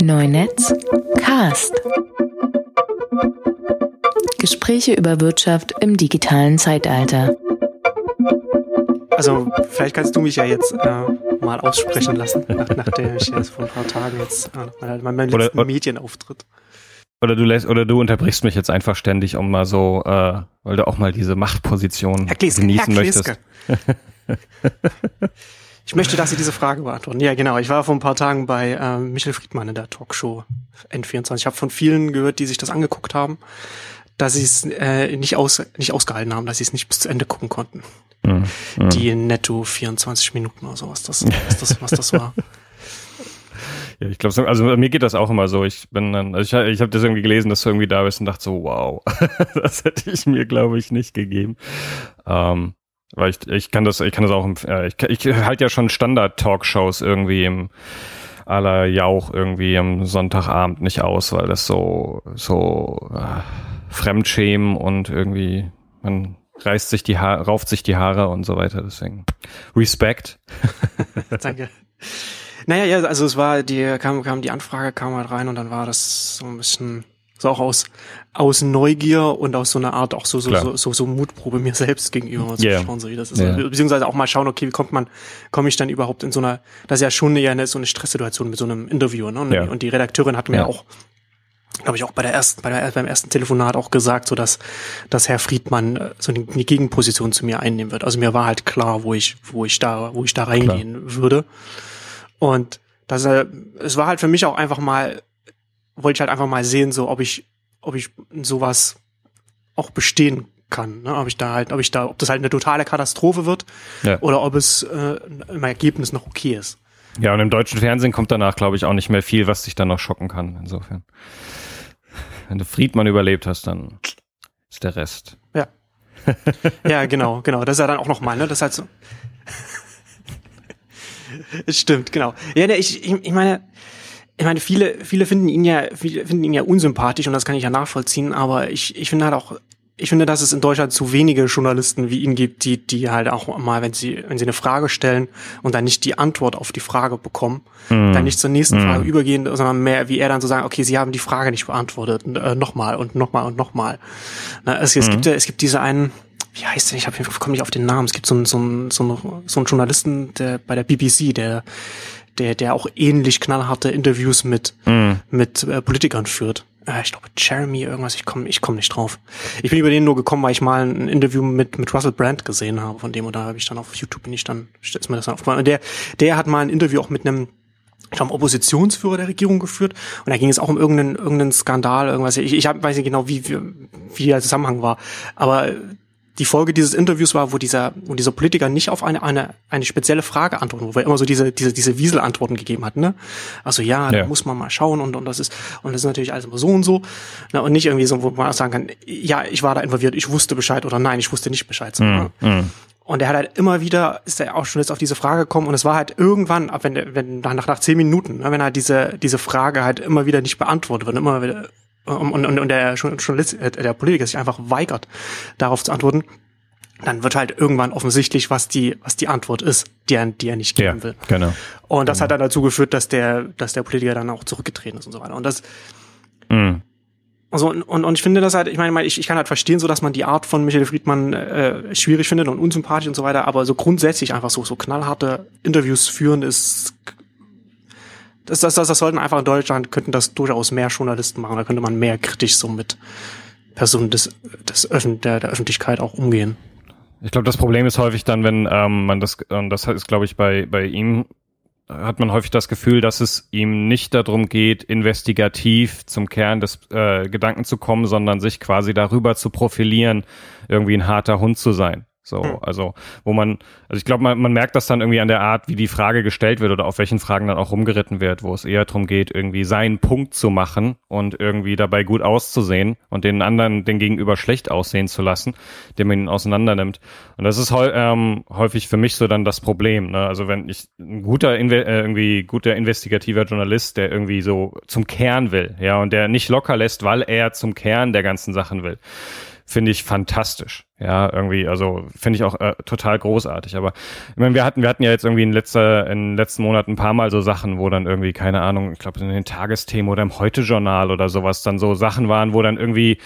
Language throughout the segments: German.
Neunetz Cast. Gespräche über Wirtschaft im digitalen Zeitalter. Also vielleicht kannst du mich ja jetzt äh, mal aussprechen lassen, nach, nachdem ich jetzt vor ein paar Tagen jetzt äh, mein, mein letzten oder, Medienauftritt. Oder du lässt, oder du unterbrichst mich jetzt einfach ständig, um mal so, äh, weil du auch mal diese Machtposition Herr Kleske, genießen Herr möchtest. Ich möchte, dass Sie diese Frage beantworten. Ja, genau. Ich war vor ein paar Tagen bei äh, Michel Friedmann in der Talkshow N24. Ich habe von vielen gehört, die sich das angeguckt haben, dass sie es äh, nicht, aus, nicht ausgehalten haben, dass sie es nicht bis zu Ende gucken konnten. Mhm. Die netto 24 Minuten oder so, was das, was das, was das war. Ja, ich glaube, also mir geht das auch immer so. Ich bin dann, also ich, ich habe das irgendwie gelesen, dass du irgendwie da bist und dachte so, wow, das hätte ich mir, glaube ich, nicht gegeben. Ähm, weil ich, ich kann das, ich kann das auch, äh, ich, ich halte ja schon Standard-Talkshows irgendwie im aller Jauch irgendwie am Sonntagabend nicht aus, weil das so, so äh, Fremdschämen und irgendwie, man reißt sich die Haare, rauft sich die Haare und so weiter. Deswegen Respekt. Danke. Naja, ja, also es war, die kam, kam die Anfrage, kam halt rein und dann war das so ein bisschen so auch aus, aus Neugier und aus so einer Art auch so, so, so, so, so Mutprobe mir selbst gegenüber mal yeah. zu schauen, so wie das ist. Yeah. Beziehungsweise auch mal schauen, okay, wie kommt man, komme ich dann überhaupt in so einer, das ist ja schon eher eine, so eine Stresssituation mit so einem Interview, ne? Und, yeah. und die Redakteurin hat mir auch glaube ich auch bei der ersten, bei der, beim ersten Telefonat auch gesagt, so dass, dass Herr Friedmann äh, so eine, eine Gegenposition zu mir einnehmen wird. Also mir war halt klar, wo ich, wo ich da, wo ich da reingehen klar. würde. Und das, äh, es war halt für mich auch einfach mal wollte ich halt einfach mal sehen, so ob ich, ob ich sowas auch bestehen kann. Ne? Ob ich da halt, ob ich da, ob das halt eine totale Katastrophe wird ja. oder ob es äh, im Ergebnis noch okay ist. Ja, und im deutschen Fernsehen kommt danach, glaube ich, auch nicht mehr viel, was dich dann noch schocken kann. Insofern. Wenn du Friedmann überlebt hast, dann ist der Rest. Ja. ja, genau, genau. Das ist ja dann auch nochmal, ne? Das ist halt so. Stimmt, genau. Ja, ne, ich, ich, ich meine, ich meine, viele, viele finden ihn ja, viele finden ihn ja unsympathisch und das kann ich ja nachvollziehen, aber ich, ich finde halt auch, ich finde, dass es in Deutschland zu wenige Journalisten wie ihn gibt, die, die halt auch mal, wenn sie, wenn sie eine Frage stellen und dann nicht die Antwort auf die Frage bekommen, mm. dann nicht zur nächsten mm. Frage übergehen, sondern mehr wie er dann so sagen, okay, sie haben die Frage nicht beantwortet, äh, nochmal und nochmal und nochmal. Na, es, es mm. gibt ja, es gibt diese einen, wie heißt der? Ich habe komme nicht auf den Namen. Es gibt so einen, so einen, so einen, so einen Journalisten, der bei der BBC, der der, der auch ähnlich knallharte Interviews mit, mm. mit äh, Politikern führt. Äh, ich glaube, Jeremy irgendwas, ich komme ich komm nicht drauf. Ich bin über den nur gekommen, weil ich mal ein Interview mit, mit Russell Brand gesehen habe von dem und da habe ich dann auf YouTube bin ich dann, ist mir das dann aufgefallen. Und der, der hat mal ein Interview auch mit einem ich glaube, Oppositionsführer der Regierung geführt und da ging es auch um irgendeinen, irgendeinen Skandal, irgendwas. Ich, ich hab, weiß nicht genau, wie, wie, wie der Zusammenhang war, aber die Folge dieses Interviews war, wo dieser, wo dieser Politiker nicht auf eine, eine, eine spezielle Frage antworten, wo er immer so diese, diese, diese Wieselantworten gegeben hat, ne? Also ja, ja. da muss man mal schauen und, und das ist, und das ist natürlich alles immer so und so, ne? Und nicht irgendwie so, wo man auch sagen kann, ja, ich war da involviert, ich wusste Bescheid oder nein, ich wusste nicht Bescheid. So, mm, mm. Und er hat halt immer wieder, ist er auch schon jetzt auf diese Frage gekommen und es war halt irgendwann, ab wenn, wenn nach, nach zehn Minuten, ne, wenn er diese, diese Frage halt immer wieder nicht beantwortet wird, immer wieder und, und, und der Journalist, äh, der Politiker sich einfach weigert, darauf zu antworten, dann wird halt irgendwann offensichtlich, was die, was die Antwort ist, die er, die er nicht geben ja, will. Genau. Und das genau. hat dann dazu geführt, dass der, dass der Politiker dann auch zurückgetreten ist und so weiter. Und das, mhm. also, und, und ich finde das halt, ich meine, ich, ich kann halt verstehen, so dass man die Art von Michael Friedmann äh, schwierig findet und unsympathisch und so weiter, aber so grundsätzlich einfach so, so knallharte Interviews führen ist das, das, das, das sollten einfach in Deutschland, könnten das durchaus mehr Journalisten machen. Da könnte man mehr kritisch so mit Personen des, des Öffn der, der Öffentlichkeit auch umgehen. Ich glaube, das Problem ist häufig dann, wenn ähm, man das, und das ist, glaube ich, bei, bei ihm hat man häufig das Gefühl, dass es ihm nicht darum geht, investigativ zum Kern des äh, Gedanken zu kommen, sondern sich quasi darüber zu profilieren, irgendwie ein harter Hund zu sein. So, hm. also wo man, also ich glaube, man, man merkt das dann irgendwie an der Art, wie die Frage gestellt wird oder auf welchen Fragen dann auch rumgeritten wird, wo es eher darum geht, irgendwie seinen Punkt zu machen und irgendwie dabei gut auszusehen und den anderen, den Gegenüber schlecht aussehen zu lassen, den man ihn auseinander nimmt. Und das ist ähm, häufig für mich so dann das Problem. Ne? Also wenn ich ein guter, Inve äh, irgendwie guter investigativer Journalist, der irgendwie so zum Kern will, ja, und der nicht locker lässt, weil er zum Kern der ganzen Sachen will finde ich fantastisch. Ja, irgendwie, also finde ich auch äh, total großartig. Aber ich meine, wir hatten, wir hatten ja jetzt irgendwie in letzter, in den letzten Monaten ein paar Mal so Sachen, wo dann irgendwie, keine Ahnung, ich glaube in den Tagesthemen oder im Heute-Journal oder sowas dann so Sachen waren, wo dann irgendwie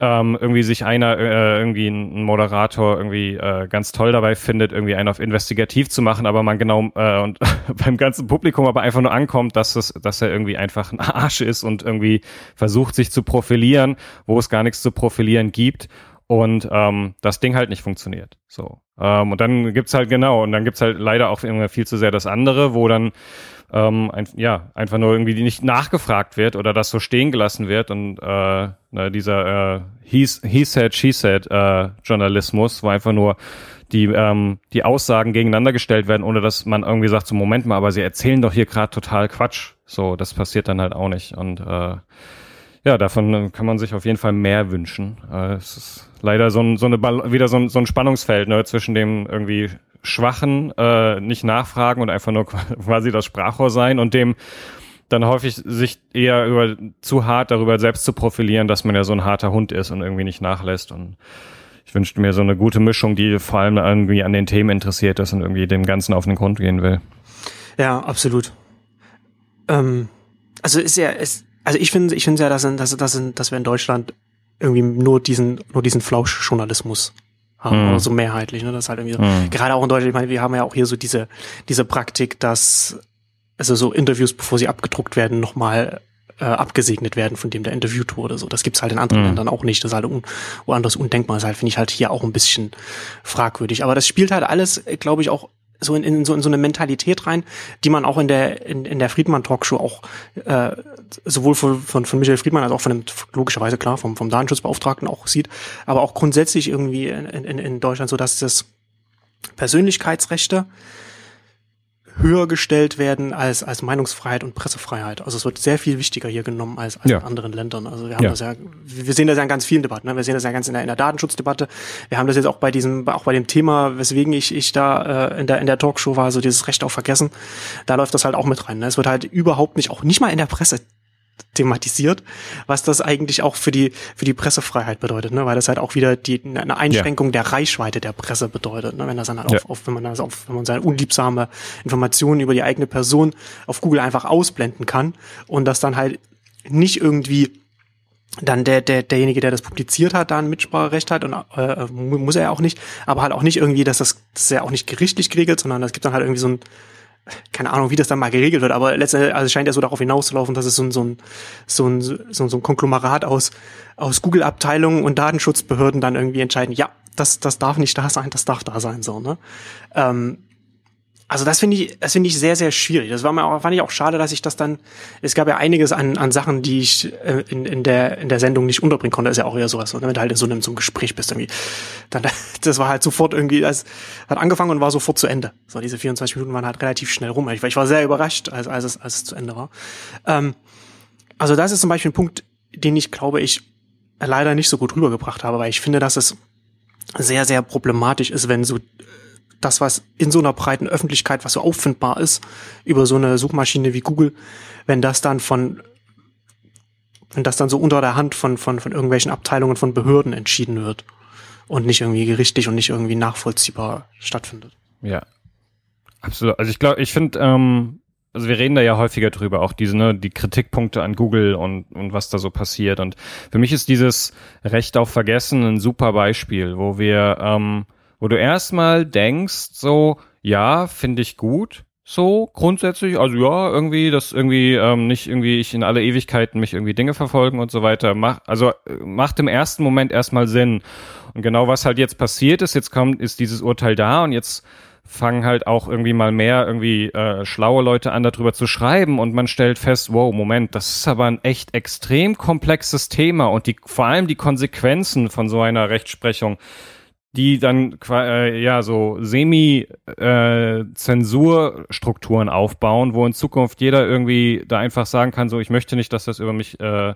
ähm, irgendwie sich einer, äh, irgendwie ein Moderator irgendwie äh, ganz toll dabei findet, irgendwie einen auf investigativ zu machen, aber man genau äh, und beim ganzen Publikum aber einfach nur ankommt, dass es, dass er irgendwie einfach ein Arsch ist und irgendwie versucht, sich zu profilieren, wo es gar nichts zu profilieren gibt und ähm, das Ding halt nicht funktioniert. So. Ähm, und dann gibt's halt genau, und dann gibt's halt leider auch immer viel zu sehr das andere, wo dann ähm, ein, ja, einfach nur irgendwie nicht nachgefragt wird oder das so stehen gelassen wird und äh, na, dieser äh, he, he said, she said äh, Journalismus, wo einfach nur die, ähm, die Aussagen gegeneinander gestellt werden, ohne dass man irgendwie sagt, so Moment mal, aber sie erzählen doch hier gerade total Quatsch. So, das passiert dann halt auch nicht. Und äh, ja, davon kann man sich auf jeden Fall mehr wünschen. Äh, es ist leider so ein, so eine wieder so ein, so ein Spannungsfeld ne, zwischen dem irgendwie Schwachen äh, nicht nachfragen und einfach nur quasi das Sprachrohr sein und dem dann häufig sich eher über zu hart darüber selbst zu profilieren, dass man ja so ein harter Hund ist und irgendwie nicht nachlässt. Und ich wünschte mir so eine gute Mischung, die vor allem irgendwie an den Themen interessiert ist und irgendwie dem Ganzen auf den Grund gehen will. Ja, absolut. Ähm, also ist ja, ist, also ich finde, ich finde ja, dass, dass, dass, dass wir in Deutschland irgendwie nur diesen, nur diesen Flauschjournalismus haben, mhm. oder so mehrheitlich, ne? Das halt irgendwie so, mhm. gerade auch in Deutschland, ich meine, wir haben ja auch hier so diese, diese Praktik, dass also so Interviews, bevor sie abgedruckt werden, nochmal äh, abgesegnet werden, von dem der interviewt wurde. So, das gibt's halt in anderen mhm. Ländern auch nicht. Das ist halt un woanders undenkbar. Das halt, finde ich halt hier auch ein bisschen fragwürdig. Aber das spielt halt alles, glaube ich, auch so in, in, so, in so eine Mentalität rein, die man auch in der in, in der Friedmann Talkshow auch äh, sowohl von, von, von Michael Friedmann als auch von dem logischerweise klar vom vom Datenschutzbeauftragten auch sieht, aber auch grundsätzlich irgendwie in, in, in Deutschland so, dass das Persönlichkeitsrechte höher gestellt werden als, als Meinungsfreiheit und Pressefreiheit. Also es wird sehr viel wichtiger hier genommen als, als ja. in anderen Ländern. Also wir haben ja. das ja, wir sehen das ja in ganz vielen Debatten. Ne? Wir sehen das ja ganz in der, in der Datenschutzdebatte. Wir haben das jetzt auch bei diesem, auch bei dem Thema, weswegen ich, ich da äh, in der in der Talkshow war, so dieses Recht auf Vergessen. Da läuft das halt auch mit rein. Ne? Es wird halt überhaupt nicht, auch nicht mal in der Presse thematisiert, was das eigentlich auch für die für die Pressefreiheit bedeutet, ne? weil das halt auch wieder die eine Einschränkung ja. der Reichweite der Presse bedeutet, ne? wenn das dann halt ja. auf, auf, wenn man das auf, wenn man seine unliebsame Informationen über die eigene Person auf Google einfach ausblenden kann und das dann halt nicht irgendwie dann der, der, derjenige, der das publiziert hat, da ein Mitspracherecht hat und äh, muss er ja auch nicht, aber halt auch nicht irgendwie, dass das, das ist ja auch nicht gerichtlich geregelt, sondern es gibt dann halt irgendwie so ein keine Ahnung, wie das dann mal geregelt wird, aber letztendlich also scheint ja so darauf hinauszulaufen, dass es so ein, so ein, so ein, so ein, Konglomerat aus, aus Google-Abteilungen und Datenschutzbehörden dann irgendwie entscheiden, ja, das, das darf nicht da sein, das darf da sein, so, ne? Ähm, also das finde ich, das finde ich sehr, sehr schwierig. Das war mir auch, fand ich auch schade, dass ich das dann, es gab ja einiges an, an Sachen, die ich äh, in, in, der, in der Sendung nicht unterbringen konnte. Das ist ja auch eher sowas, ne? wenn du halt in so einem, so einem Gespräch bist irgendwie. Dann, das war halt sofort irgendwie, das hat angefangen und war sofort zu Ende. So, diese 24 Minuten waren halt relativ schnell rum. Ich, ich war sehr überrascht, als, als, es, als es zu Ende war. Ähm, also das ist zum Beispiel ein Punkt, den ich glaube ich leider nicht so gut rübergebracht habe, weil ich finde, dass es sehr, sehr problematisch ist, wenn so das, was in so einer breiten Öffentlichkeit, was so auffindbar ist, über so eine Suchmaschine wie Google, wenn das dann von, wenn das dann so unter der Hand von, von, von irgendwelchen Abteilungen von Behörden entschieden wird und nicht irgendwie gerichtlich und nicht irgendwie nachvollziehbar stattfindet. Ja. Absolut. Also ich glaube, ich finde, ähm, also wir reden da ja häufiger drüber, auch diese, ne, die Kritikpunkte an Google und, und was da so passiert. Und für mich ist dieses Recht auf Vergessen ein super Beispiel, wo wir ähm, wo du erstmal denkst, so, ja, finde ich gut, so grundsätzlich, also ja, irgendwie, dass irgendwie ähm, nicht irgendwie ich in alle Ewigkeiten mich irgendwie Dinge verfolgen und so weiter, mach, also äh, macht im ersten Moment erstmal Sinn. Und genau was halt jetzt passiert ist, jetzt kommt, ist dieses Urteil da und jetzt fangen halt auch irgendwie mal mehr irgendwie äh, schlaue Leute an, darüber zu schreiben. Und man stellt fest, wow, Moment, das ist aber ein echt extrem komplexes Thema. Und die vor allem die Konsequenzen von so einer Rechtsprechung die dann äh, ja so Semi-Zensurstrukturen äh, aufbauen, wo in Zukunft jeder irgendwie da einfach sagen kann, so ich möchte nicht, dass das über mich äh,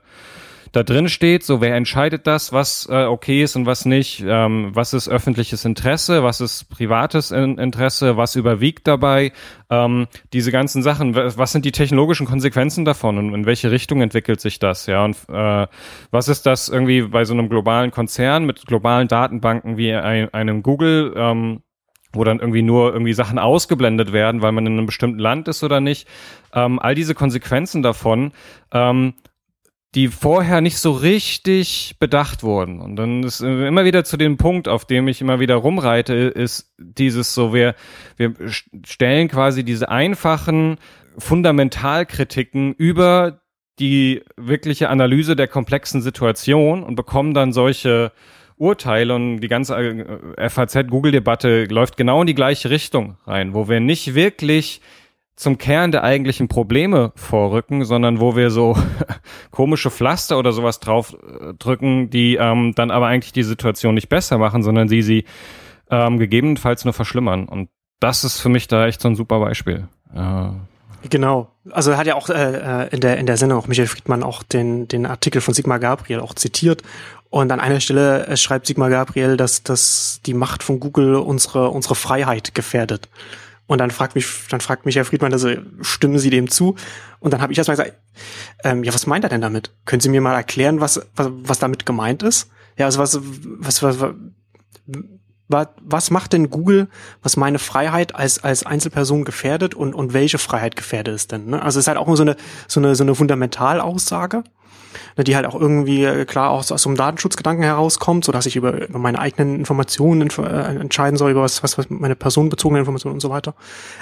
da drin steht, so wer entscheidet das, was äh, okay ist und was nicht, ähm, was ist öffentliches Interesse, was ist privates Interesse, was überwiegt dabei, ähm, diese ganzen Sachen, was sind die technologischen Konsequenzen davon und in welche Richtung entwickelt sich das, ja, und äh, was ist das irgendwie bei so einem globalen Konzern mit globalen Datenbanken wie ein, einem Google, ähm, wo dann irgendwie nur irgendwie Sachen ausgeblendet werden, weil man in einem bestimmten Land ist oder nicht. Ähm, all diese Konsequenzen davon, ähm, die vorher nicht so richtig bedacht wurden. Und dann ist immer wieder zu dem Punkt, auf dem ich immer wieder rumreite, ist dieses so, wir, wir stellen quasi diese einfachen Fundamentalkritiken über die wirkliche Analyse der komplexen Situation und bekommen dann solche Urteile und die ganze äh, FAZ-Google-Debatte läuft genau in die gleiche Richtung rein, wo wir nicht wirklich zum Kern der eigentlichen Probleme vorrücken, sondern wo wir so komische Pflaster oder sowas draufdrücken, die ähm, dann aber eigentlich die Situation nicht besser machen, sondern sie sie ähm, gegebenenfalls nur verschlimmern. Und das ist für mich da echt so ein super Beispiel. Äh, Genau. Also hat ja auch äh, in der in der Sendung auch Michael Friedmann auch den den Artikel von Sigmar Gabriel auch zitiert und an einer Stelle äh, schreibt Sigmar Gabriel, dass dass die Macht von Google unsere unsere Freiheit gefährdet. Und dann fragt mich dann fragt Michael Friedmann, also stimmen Sie dem zu? Und dann habe ich erstmal gesagt, ähm, ja, was meint er denn damit? Können Sie mir mal erklären, was was, was damit gemeint ist? Ja, also was was was, was was macht denn Google, was meine Freiheit als, als Einzelperson gefährdet und, und welche Freiheit gefährdet es denn? Ne? Also es ist halt auch so eine, so eine, so eine Fundamentalaussage, die halt auch irgendwie äh, klar aus, aus so einem Datenschutzgedanken herauskommt, so dass ich über, über meine eigenen Informationen äh, entscheiden soll, über was, was, was meine personenbezogene Informationen und so weiter.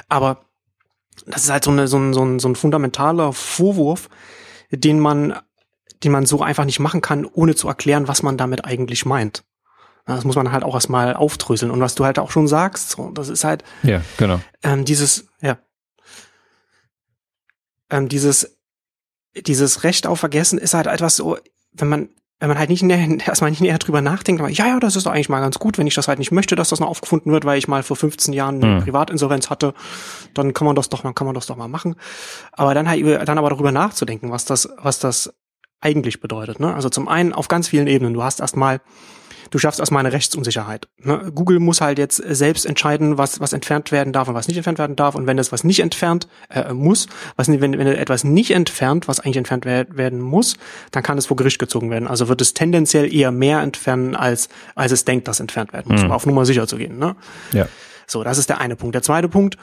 Aber das ist halt so, eine, so, ein, so, ein, so ein fundamentaler Vorwurf, den man, den man so einfach nicht machen kann, ohne zu erklären, was man damit eigentlich meint. Das muss man halt auch erstmal aufdröseln. Und was du halt auch schon sagst, so, das ist halt ja, genau. ähm, dieses, ja, ähm, dieses, dieses Recht auf Vergessen ist halt etwas so, wenn man, wenn man halt nicht näher, erstmal nicht näher drüber nachdenkt, aber ja, ja, das ist doch eigentlich mal ganz gut, wenn ich das halt nicht möchte, dass das noch aufgefunden wird, weil ich mal vor 15 Jahren eine hm. Privatinsolvenz hatte, dann kann man das doch, dann kann man das doch mal machen. Aber dann halt, dann aber darüber nachzudenken, was das, was das eigentlich bedeutet. Ne? Also zum einen auf ganz vielen Ebenen. Du hast erstmal du schaffst erstmal eine Rechtsunsicherheit. Ne? Google muss halt jetzt selbst entscheiden, was, was entfernt werden darf und was nicht entfernt werden darf. Und wenn das was nicht entfernt äh, muss, was, wenn, wenn etwas nicht entfernt, was eigentlich entfernt werden muss, dann kann es vor Gericht gezogen werden. Also wird es tendenziell eher mehr entfernen, als, als es denkt, dass entfernt werden muss, mhm. um auf Nummer sicher zu gehen. Ne? Ja. So, das ist der eine Punkt. Der zweite Punkt,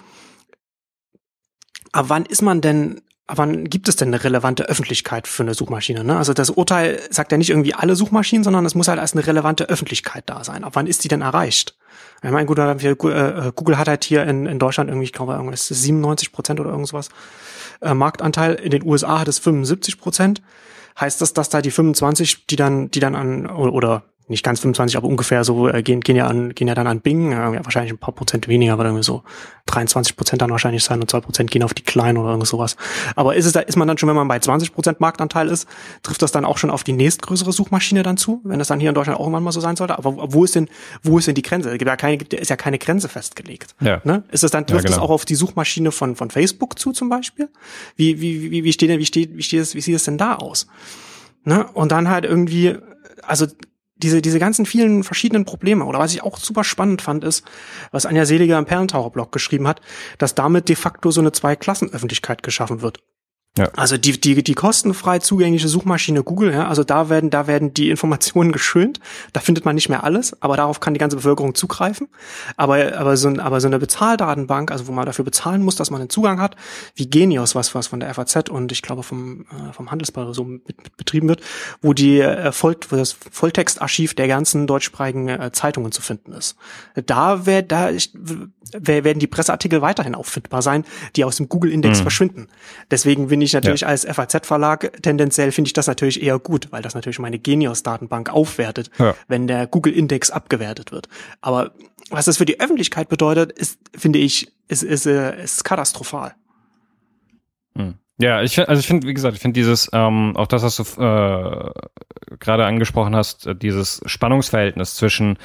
ab wann ist man denn aber wann gibt es denn eine relevante Öffentlichkeit für eine Suchmaschine? Ne? Also das Urteil sagt ja nicht irgendwie alle Suchmaschinen, sondern es muss halt als eine relevante Öffentlichkeit da sein. Ab wann ist die denn erreicht? Ich meine, gut, äh, Google hat halt hier in, in Deutschland irgendwie, ich glaube, irgendwas 97 Prozent oder irgendwas äh, Marktanteil. In den USA hat es 75 Prozent. Heißt das, dass da die 25, die dann, die dann an, oder nicht ganz 25, aber ungefähr so äh, gehen, gehen ja an, gehen ja dann an Bing, äh, ja, wahrscheinlich ein paar Prozent weniger, aber irgendwie so 23 Prozent dann wahrscheinlich sein und zwei Prozent gehen auf die kleinen oder irgend sowas. Aber ist es da, ist man dann schon, wenn man bei 20 Prozent Marktanteil ist, trifft das dann auch schon auf die nächstgrößere Suchmaschine dann zu, wenn das dann hier in Deutschland auch irgendwann mal so sein sollte? Aber wo ist denn, wo ist denn die Grenze? Es gibt ja keine, ist ja keine Grenze festgelegt. Ja. Ne? Ist es dann, trifft ja, genau. das auch auf die Suchmaschine von, von Facebook zu zum Beispiel? Wie, wie, wie, wie steht denn, wie steht, wie steht es, wie sieht es denn da aus? Ne? Und dann halt irgendwie, also diese, diese ganzen vielen verschiedenen Probleme, oder was ich auch super spannend fand, ist, was Anja Seliger im Perlentaucher-Blog geschrieben hat, dass damit de facto so eine Zweiklassenöffentlichkeit geschaffen wird. Ja. Also die, die, die kostenfrei zugängliche Suchmaschine Google, ja, also da werden, da werden die Informationen geschönt. Da findet man nicht mehr alles, aber darauf kann die ganze Bevölkerung zugreifen. Aber, aber so, aber so eine Bezahldatenbank, also wo man dafür bezahlen muss, dass man den Zugang hat, wie Genius, was, was von der FAZ und ich glaube vom, äh, vom Handelsball so mit, mit betrieben wird, wo die, äh, Voll, wo das Volltextarchiv der ganzen deutschsprachigen äh, Zeitungen zu finden ist. Da wär, da ich, werden die Presseartikel weiterhin auffindbar sein, die aus dem Google-Index mhm. verschwinden. Deswegen bin ich natürlich ja. als FAZ-Verlag tendenziell finde ich das natürlich eher gut, weil das natürlich meine Genius-Datenbank aufwertet, ja. wenn der Google-Index abgewertet wird. Aber was das für die Öffentlichkeit bedeutet, ist, finde ich, ist, ist, äh, ist katastrophal. Mhm. Ja, ich also ich finde, wie gesagt, ich finde dieses, ähm, auch das, was du äh, gerade angesprochen hast, äh, dieses Spannungsverhältnis zwischen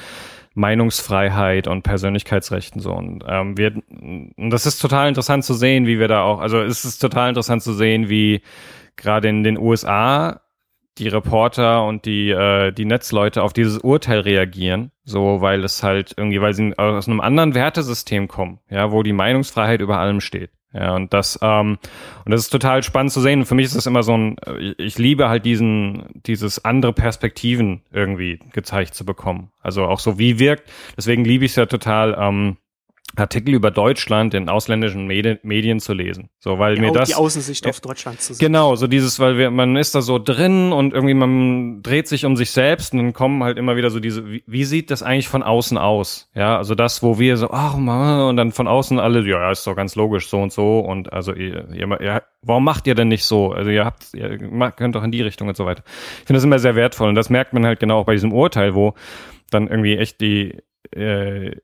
Meinungsfreiheit und Persönlichkeitsrechten so. Und ähm, wir, und das ist total interessant zu sehen, wie wir da auch, also es ist total interessant zu sehen, wie gerade in den USA die Reporter und die, äh, die Netzleute auf dieses Urteil reagieren, so weil es halt irgendwie, weil sie aus einem anderen Wertesystem kommen, ja, wo die Meinungsfreiheit über allem steht. Ja, und das, ähm, und das ist total spannend zu sehen. Und für mich ist das immer so ein, ich, ich liebe halt diesen, dieses andere Perspektiven irgendwie gezeigt zu bekommen. Also auch so, wie wirkt. Deswegen liebe ich es ja total, ähm, Artikel über Deutschland in ausländischen Medien, Medien zu lesen. So, weil ja, mir das die Außensicht auf Deutschland zu sehen. Genau, so dieses, weil wir, man ist da so drin und irgendwie man dreht sich um sich selbst und dann kommen halt immer wieder so diese, wie, wie sieht das eigentlich von außen aus? Ja, also das, wo wir so, ach man, und dann von außen alle, ja, ist doch ganz logisch so und so und also ihr, ihr, ihr warum macht ihr denn nicht so? Also ihr habt, ihr könnt doch in die Richtung und so weiter. Ich finde das immer sehr wertvoll und das merkt man halt genau auch bei diesem Urteil, wo dann irgendwie echt die äh,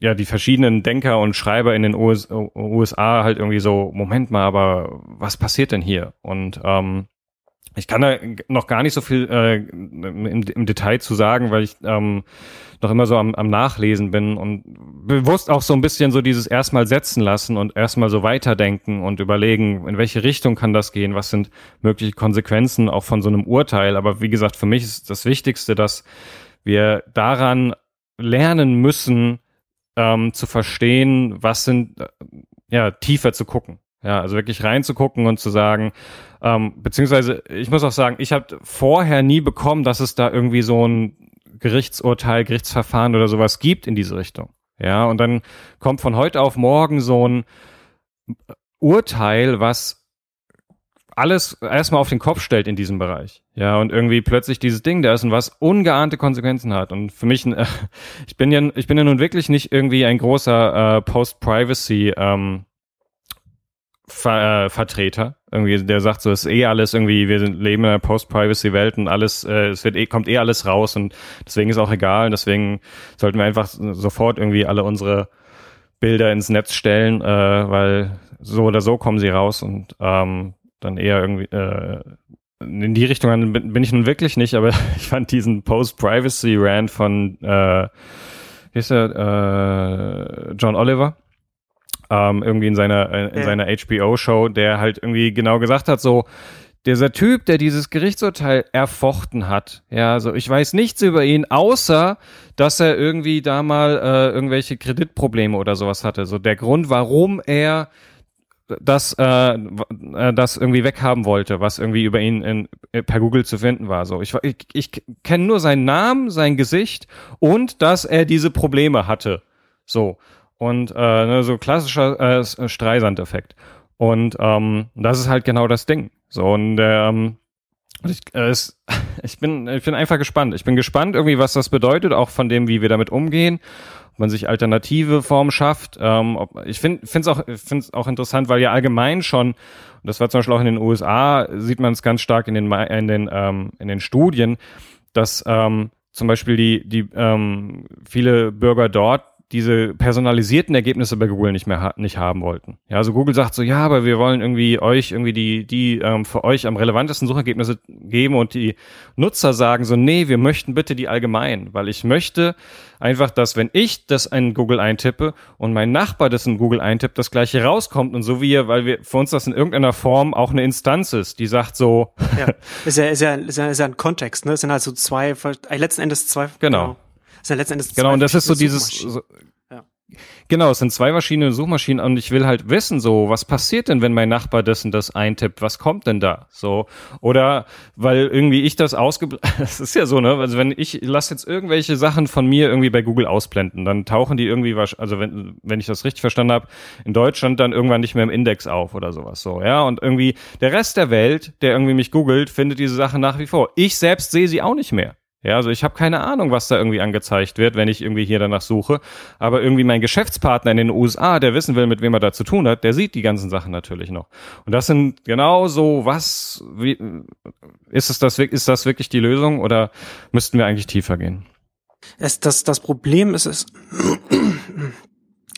ja die verschiedenen Denker und Schreiber in den US USA halt irgendwie so Moment mal, aber was passiert denn hier? Und ähm, ich kann da noch gar nicht so viel äh, im, im Detail zu sagen, weil ich ähm, noch immer so am, am Nachlesen bin und bewusst auch so ein bisschen so dieses erstmal setzen lassen und erstmal so weiterdenken und überlegen, in welche Richtung kann das gehen, was sind mögliche Konsequenzen auch von so einem Urteil. Aber wie gesagt, für mich ist das Wichtigste, dass wir daran lernen müssen, ähm, zu verstehen, was sind, äh, ja, tiefer zu gucken. Ja, also wirklich reinzugucken und zu sagen, ähm, beziehungsweise ich muss auch sagen, ich habe vorher nie bekommen, dass es da irgendwie so ein Gerichtsurteil, Gerichtsverfahren oder sowas gibt in diese Richtung. Ja, und dann kommt von heute auf morgen so ein Urteil, was alles erstmal auf den Kopf stellt in diesem Bereich. Ja, und irgendwie plötzlich dieses Ding da ist und was ungeahnte Konsequenzen hat. Und für mich, äh, ich bin ja, ich bin ja nun wirklich nicht irgendwie ein großer äh, Post-Privacy ähm, Ver, äh, Vertreter. Irgendwie, der sagt so, ist eh alles irgendwie, wir sind, leben in einer Post-Privacy-Welt und alles, äh, es wird eh, kommt eh alles raus und deswegen ist auch egal. Deswegen sollten wir einfach sofort irgendwie alle unsere Bilder ins Netz stellen, äh, weil so oder so kommen sie raus und ähm, dann eher irgendwie äh, in die Richtung bin, bin ich nun wirklich nicht, aber ich fand diesen Post-Privacy-Rant von äh, wie ist der, äh, John Oliver ähm, irgendwie in seiner in ja. seiner HBO-Show, der halt irgendwie genau gesagt hat, so dieser Typ, der dieses Gerichtsurteil erfochten hat, ja, also ich weiß nichts über ihn, außer dass er irgendwie da mal äh, irgendwelche Kreditprobleme oder sowas hatte. So der Grund, warum er das, äh, äh, das irgendwie weghaben wollte, was irgendwie über ihn in, äh, per Google zu finden war. So, ich, ich, ich kenne nur seinen Namen, sein Gesicht und dass er diese Probleme hatte. So und äh, ne, so klassischer äh, Streisand-Effekt. Und ähm, das ist halt genau das Ding. So und ähm, ich, äh, es, ich bin ich bin einfach gespannt. Ich bin gespannt irgendwie, was das bedeutet, auch von dem, wie wir damit umgehen man sich alternative Formen schafft. Ähm, ob, ich finde es auch, auch interessant, weil ja allgemein schon, und das war zum Beispiel auch in den USA, sieht man es ganz stark in den, in den, ähm, in den Studien, dass ähm, zum Beispiel die, die ähm, viele Bürger dort diese personalisierten Ergebnisse bei Google nicht mehr ha nicht haben wollten. Ja, also Google sagt so, ja, aber wir wollen irgendwie euch irgendwie die die ähm, für euch am relevantesten Suchergebnisse geben und die Nutzer sagen so, nee, wir möchten bitte die allgemein, weil ich möchte einfach, dass wenn ich das in Google eintippe und mein Nachbar das in Google eintippt, das gleiche rauskommt und so wie weil wir für uns das in irgendeiner Form auch eine Instanz ist, die sagt so, ja, ist ja ist ja ist ja, ist ja ein Kontext, ne? Es sind halt so zwei letzten Endes zwei genau. genau ist ja letztendlich Genau, und das ist so dieses, so, ja. Genau, es sind zwei verschiedene Suchmaschinen und ich will halt wissen, so, was passiert denn, wenn mein Nachbar das und das eintippt? Was kommt denn da? So, oder weil irgendwie ich das ausge, das ist ja so, ne? Also wenn ich lasse jetzt irgendwelche Sachen von mir irgendwie bei Google ausblenden, dann tauchen die irgendwie, also wenn, wenn ich das richtig verstanden habe, in Deutschland dann irgendwann nicht mehr im Index auf oder sowas so, ja? Und irgendwie der Rest der Welt, der irgendwie mich googelt, findet diese Sachen nach wie vor. Ich selbst sehe sie auch nicht mehr. Ja, also ich habe keine Ahnung, was da irgendwie angezeigt wird, wenn ich irgendwie hier danach suche. Aber irgendwie mein Geschäftspartner in den USA, der wissen will, mit wem er da zu tun hat, der sieht die ganzen Sachen natürlich noch. Und das sind genau so, was, wie, ist es das, ist das wirklich die Lösung oder müssten wir eigentlich tiefer gehen? Es, das, das Problem ist es,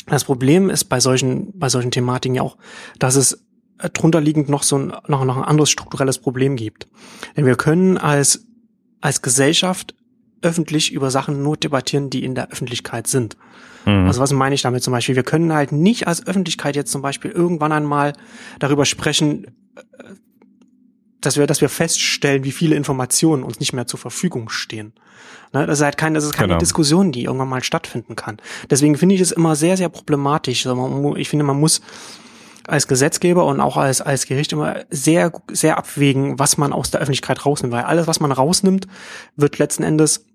das Problem ist bei solchen, bei solchen Thematiken ja auch, dass es drunterliegend noch so ein, noch, noch ein anderes strukturelles Problem gibt. Denn wir können als als Gesellschaft öffentlich über Sachen nur debattieren, die in der Öffentlichkeit sind. Mhm. Also was meine ich damit zum Beispiel? Wir können halt nicht als Öffentlichkeit jetzt zum Beispiel irgendwann einmal darüber sprechen, äh, dass wir, dass wir feststellen, wie viele Informationen uns nicht mehr zur Verfügung stehen. Ne, das ist halt kein, das ist keine genau. Diskussion, die irgendwann mal stattfinden kann. Deswegen finde ich es immer sehr, sehr problematisch. Ich finde, man muss als Gesetzgeber und auch als, als Gericht immer sehr, sehr abwägen, was man aus der Öffentlichkeit rausnimmt, weil alles, was man rausnimmt, wird letzten Endes,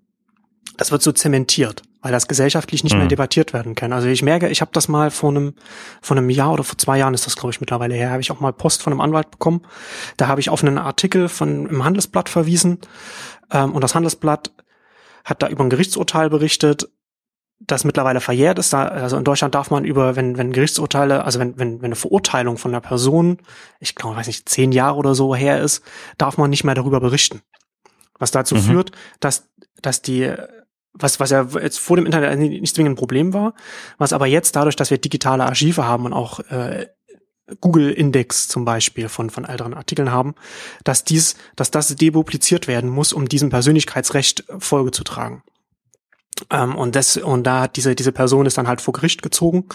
das wird so zementiert, weil das gesellschaftlich nicht mhm. mehr debattiert werden kann. Also ich merke, ich habe das mal vor einem, vor einem Jahr oder vor zwei Jahren ist das, glaube ich, mittlerweile her, habe ich auch mal Post von einem Anwalt bekommen. Da habe ich auf einen Artikel von im Handelsblatt verwiesen ähm, und das Handelsblatt hat da über ein Gerichtsurteil berichtet, das mittlerweile verjährt ist. Da, also in Deutschland darf man über, wenn, wenn Gerichtsurteile, also wenn, wenn, wenn eine Verurteilung von einer Person, ich glaube, weiß nicht, zehn Jahre oder so her ist, darf man nicht mehr darüber berichten. Was dazu mhm. führt, dass, dass die, was, was ja jetzt vor dem Internet nicht zwingend ein Problem war, was aber jetzt dadurch, dass wir digitale Archive haben und auch äh, Google Index zum Beispiel von, von älteren Artikeln haben, dass dies, dass das depubliziert werden muss, um diesem Persönlichkeitsrecht Folge zu tragen. Ähm, und das, und da hat diese, diese Person ist dann halt vor Gericht gezogen.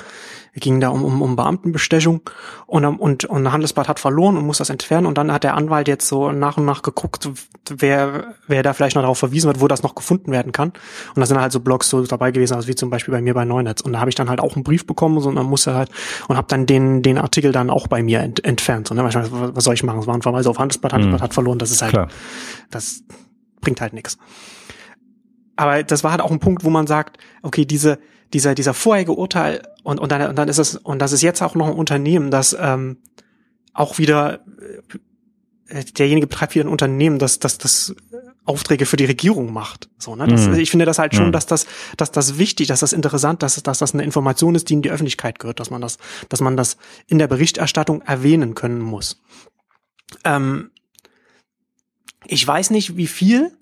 Es ging da um, um, um Beamtenbestechung und, und, und Handelsblatt hat verloren und muss das entfernen. Und dann hat der Anwalt jetzt so nach und nach geguckt, wer, wer da vielleicht noch darauf verwiesen wird, wo das noch gefunden werden kann. Und da sind halt so Blogs so dabei gewesen, also wie zum Beispiel bei mir bei Neunetz. Und da habe ich dann halt auch einen Brief bekommen, so, und dann musste halt, und habe dann den, den Artikel dann auch bei mir ent, entfernt. So, ne? was, was soll ich machen? Es war ein Verweis auf Handelsblatt, Handelsblatt mhm. hat verloren, das ist halt, Klar. das bringt halt nichts aber das war halt auch ein Punkt, wo man sagt, okay, diese, dieser, dieser vorherige Urteil und, und, dann, und dann ist es, und das ist jetzt auch noch ein Unternehmen, das ähm, auch wieder, äh, derjenige betreibt wieder ein Unternehmen, das, das, das Aufträge für die Regierung macht. So, ne? Das, mhm. Ich finde das halt schon, mhm. dass das, dass das wichtig, dass das interessant, dass, dass das eine Information ist, die in die Öffentlichkeit gehört, dass man das, dass man das in der Berichterstattung erwähnen können muss. Ähm, ich weiß nicht, wie viel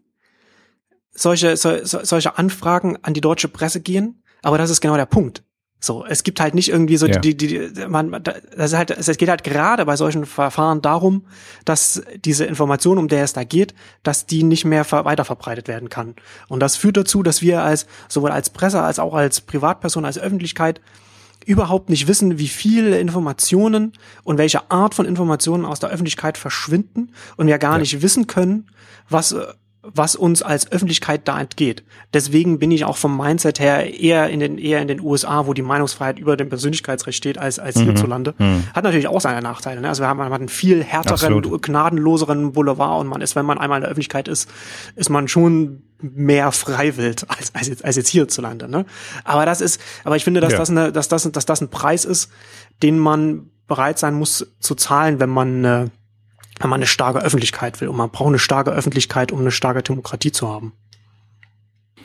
solche, so, solche Anfragen an die deutsche Presse gehen, aber das ist genau der Punkt. So, es gibt halt nicht irgendwie so ja. die, die, die man, das ist halt, es geht halt gerade bei solchen Verfahren darum, dass diese Information, um der es da geht, dass die nicht mehr weiterverbreitet werden kann. Und das führt dazu, dass wir als sowohl als Presse als auch als Privatperson, als Öffentlichkeit überhaupt nicht wissen, wie viele Informationen und welche Art von Informationen aus der Öffentlichkeit verschwinden und wir gar ja. nicht wissen können, was was uns als Öffentlichkeit da entgeht. Deswegen bin ich auch vom Mindset her eher in den, eher in den USA, wo die Meinungsfreiheit über dem Persönlichkeitsrecht steht, als, als mhm. hierzulande. Mhm. Hat natürlich auch seine Nachteile. Ne? Also wir haben, man hat einen viel härteren, Absolut. gnadenloseren Boulevard und man ist, wenn man einmal in der Öffentlichkeit ist, ist man schon mehr freiwillig als, als, jetzt, als jetzt hierzulande. Ne? Aber das ist, aber ich finde, dass ja. das eine, dass das, dass das ein Preis ist, den man bereit sein muss zu zahlen, wenn man äh, wenn man eine starke Öffentlichkeit will. Und man braucht eine starke Öffentlichkeit, um eine starke Demokratie zu haben.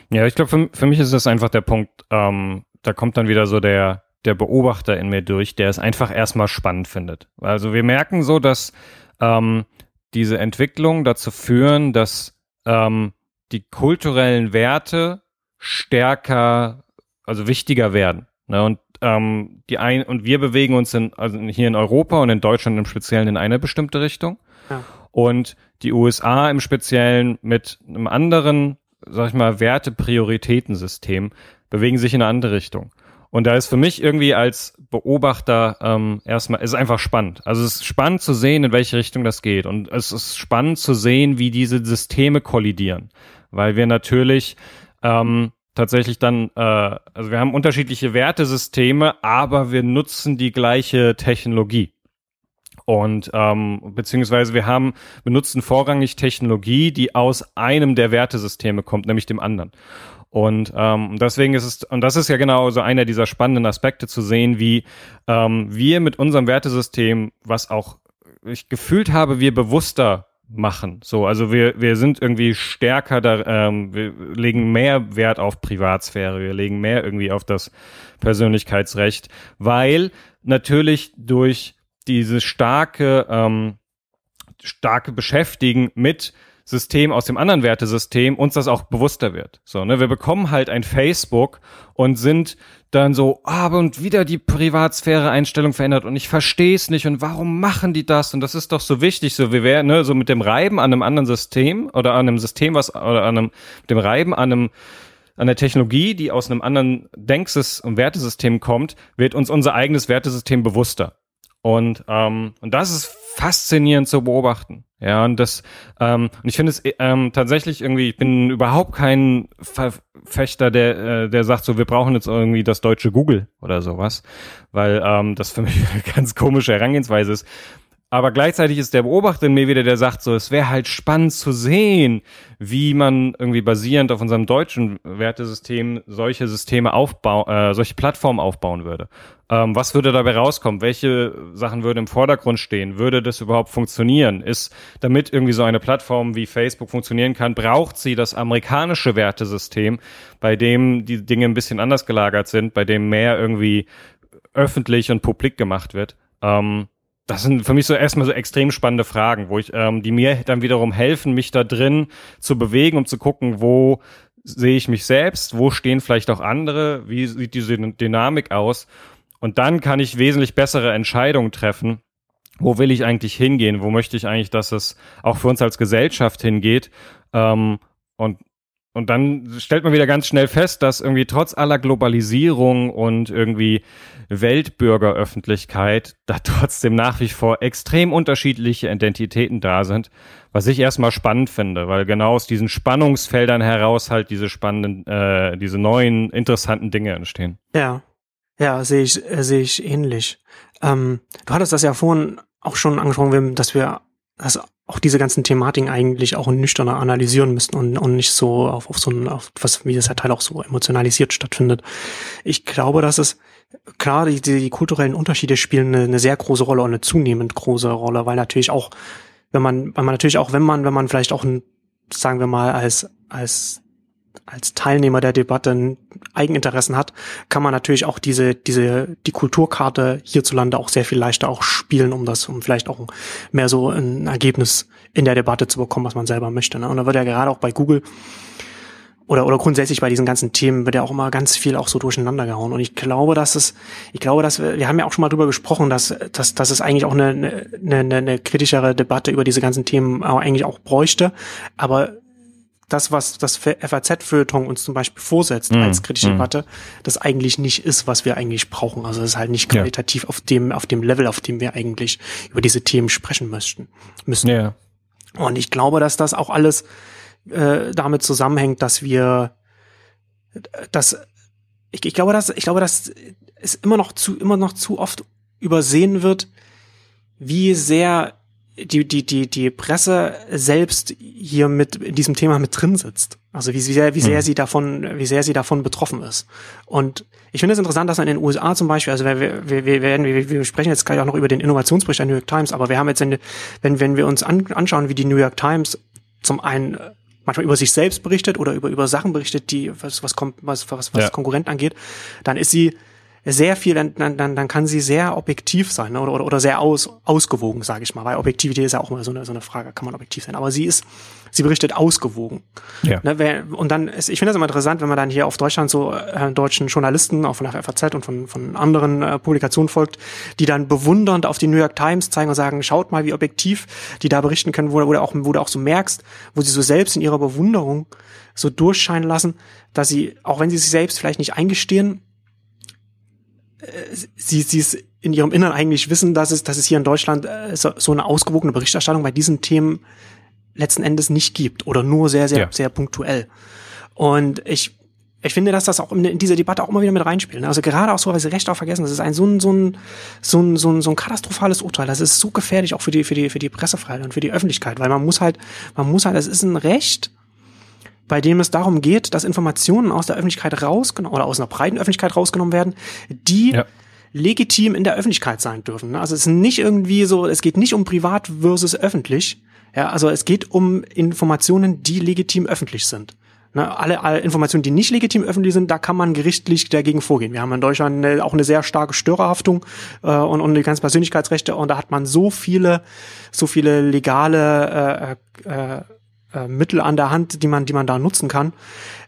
Ja, ich glaube, für, für mich ist das einfach der Punkt, ähm, da kommt dann wieder so der, der Beobachter in mir durch, der es einfach erstmal spannend findet. Also wir merken so, dass ähm, diese Entwicklung dazu führen, dass ähm, die kulturellen Werte stärker, also wichtiger werden. Ne? Und ähm, die ein und wir bewegen uns in, also hier in Europa und in Deutschland im Speziellen in eine bestimmte Richtung. Und die USA im Speziellen mit einem anderen, sag ich mal, Werte-Prioritätensystem bewegen sich in eine andere Richtung. Und da ist für mich irgendwie als Beobachter ähm, erstmal, ist einfach spannend. Also es ist spannend zu sehen, in welche Richtung das geht. Und es ist spannend zu sehen, wie diese Systeme kollidieren. Weil wir natürlich ähm, tatsächlich dann, äh, also wir haben unterschiedliche Wertesysteme, aber wir nutzen die gleiche Technologie. Und ähm, beziehungsweise wir haben benutzen vorrangig Technologie, die aus einem der Wertesysteme kommt, nämlich dem anderen. Und ähm, deswegen ist es, und das ist ja genau so einer dieser spannenden Aspekte zu sehen, wie ähm, wir mit unserem Wertesystem, was auch ich gefühlt habe, wir bewusster machen. So, also wir, wir sind irgendwie stärker da, ähm, wir legen mehr Wert auf Privatsphäre, wir legen mehr irgendwie auf das Persönlichkeitsrecht, weil natürlich durch dieses starke, ähm, starke Beschäftigen mit System aus dem anderen Wertesystem uns das auch bewusster wird. So, ne, wir bekommen halt ein Facebook und sind dann so, ah, aber und wieder die Privatsphäre-Einstellung verändert und ich verstehe es nicht und warum machen die das und das ist doch so wichtig, so wie wäre, ne, so mit dem Reiben an einem anderen System oder an einem System, was, oder an einem, dem Reiben an einem, an der Technologie, die aus einem anderen Denksys- und Wertesystem kommt, wird uns unser eigenes Wertesystem bewusster. Und, ähm, und das ist faszinierend zu beobachten. Ja, und das, ähm, und ich finde es ähm, tatsächlich irgendwie, ich bin überhaupt kein Verfechter, der, äh, der sagt so, wir brauchen jetzt irgendwie das deutsche Google oder sowas, weil ähm, das für mich eine ganz komische Herangehensweise ist. Aber gleichzeitig ist der Beobachter in mir wieder, der sagt so, es wäre halt spannend zu sehen, wie man irgendwie basierend auf unserem deutschen Wertesystem solche Systeme aufbauen, äh, solche Plattformen aufbauen würde. Ähm, was würde dabei rauskommen? Welche Sachen würden im Vordergrund stehen? Würde das überhaupt funktionieren? Ist, damit irgendwie so eine Plattform wie Facebook funktionieren kann, braucht sie das amerikanische Wertesystem, bei dem die Dinge ein bisschen anders gelagert sind, bei dem mehr irgendwie öffentlich und publik gemacht wird. Ähm, das sind für mich so erstmal so extrem spannende Fragen, wo ich, ähm, die mir dann wiederum helfen, mich da drin zu bewegen, um zu gucken, wo sehe ich mich selbst, wo stehen vielleicht auch andere, wie sieht diese Dynamik aus. Und dann kann ich wesentlich bessere Entscheidungen treffen. Wo will ich eigentlich hingehen? Wo möchte ich eigentlich, dass es auch für uns als Gesellschaft hingeht? Ähm, und und dann stellt man wieder ganz schnell fest, dass irgendwie trotz aller Globalisierung und irgendwie Weltbürgeröffentlichkeit da trotzdem nach wie vor extrem unterschiedliche Identitäten da sind, was ich erstmal spannend finde, weil genau aus diesen Spannungsfeldern heraus halt diese spannenden, äh, diese neuen interessanten Dinge entstehen. Ja, ja, sehe ich, äh, sehe ich ähnlich. Ähm, du hattest das ja vorhin auch schon angesprochen, dass wir dass auch diese ganzen Thematiken eigentlich auch nüchterner analysieren müssen und, und nicht so auf, auf so ein, auf was, wie das ja Teil auch so emotionalisiert stattfindet. Ich glaube, dass es, klar, die, die kulturellen Unterschiede spielen eine, eine sehr große Rolle und eine zunehmend große Rolle, weil natürlich auch, wenn man, weil man natürlich auch, wenn man, wenn man vielleicht auch ein, sagen wir mal, als, als als Teilnehmer der Debatte Eigeninteressen hat, kann man natürlich auch diese, diese, die Kulturkarte hierzulande auch sehr viel leichter auch spielen, um das, um vielleicht auch mehr so ein Ergebnis in der Debatte zu bekommen, was man selber möchte. Ne? Und da wird ja gerade auch bei Google oder, oder grundsätzlich bei diesen ganzen Themen wird ja auch immer ganz viel auch so durcheinander gehauen. Und ich glaube, dass es, ich glaube, dass wir, wir haben ja auch schon mal drüber gesprochen, dass, dass, dass es eigentlich auch eine, eine, eine, eine kritischere Debatte über diese ganzen Themen auch eigentlich auch bräuchte. Aber das, was das FAZ-Feuilleton uns zum Beispiel vorsetzt mm, als kritische mm. Debatte, das eigentlich nicht ist, was wir eigentlich brauchen. Also es ist halt nicht qualitativ ja. auf dem, auf dem Level, auf dem wir eigentlich über diese Themen sprechen möchten, müssen. Ja. Und ich glaube, dass das auch alles äh, damit zusammenhängt, dass wir, dass ich, ich glaube, dass ich glaube, dass es immer noch zu immer noch zu oft übersehen wird, wie sehr die, die, die, die Presse selbst hier mit in diesem Thema mit drin sitzt. Also wie sehr, wie sehr mhm. sie davon, wie sehr sie davon betroffen ist. Und ich finde es interessant, dass man in den USA zum Beispiel, also wir, wir, wir werden, wir, wir sprechen jetzt gleich auch noch über den Innovationsbericht der New York Times, aber wir haben jetzt, in, wenn, wenn wir uns an, anschauen, wie die New York Times zum einen manchmal über sich selbst berichtet oder über, über Sachen berichtet, die, was, was, was, was, was ja. Konkurrenten angeht, dann ist sie sehr viel, dann, dann, dann kann sie sehr objektiv sein ne? oder, oder, oder sehr aus, ausgewogen, sage ich mal, weil Objektivität ist ja auch immer so eine, so eine Frage, kann man objektiv sein, aber sie ist, sie berichtet ausgewogen. Ja. Ne? Und dann, ist, ich finde das immer interessant, wenn man dann hier auf Deutschland so äh, deutschen Journalisten, auch von der FAZ und von, von anderen äh, Publikationen folgt, die dann bewundernd auf die New York Times zeigen und sagen, schaut mal, wie objektiv die da berichten können, wo, wo, du auch, wo du auch so merkst, wo sie so selbst in ihrer Bewunderung so durchscheinen lassen, dass sie, auch wenn sie sich selbst vielleicht nicht eingestehen, sie, sie es in ihrem Innern eigentlich wissen, dass es, dass es hier in Deutschland äh, so, so eine ausgewogene Berichterstattung bei diesen Themen letzten Endes nicht gibt oder nur sehr, sehr, ja. sehr punktuell. Und ich, ich finde, dass das auch in, dieser Debatte auch immer wieder mit reinspielt. Ne? Also gerade auch so, weil sie Recht auch vergessen, das ist ein so ein, so ein, so ein, so ein, so ein katastrophales Urteil. Das ist so gefährlich auch für die, für die, für die Pressefreiheit und für die Öffentlichkeit, weil man muss halt, man muss halt, es ist ein Recht, bei dem es darum geht, dass Informationen aus der Öffentlichkeit rausgenommen oder aus einer breiten Öffentlichkeit rausgenommen werden, die ja. legitim in der Öffentlichkeit sein dürfen. Ne? Also es ist nicht irgendwie so, es geht nicht um privat versus öffentlich. Ja, also es geht um Informationen, die legitim öffentlich sind. Ne, alle, alle Informationen, die nicht legitim öffentlich sind, da kann man gerichtlich dagegen vorgehen. Wir haben in Deutschland eine, auch eine sehr starke Störerhaftung äh, und, und die ganzen Persönlichkeitsrechte und da hat man so viele, so viele legale äh, äh, äh, Mittel an der Hand, die man, die man da nutzen kann.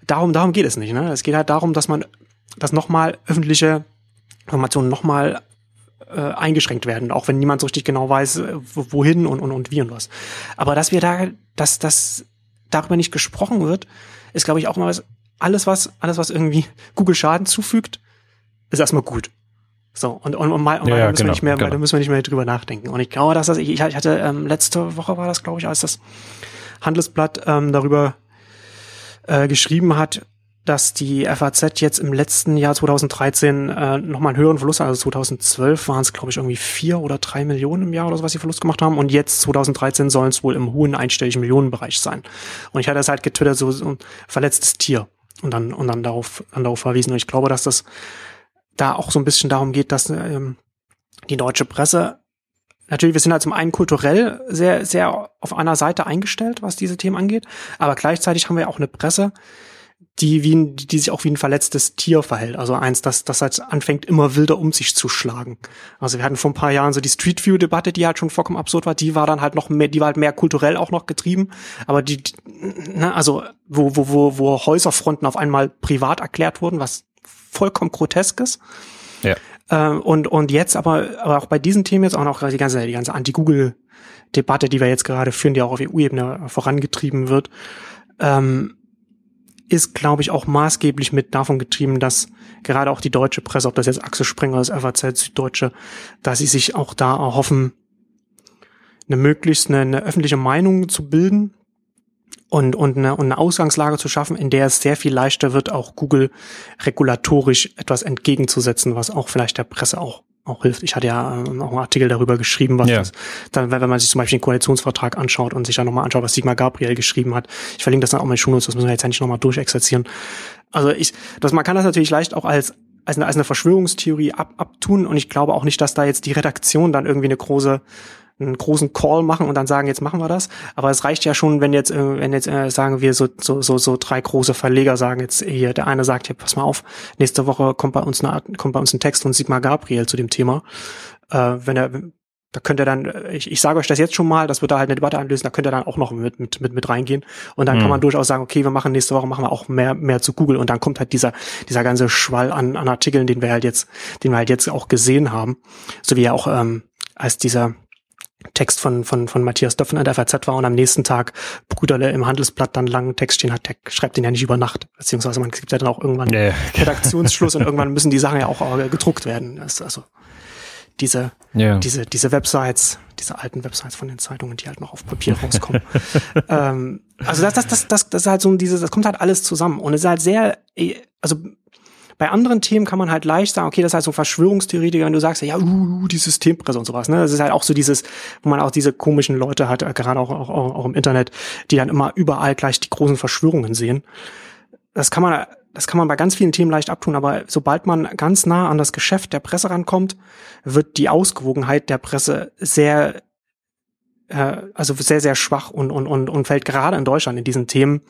Darum, darum geht es nicht. Ne? Es geht halt darum, dass man, dass nochmal öffentliche Informationen nochmal äh, eingeschränkt werden, auch wenn niemand so richtig genau weiß, äh, wohin und, und, und wie und was. Aber dass wir da, dass, dass darüber nicht gesprochen wird, ist, glaube ich, auch mal was, alles was, alles was irgendwie Google Schaden zufügt, ist erstmal gut. So, und, und, und mal, und Ja, ja, müssen genau, wir nicht mehr, genau. da müssen wir nicht mehr drüber nachdenken. Und ich glaube, dass das, ich, ich hatte, ähm, letzte Woche war das, glaube ich, als das Handelsblatt ähm, darüber äh, geschrieben hat, dass die FAZ jetzt im letzten Jahr 2013 äh, nochmal einen höheren Verlust, also 2012 waren es, glaube ich, irgendwie vier oder drei Millionen im Jahr oder so, was sie Verlust gemacht haben. Und jetzt 2013 sollen es wohl im hohen einstelligen Millionenbereich sein. Und ich hatte das halt getwittert, so, so ein verletztes Tier. Und dann, und dann darauf, dann darauf verwiesen. Und ich glaube, dass das da auch so ein bisschen darum geht, dass ähm, die deutsche Presse Natürlich, wir sind halt zum einen kulturell sehr, sehr auf einer Seite eingestellt, was diese Themen angeht, aber gleichzeitig haben wir auch eine Presse, die wie ein, die sich auch wie ein verletztes Tier verhält. Also eins, das, das halt anfängt, immer wilder um sich zu schlagen. Also wir hatten vor ein paar Jahren so die Street View-Debatte, die halt schon vollkommen absurd war. Die war dann halt noch mehr, die war halt mehr kulturell auch noch getrieben. Aber die, ne, also wo, wo, wo, wo Häuserfronten auf einmal privat erklärt wurden, was vollkommen grotesk ist. Ja. Ähm, und, und jetzt aber, aber auch bei diesen Themen jetzt auch noch die ganze, die ganze Anti-Google-Debatte, die wir jetzt gerade führen, die auch auf EU-Ebene vorangetrieben wird, ähm, ist, glaube ich, auch maßgeblich mit davon getrieben, dass gerade auch die deutsche Presse, ob das jetzt Axel Springer ist, FAZ, Süddeutsche, dass sie sich auch da erhoffen, eine möglichst eine, eine öffentliche Meinung zu bilden und, und, eine, und eine Ausgangslage zu schaffen, in der es sehr viel leichter wird, auch Google regulatorisch etwas entgegenzusetzen, was auch vielleicht der Presse auch auch hilft. Ich hatte ja ähm, auch einen Artikel darüber geschrieben, was Ja. das, dann, wenn man sich zum Beispiel den Koalitionsvertrag anschaut und sich dann nochmal anschaut, was Sigmar Gabriel geschrieben hat. Ich verlinke das dann auch mal in den Shownotes, das müssen wir jetzt ja nicht nochmal durchexerzieren. Also ich, das, man kann das natürlich leicht auch als, als eine, als eine Verschwörungstheorie ab, abtun und ich glaube auch nicht, dass da jetzt die Redaktion dann irgendwie eine große einen großen Call machen und dann sagen, jetzt machen wir das. Aber es reicht ja schon, wenn jetzt, äh, wenn jetzt äh, sagen wir so, so, so, so drei große Verleger sagen jetzt hier, der eine sagt, hier, pass mal auf, nächste Woche kommt bei uns eine, kommt bei uns ein Text von Sigmar Gabriel zu dem Thema. Äh, wenn er, da könnt ihr dann, äh, ich, ich sage euch das jetzt schon mal, das wird da halt eine Debatte einlösen, da könnt ihr dann auch noch mit, mit, mit, mit reingehen. Und dann kann Mhm. man durchaus sagen, okay, wir machen nächste Woche, machen wir auch mehr, mehr zu Google und dann kommt halt dieser, dieser ganze Schwall an, an Artikeln, den wir halt jetzt, den wir halt jetzt auch gesehen haben. So wie ja auch, ähm, als dieser Text von, von, von Matthias Döpfen an der FAZ war und am nächsten Tag Brüderle im Handelsblatt dann langen Text stehen hat, der schreibt den ja nicht über Nacht, beziehungsweise man gibt ja dann auch irgendwann ja. Redaktionsschluss und irgendwann müssen die Sachen ja auch äh, gedruckt werden. Also diese, Ja. diese, diese Websites, diese alten Websites von den Zeitungen, die halt noch auf Papier rauskommen. ähm, also das, das, das, das, das ist halt so dieses, das kommt halt alles zusammen und es ist halt sehr, eh, also bei anderen Themen kann man halt leicht sagen, okay, das ist halt so Verschwörungstheoretiker, wenn du sagst, ja, uh, die Systempresse und sowas, ne? Das ist halt auch so dieses, wo man auch diese komischen Leute hat, äh, gerade auch, auch, auch auch im Internet, die dann immer überall gleich die großen Verschwörungen sehen. Das kann man, das kann man bei ganz vielen Themen leicht abtun, aber sobald man ganz nah an das Geschäft der Presse rankommt, wird die Ausgewogenheit der Presse sehr, äh, also sehr, sehr schwach und, und, und, und fällt gerade in Deutschland in diesen Themen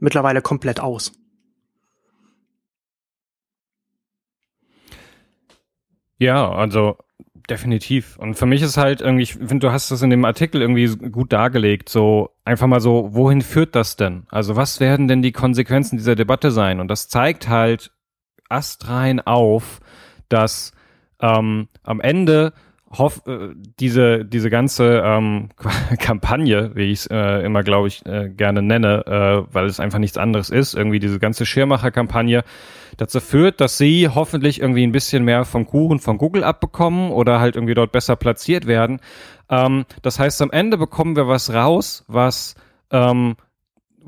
mittlerweile komplett aus. Ja, also definitiv. Und für mich ist halt irgendwie, ich finde, du hast das in dem Artikel irgendwie gut dargelegt, so einfach mal so, wohin führt das denn? Also was werden denn die Konsequenzen dieser Debatte sein? Und das zeigt halt astrein auf, dass ähm, am Ende hoff, äh, diese, diese ganze ähm, Kampagne, wie ich es äh, immer, glaube ich, äh, gerne nenne, äh, weil es einfach nichts anderes ist, irgendwie diese ganze Schirmacher-Kampagne dazu führt, dass sie hoffentlich irgendwie ein bisschen mehr vom Kuchen von Google abbekommen oder halt irgendwie dort besser platziert werden. Ähm, das heißt, am Ende bekommen wir was raus, was ähm,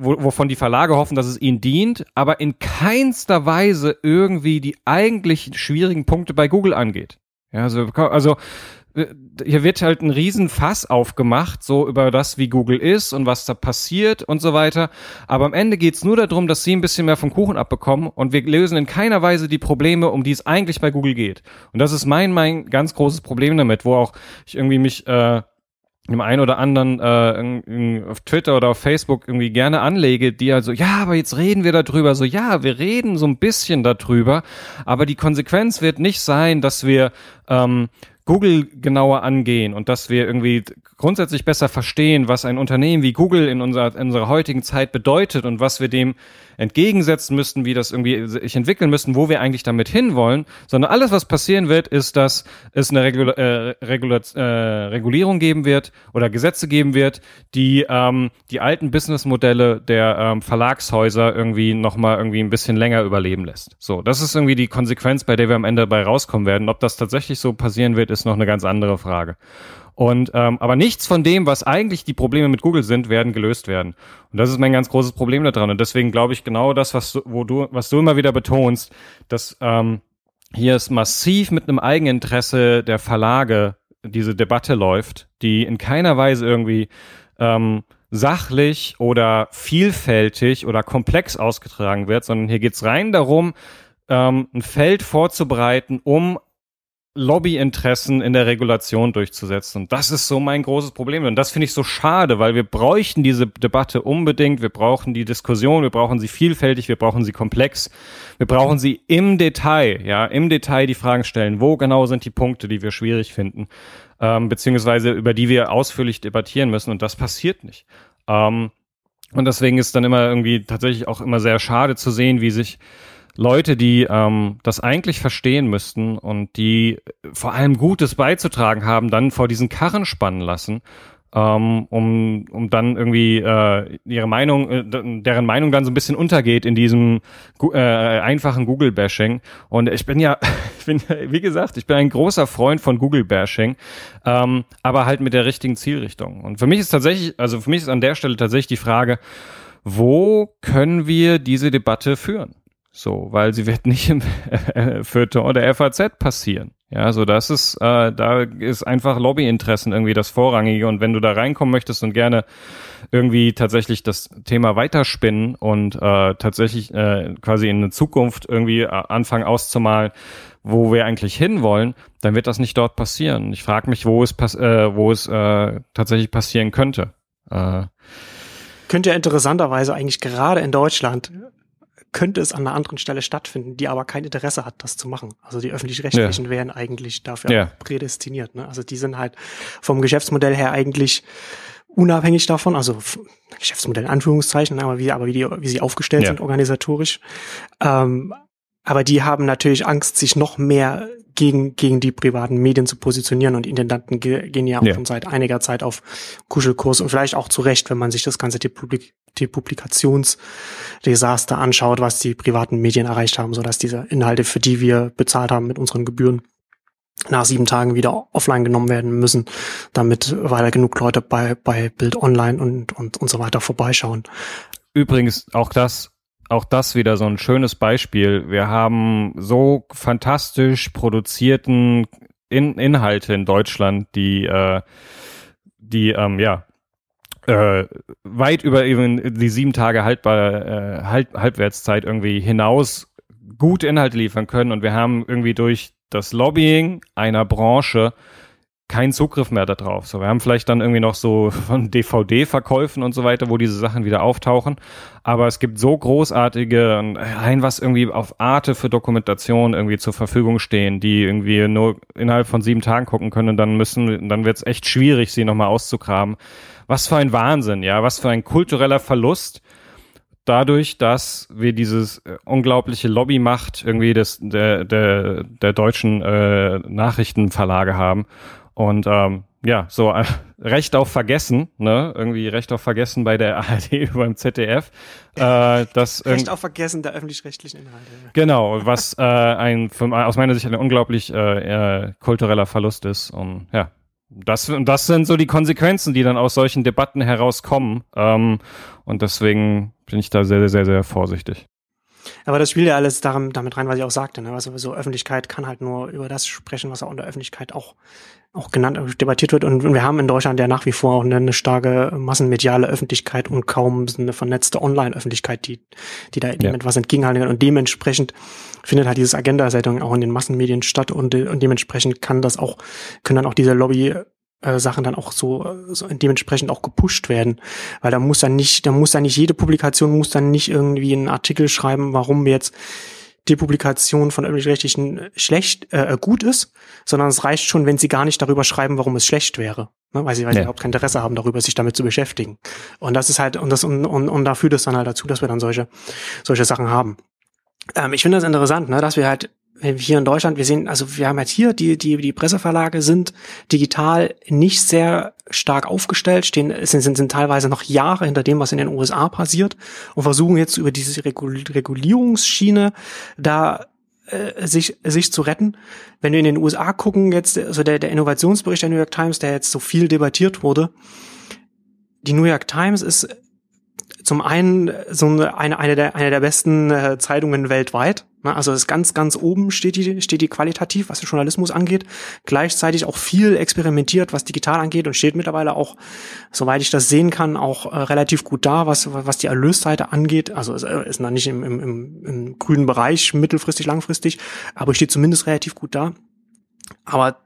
wo, wovon die Verlage hoffen, dass es ihnen dient, aber in keinster Weise irgendwie die eigentlich schwierigen Punkte bei Google angeht. Ja, also, also äh, hier wird halt ein Riesenfass aufgemacht, so über das, wie Google ist und was da passiert und so weiter. Aber am Ende geht's nur darum, dass sie ein bisschen mehr vom Kuchen abbekommen und wir lösen in keiner Weise die Probleme, um die es eigentlich bei Google geht. Und das ist mein, mein ganz großes Problem damit, wo auch ich irgendwie mich äh, dem einen oder anderen äh, in- in- auf Twitter oder auf Facebook irgendwie gerne anlege, die also, ja, aber jetzt reden wir darüber. So, ja, wir reden so ein bisschen darüber, aber die Konsequenz wird nicht sein, dass wir ähm, Google genauer angehen und dass wir irgendwie grundsätzlich besser verstehen, was ein Unternehmen wie Google in unserer, in unserer heutigen Zeit bedeutet und was wir dem entgegensetzen müssten, wie das irgendwie sich entwickeln müssten, wo wir eigentlich damit hinwollen, sondern alles, was passieren wird, ist, dass es eine Regula äh, Regula äh, Regulierung geben wird oder Gesetze geben wird, die ähm, die alten Businessmodelle der ähm, Verlagshäuser irgendwie nochmal irgendwie ein bisschen länger überleben lässt. So, das ist irgendwie die Konsequenz, bei der wir am Ende dabei rauskommen werden. Ob das tatsächlich so passieren wird, ist noch eine ganz andere Frage. Und ähm, aber nichts von dem, was eigentlich die Probleme mit Google sind, werden gelöst werden. Und das ist mein ganz großes Problem daran. Und deswegen glaube ich genau das, was du, wo du, was du immer wieder betonst, dass ähm, hier ist massiv mit einem Eigeninteresse der Verlage diese Debatte läuft, die in keiner Weise irgendwie ähm, sachlich oder vielfältig oder komplex ausgetragen wird, sondern hier geht's rein darum, ähm, ein Feld vorzubereiten, um Lobbyinteressen in der Regulation durchzusetzen. Und das ist so mein großes Problem. Und das finde ich so schade, weil wir bräuchten diese Debatte unbedingt. Wir brauchen die Diskussion, wir brauchen sie vielfältig, wir brauchen sie komplex. Wir brauchen sie im Detail, ja, im Detail die Fragen stellen. Wo genau sind die Punkte, die wir schwierig finden, ähm, beziehungsweise über die wir ausführlich debattieren müssen. Und das passiert nicht. Ähm, und deswegen ist dann immer irgendwie tatsächlich auch immer sehr schade zu sehen, wie sich Leute, die ähm, das eigentlich verstehen müssten und die vor allem Gutes beizutragen haben, dann vor diesen Karren spannen lassen, ähm, um, um dann irgendwie äh, ihre Meinung, äh, deren Meinung dann so ein bisschen untergeht in diesem äh, einfachen Google-Bashing. Und ich bin ja, ich bin, wie gesagt, ich bin ein großer Freund von Google-Bashing, ähm, aber halt mit der richtigen Zielrichtung. Und für mich ist tatsächlich, also für mich ist an der Stelle tatsächlich die Frage, wo können wir diese Debatte führen? So, weil sie wird nicht im Feuilleton der FAZ passieren. Ja, so das ist, äh, da ist einfach Lobbyinteressen irgendwie das Vorrangige. Und wenn du da reinkommen möchtest und gerne irgendwie tatsächlich das Thema weiterspinnen und äh, tatsächlich äh, quasi in eine Zukunft irgendwie äh, anfangen auszumalen, wo wir eigentlich hinwollen, dann wird das nicht dort passieren. Ich frage mich, wo es, pass äh, wo es äh, tatsächlich passieren könnte. Äh, könnte ja interessanterweise eigentlich gerade in Deutschland könnte es an einer anderen Stelle stattfinden, die aber kein Interesse hat, das zu machen. Also die öffentlich-rechtlichen ja. wären eigentlich dafür ja. prädestiniert. Ne? Also die sind halt vom Geschäftsmodell her eigentlich unabhängig davon, also Geschäftsmodell in Anführungszeichen, aber wie, aber wie, die, wie sie aufgestellt ja. sind organisatorisch. Ähm, aber die haben natürlich Angst, sich noch mehr gegen, gegen die privaten Medien zu positionieren und Intendanten gehen ja auch ja. schon seit einiger Zeit auf Kuschelkurs und vielleicht auch zu Recht, wenn man sich das ganze Depublik Depublikationsdesaster anschaut, was die privaten Medien erreicht haben, so dass diese Inhalte, für die wir bezahlt haben mit unseren Gebühren, nach sieben Tagen wieder offline genommen werden müssen, damit weiter genug Leute bei, bei Bild Online und, und, und so weiter vorbeischauen. Übrigens, auch das auch das wieder so ein schönes Beispiel. Wir haben so fantastisch produzierten in Inhalte in Deutschland, die, äh, die ähm, ja äh, weit über eben die sieben Tage haltbar äh, halt, Halbwertszeit irgendwie hinaus gute Inhalte liefern können. Und wir haben irgendwie durch das Lobbying einer Branche keinen Zugriff mehr darauf. So, wir haben vielleicht dann irgendwie noch so von DVD-Verkäufen und so weiter, wo diese Sachen wieder auftauchen. Aber es gibt so großartige, ein was irgendwie auf Arte für Dokumentation irgendwie zur Verfügung stehen, die irgendwie nur innerhalb von sieben Tagen gucken können. Und dann müssen, dann wird es echt schwierig, sie nochmal auszugraben. Was für ein Wahnsinn, ja, was für ein kultureller Verlust dadurch, dass wir dieses äh, unglaubliche Lobbymacht irgendwie des, der, der, der deutschen äh, Nachrichtenverlage haben und ähm, ja, so äh, Recht auf Vergessen, ne? Irgendwie Recht auf Vergessen bei der ARD beim ZDF. Äh, das Recht auf Vergessen der öffentlich-rechtlichen Inhalte. Genau, was äh, ein für, aus meiner Sicht ein unglaublich äh, äh, kultureller Verlust ist. Und ja, das, das sind so die Konsequenzen, die dann aus solchen Debatten herauskommen. Ähm, und deswegen bin ich da sehr, sehr, sehr vorsichtig. Aber das spielt ja alles darum, damit rein, was ich auch sagte. Ne? Also so Öffentlichkeit kann halt nur über das sprechen, was auch in der Öffentlichkeit auch, auch genannt, äh, debattiert wird. Und wir haben in Deutschland ja nach wie vor auch eine, starke massenmediale Öffentlichkeit und kaum eine vernetzte Online-Öffentlichkeit, die, die da ja. mit was entgegenhalten kann. Und dementsprechend findet halt dieses Agenda-Sendung auch in den Massenmedien statt und, und dementsprechend kann das auch, können dann auch diese Lobby äh, Sachen dann auch so, so dementsprechend auch gepusht werden, weil da muss dann nicht, da muss dann nicht jede Publikation muss dann nicht irgendwie einen Artikel schreiben, warum jetzt Depublikation von öffentlich-rechtlichen schlecht, äh, gut ist, sondern es reicht schon, wenn sie gar nicht darüber schreiben, warum es schlecht wäre. Ne? Weil sie, weil sie überhaupt kein Interesse haben, darüber sich damit zu beschäftigen. Und das ist halt, und das, und, und, und da führt es dann halt dazu, dass wir dann solche, solche Sachen haben. Ähm, ich finde das interessant, ne, dass wir halt hier in Deutschland, wir sehen, also wir haben halt hier, die, die, die Presseverlage sind digital nicht sehr stark aufgestellt, stehen, sind, sind, sind teilweise noch Jahre hinter dem, was in den USA passiert und versuchen jetzt über diese Regulierungsschiene da äh, sich, sich zu retten. Wenn wir in den USA gucken, jetzt, also der, der Innovationsbericht der New York Times, der jetzt so viel debattiert wurde, die New York Times ist zum einen so eine, eine, der, eine der besten äh, Zeitungen weltweit. Ne? Also ist ganz, ganz oben steht die, steht die qualitativ, was den Journalismus angeht. Gleichzeitig auch viel experimentiert, was digital angeht und steht mittlerweile auch, soweit ich das sehen kann, auch äh, relativ gut da, was, was die Erlösseite angeht. Also ist, äh, ist noch nicht im, im, im, im grünen Bereich, mittelfristig, langfristig, aber steht zumindest relativ gut da. Aber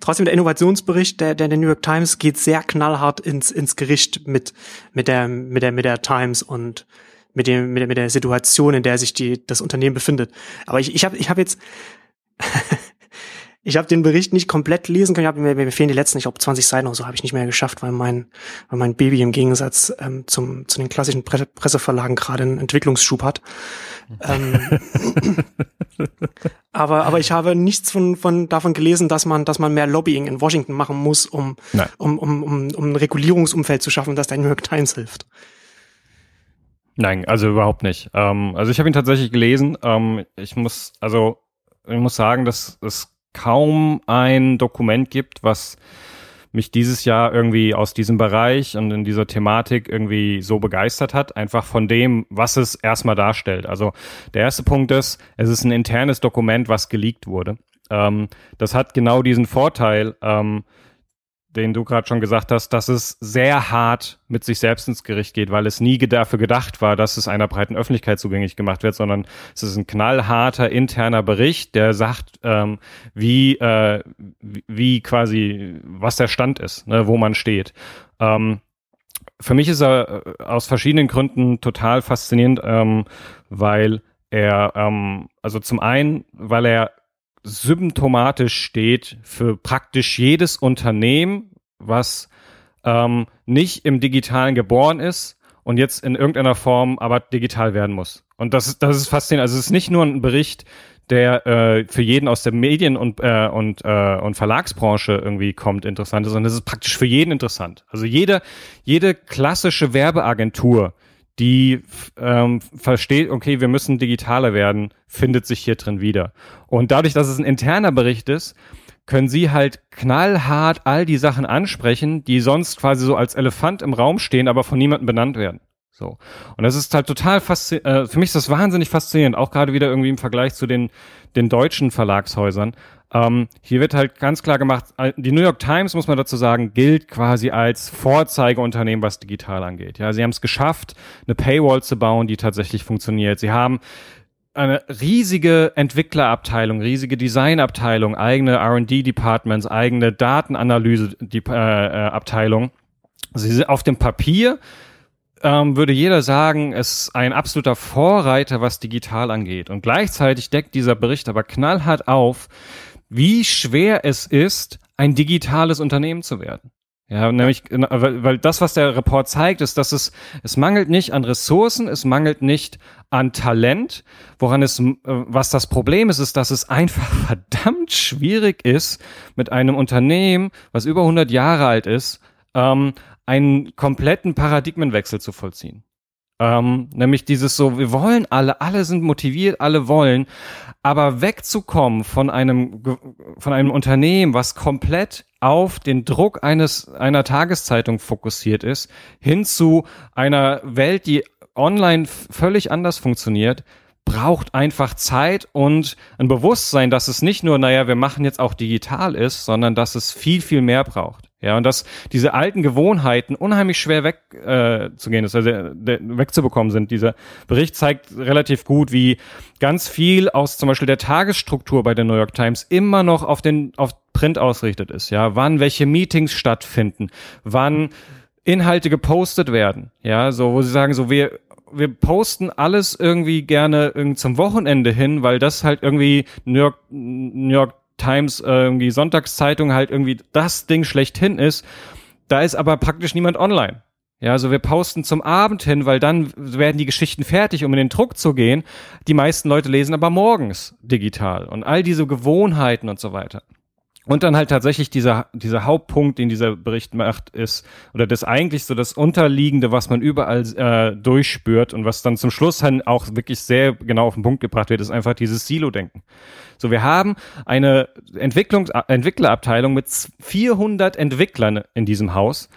trotzdem der Innovationsbericht der, der, der New York Times geht sehr knallhart ins, ins Gericht mit, mit der, mit der, mit der Times und mit dem, mit der, mit der Situation, in der sich die, das Unternehmen befindet. Aber ich, ich habe, ich habe jetzt, ich habe den Bericht nicht komplett lesen können. Ich hab, mir, mir fehlen die letzten, ich glaube 20 Seiten oder so, habe ich nicht mehr geschafft, weil mein, weil mein Baby im Gegensatz ähm, zum, zu den klassischen Pre Presseverlagen gerade einen Entwicklungsschub hat. Ähm, aber, aber ich habe nichts von, von davon gelesen, dass man, dass man mehr Lobbying in Washington machen muss, um, um, um, um, um ein Regulierungsumfeld zu schaffen, das der New York Times hilft. Nein, also überhaupt nicht. Ähm, also ich habe ihn tatsächlich gelesen. Ähm, ich muss, also ich muss sagen, dass es kaum ein Dokument gibt, was mich dieses Jahr irgendwie aus diesem Bereich und in dieser Thematik irgendwie so begeistert hat, einfach von dem, was es erstmal darstellt. Also der erste Punkt ist, es ist ein internes Dokument, was geleakt wurde. Ähm, das hat genau diesen Vorteil, ähm, den du gerade schon gesagt hast, dass es sehr hart mit sich selbst ins Gericht geht, weil es nie dafür gedacht war, dass es einer breiten Öffentlichkeit zugänglich gemacht wird, sondern es ist ein knallharter interner Bericht, der sagt, ähm, wie, äh, wie quasi, was der Stand ist, ne, wo man steht. Ähm, für mich ist er äh, aus verschiedenen Gründen total faszinierend, ähm, weil er, ähm, also zum einen, weil er symptomatisch steht für praktisch jedes Unternehmen, was ähm, nicht im Digitalen geboren ist und jetzt in irgendeiner Form aber digital werden muss. Und das ist, das ist faszinierend. Also es ist nicht nur ein Bericht, der äh, für jeden aus der Medien- und, äh, und, äh, und Verlagsbranche irgendwie kommt interessant ist, sondern es ist praktisch für jeden interessant. Also jede, jede klassische Werbeagentur, die ähm, versteht, okay, wir müssen digitaler werden, findet sich hier drin wieder. Und dadurch, dass es ein interner Bericht ist, können sie halt knallhart all die Sachen ansprechen, die sonst quasi so als Elefant im Raum stehen, aber von niemandem benannt werden. So. Und das ist halt total faszinierend, äh, für mich ist das wahnsinnig faszinierend, auch gerade wieder irgendwie im Vergleich zu den, den deutschen Verlagshäusern. Ähm, hier wird halt ganz klar gemacht, äh, die New York Times, muss man dazu sagen, gilt quasi als Vorzeigeunternehmen, was digital angeht. Ja, sie haben es geschafft, eine Paywall zu bauen, die tatsächlich funktioniert. Sie haben eine riesige Entwicklerabteilung, riesige Designabteilung, eigene R&D-Departments, eigene Datenanalyse-Abteilung. Äh, äh, sie sind auf dem Papier ähm, würde jeder sagen, es ist ein absoluter Vorreiter, was digital angeht. Und gleichzeitig deckt dieser Bericht aber knallhart auf, wie schwer es ist, ein digitales Unternehmen zu werden. Ja, nämlich, weil, weil das, was der Report zeigt, ist, dass es, es mangelt nicht an Ressourcen, es mangelt nicht an Talent. Woran es, äh, was das Problem ist, ist, dass es einfach verdammt schwierig ist, mit einem Unternehmen, was über 100 Jahre alt ist, ähm, einen kompletten Paradigmenwechsel zu vollziehen. Ähm, nämlich dieses so, wir wollen alle, alle sind motiviert, alle wollen, aber wegzukommen von einem, von einem Unternehmen, was komplett auf den Druck eines, einer Tageszeitung fokussiert ist, hin zu einer Welt, die online völlig anders funktioniert, braucht einfach Zeit und ein Bewusstsein, dass es nicht nur, naja, wir machen jetzt auch digital ist, sondern dass es viel, viel mehr braucht. Ja, und dass diese alten Gewohnheiten unheimlich schwer wegzugehen äh, zu gehen also de, wegzubekommen sind. Dieser Bericht zeigt relativ gut, wie ganz viel aus zum Beispiel der Tagesstruktur bei der New York Times immer noch auf den auf Print ausgerichtet ist. Ja, wann welche Meetings stattfinden, wann Inhalte gepostet werden. Ja, so wo sie sagen, so wir wir posten alles irgendwie gerne zum Wochenende hin, weil das halt irgendwie New York, New York Times, äh, irgendwie Sonntagszeitung halt irgendwie das Ding schlechthin ist. Da ist aber praktisch niemand online. Ja, also wir posten zum Abend hin, weil dann werden die Geschichten fertig, um in den Druck zu gehen. Die meisten Leute lesen aber morgens digital und all diese Gewohnheiten und so weiter. Und dann halt tatsächlich dieser, dieser Hauptpunkt, den dieser Bericht macht, ist, oder das eigentlich so das Unterliegende, was man überall äh, durchspürt und was dann zum Schluss dann auch wirklich sehr genau auf den Punkt gebracht wird, ist einfach dieses Silo-Denken. So, wir haben eine Entwicklungs Entwicklerabteilung mit 400 Entwicklern in diesem Haus.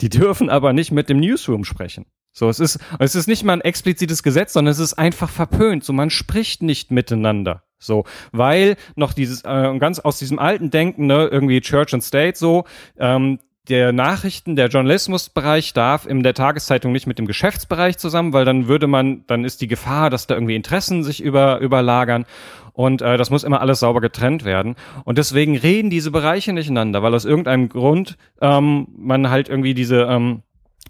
Die dürfen aber nicht mit dem Newsroom sprechen. So, es ist, es ist nicht mal ein explizites Gesetz, sondern es ist einfach verpönt. So, man spricht nicht miteinander. So, weil noch dieses, äh, ganz aus diesem alten Denken, ne, irgendwie Church and State so, ähm, der Nachrichten, der Journalismusbereich darf in der Tageszeitung nicht mit dem Geschäftsbereich zusammen, weil dann würde man, dann ist die Gefahr, dass da irgendwie Interessen sich über, überlagern. Und äh, das muss immer alles sauber getrennt werden. Und deswegen reden diese Bereiche nicht miteinander, weil aus irgendeinem Grund ähm, man halt irgendwie diese ähm,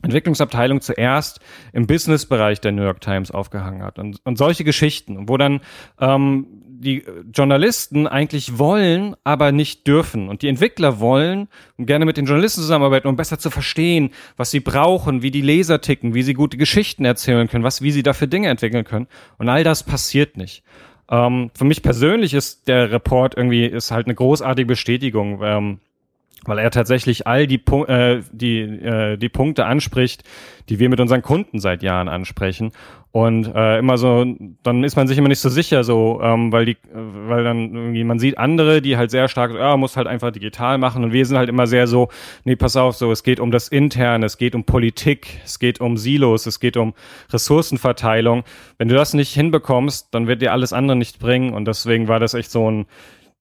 Entwicklungsabteilung zuerst im Businessbereich der New York Times aufgehangen hat. Und, und solche Geschichten, wo dann ähm, die Journalisten eigentlich wollen, aber nicht dürfen. Und die Entwickler wollen und gerne mit den Journalisten zusammenarbeiten, um besser zu verstehen, was sie brauchen, wie die Leser ticken, wie sie gute Geschichten erzählen können, was, wie sie dafür Dinge entwickeln können. Und all das passiert nicht. Ähm, für mich persönlich ist der Report irgendwie, ist halt eine großartige Bestätigung. Ähm, weil er tatsächlich all die, äh, die, äh, die Punkte anspricht, die wir mit unseren Kunden seit Jahren ansprechen. Und äh, immer so, dann ist man sich immer nicht so sicher, so, ähm, weil die, weil dann irgendwie man sieht andere, die halt sehr stark, ja, muss halt einfach digital machen. Und wir sind halt immer sehr so, nee, pass auf, so, es geht um das Interne, es geht um Politik, es geht um Silos, es geht um Ressourcenverteilung. Wenn du das nicht hinbekommst, dann wird dir alles andere nicht bringen. Und deswegen war das echt so ein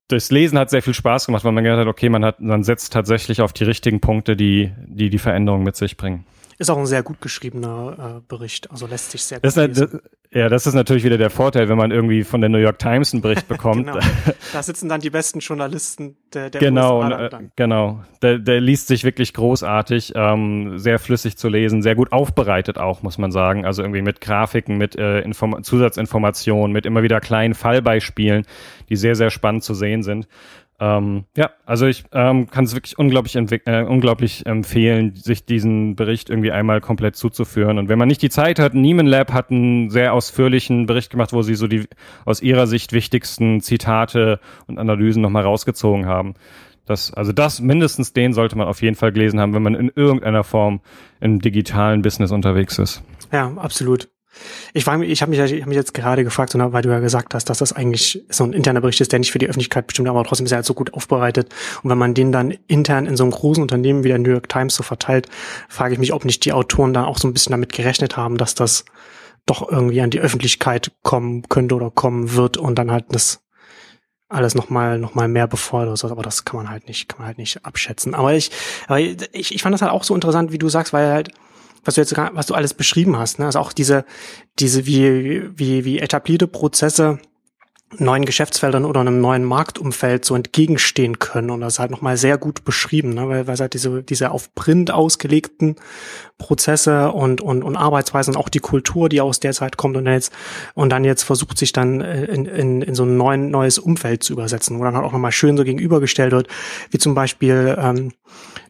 das Lesen hat sehr viel Spaß gemacht, weil man gedacht hat, okay, man hat, man setzt tatsächlich auf die richtigen Punkte, die die, die Veränderung mit sich bringen. Ist auch ein sehr gut geschriebener äh, Bericht, also lässt sich sehr gut das, lesen. Das, ja, das ist natürlich wieder der Vorteil, wenn man irgendwie von der New York Times einen Bericht bekommt. genau. Da sitzen dann die besten Journalisten der, der genau, USA. Dann, äh, genau, der, der liest sich wirklich großartig, ähm, sehr flüssig zu lesen, sehr gut aufbereitet auch, muss man sagen. Also irgendwie mit Grafiken, mit äh, Inform Zusatzinformationen, mit immer wieder kleinen Fallbeispielen, die sehr, sehr spannend zu sehen sind. Ähm, ja, also ich ähm, kann es wirklich unglaublich, äh, unglaublich empfehlen, sich diesen Bericht irgendwie einmal komplett zuzuführen. Und wenn man nicht die Zeit hat, Neiman Lab hat einen sehr ausführlichen Bericht gemacht, wo sie so die aus ihrer Sicht wichtigsten Zitate und Analysen nochmal rausgezogen haben. Das, also das, mindestens den sollte man auf jeden Fall gelesen haben, wenn man in irgendeiner Form im digitalen Business unterwegs ist. Ja, absolut. Ich frage mich, ich habe mich, ich hab mich jetzt gerade gefragt, weil du ja gesagt hast, dass das eigentlich so ein interner Bericht ist, der nicht für die Öffentlichkeit bestimmt, aber trotzdem ist er halt so gut aufbereitet. Und wenn man den dann intern in so einem großen Unternehmen wie der New York Times so verteilt, frage ich mich, ob nicht die Autoren dann auch so ein bisschen damit gerechnet haben, dass das doch irgendwie an die Öffentlichkeit kommen könnte oder kommen wird und dann halt das alles nochmal noch mal mehr so, aber das kann man halt nicht, kann man halt nicht abschätzen. Aber ich, aber ich, ich fand das halt auch so interessant, wie du sagst, weil halt was du jetzt was du alles beschrieben hast, ne? Also auch diese, diese wie, wie, wie etablierte Prozesse neuen Geschäftsfeldern oder einem neuen Marktumfeld so entgegenstehen können. Und das ist halt nochmal sehr gut beschrieben, ne? weil, weil es halt diese, diese auf Print ausgelegten Prozesse und, und, und Arbeitsweisen und auch die Kultur, die aus der Zeit kommt und dann jetzt, und dann jetzt versucht sich dann äh, in, in, in so ein neuen, neues Umfeld zu übersetzen, wo dann halt auch nochmal schön so gegenübergestellt wird, wie zum Beispiel ähm,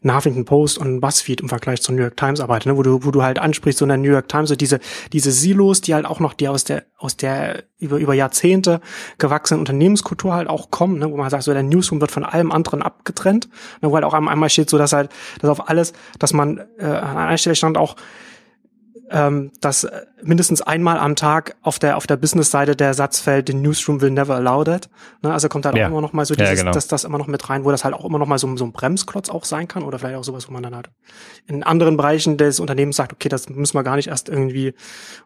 ein Huffington Post und BuzzFeed im Vergleich zur New York Times Arbeit, ne? wo du, wo du halt ansprichst, so in der New York Times, so diese, diese Silos, die halt auch noch die aus der, aus der über, über Jahrzehnte gewachsene Unternehmenskultur halt auch kommen, ne? wo man sagt, so der Newsroom wird von allem anderen abgetrennt, ne? wo halt auch einmal steht, so dass halt, dass auf alles, dass man äh, an einer Stelle stand auch, ähm, dass mindestens einmal am Tag auf der auf der Business-Seite der Satz fällt, the newsroom will never allow that. Ne? Also kommt halt ja. auch immer noch mal so dieses, ja, genau. dass das immer noch mit rein, wo das halt auch immer noch mal so, so ein Bremsklotz auch sein kann oder vielleicht auch sowas, wo man dann halt in anderen Bereichen des Unternehmens sagt, okay, das müssen wir gar nicht erst irgendwie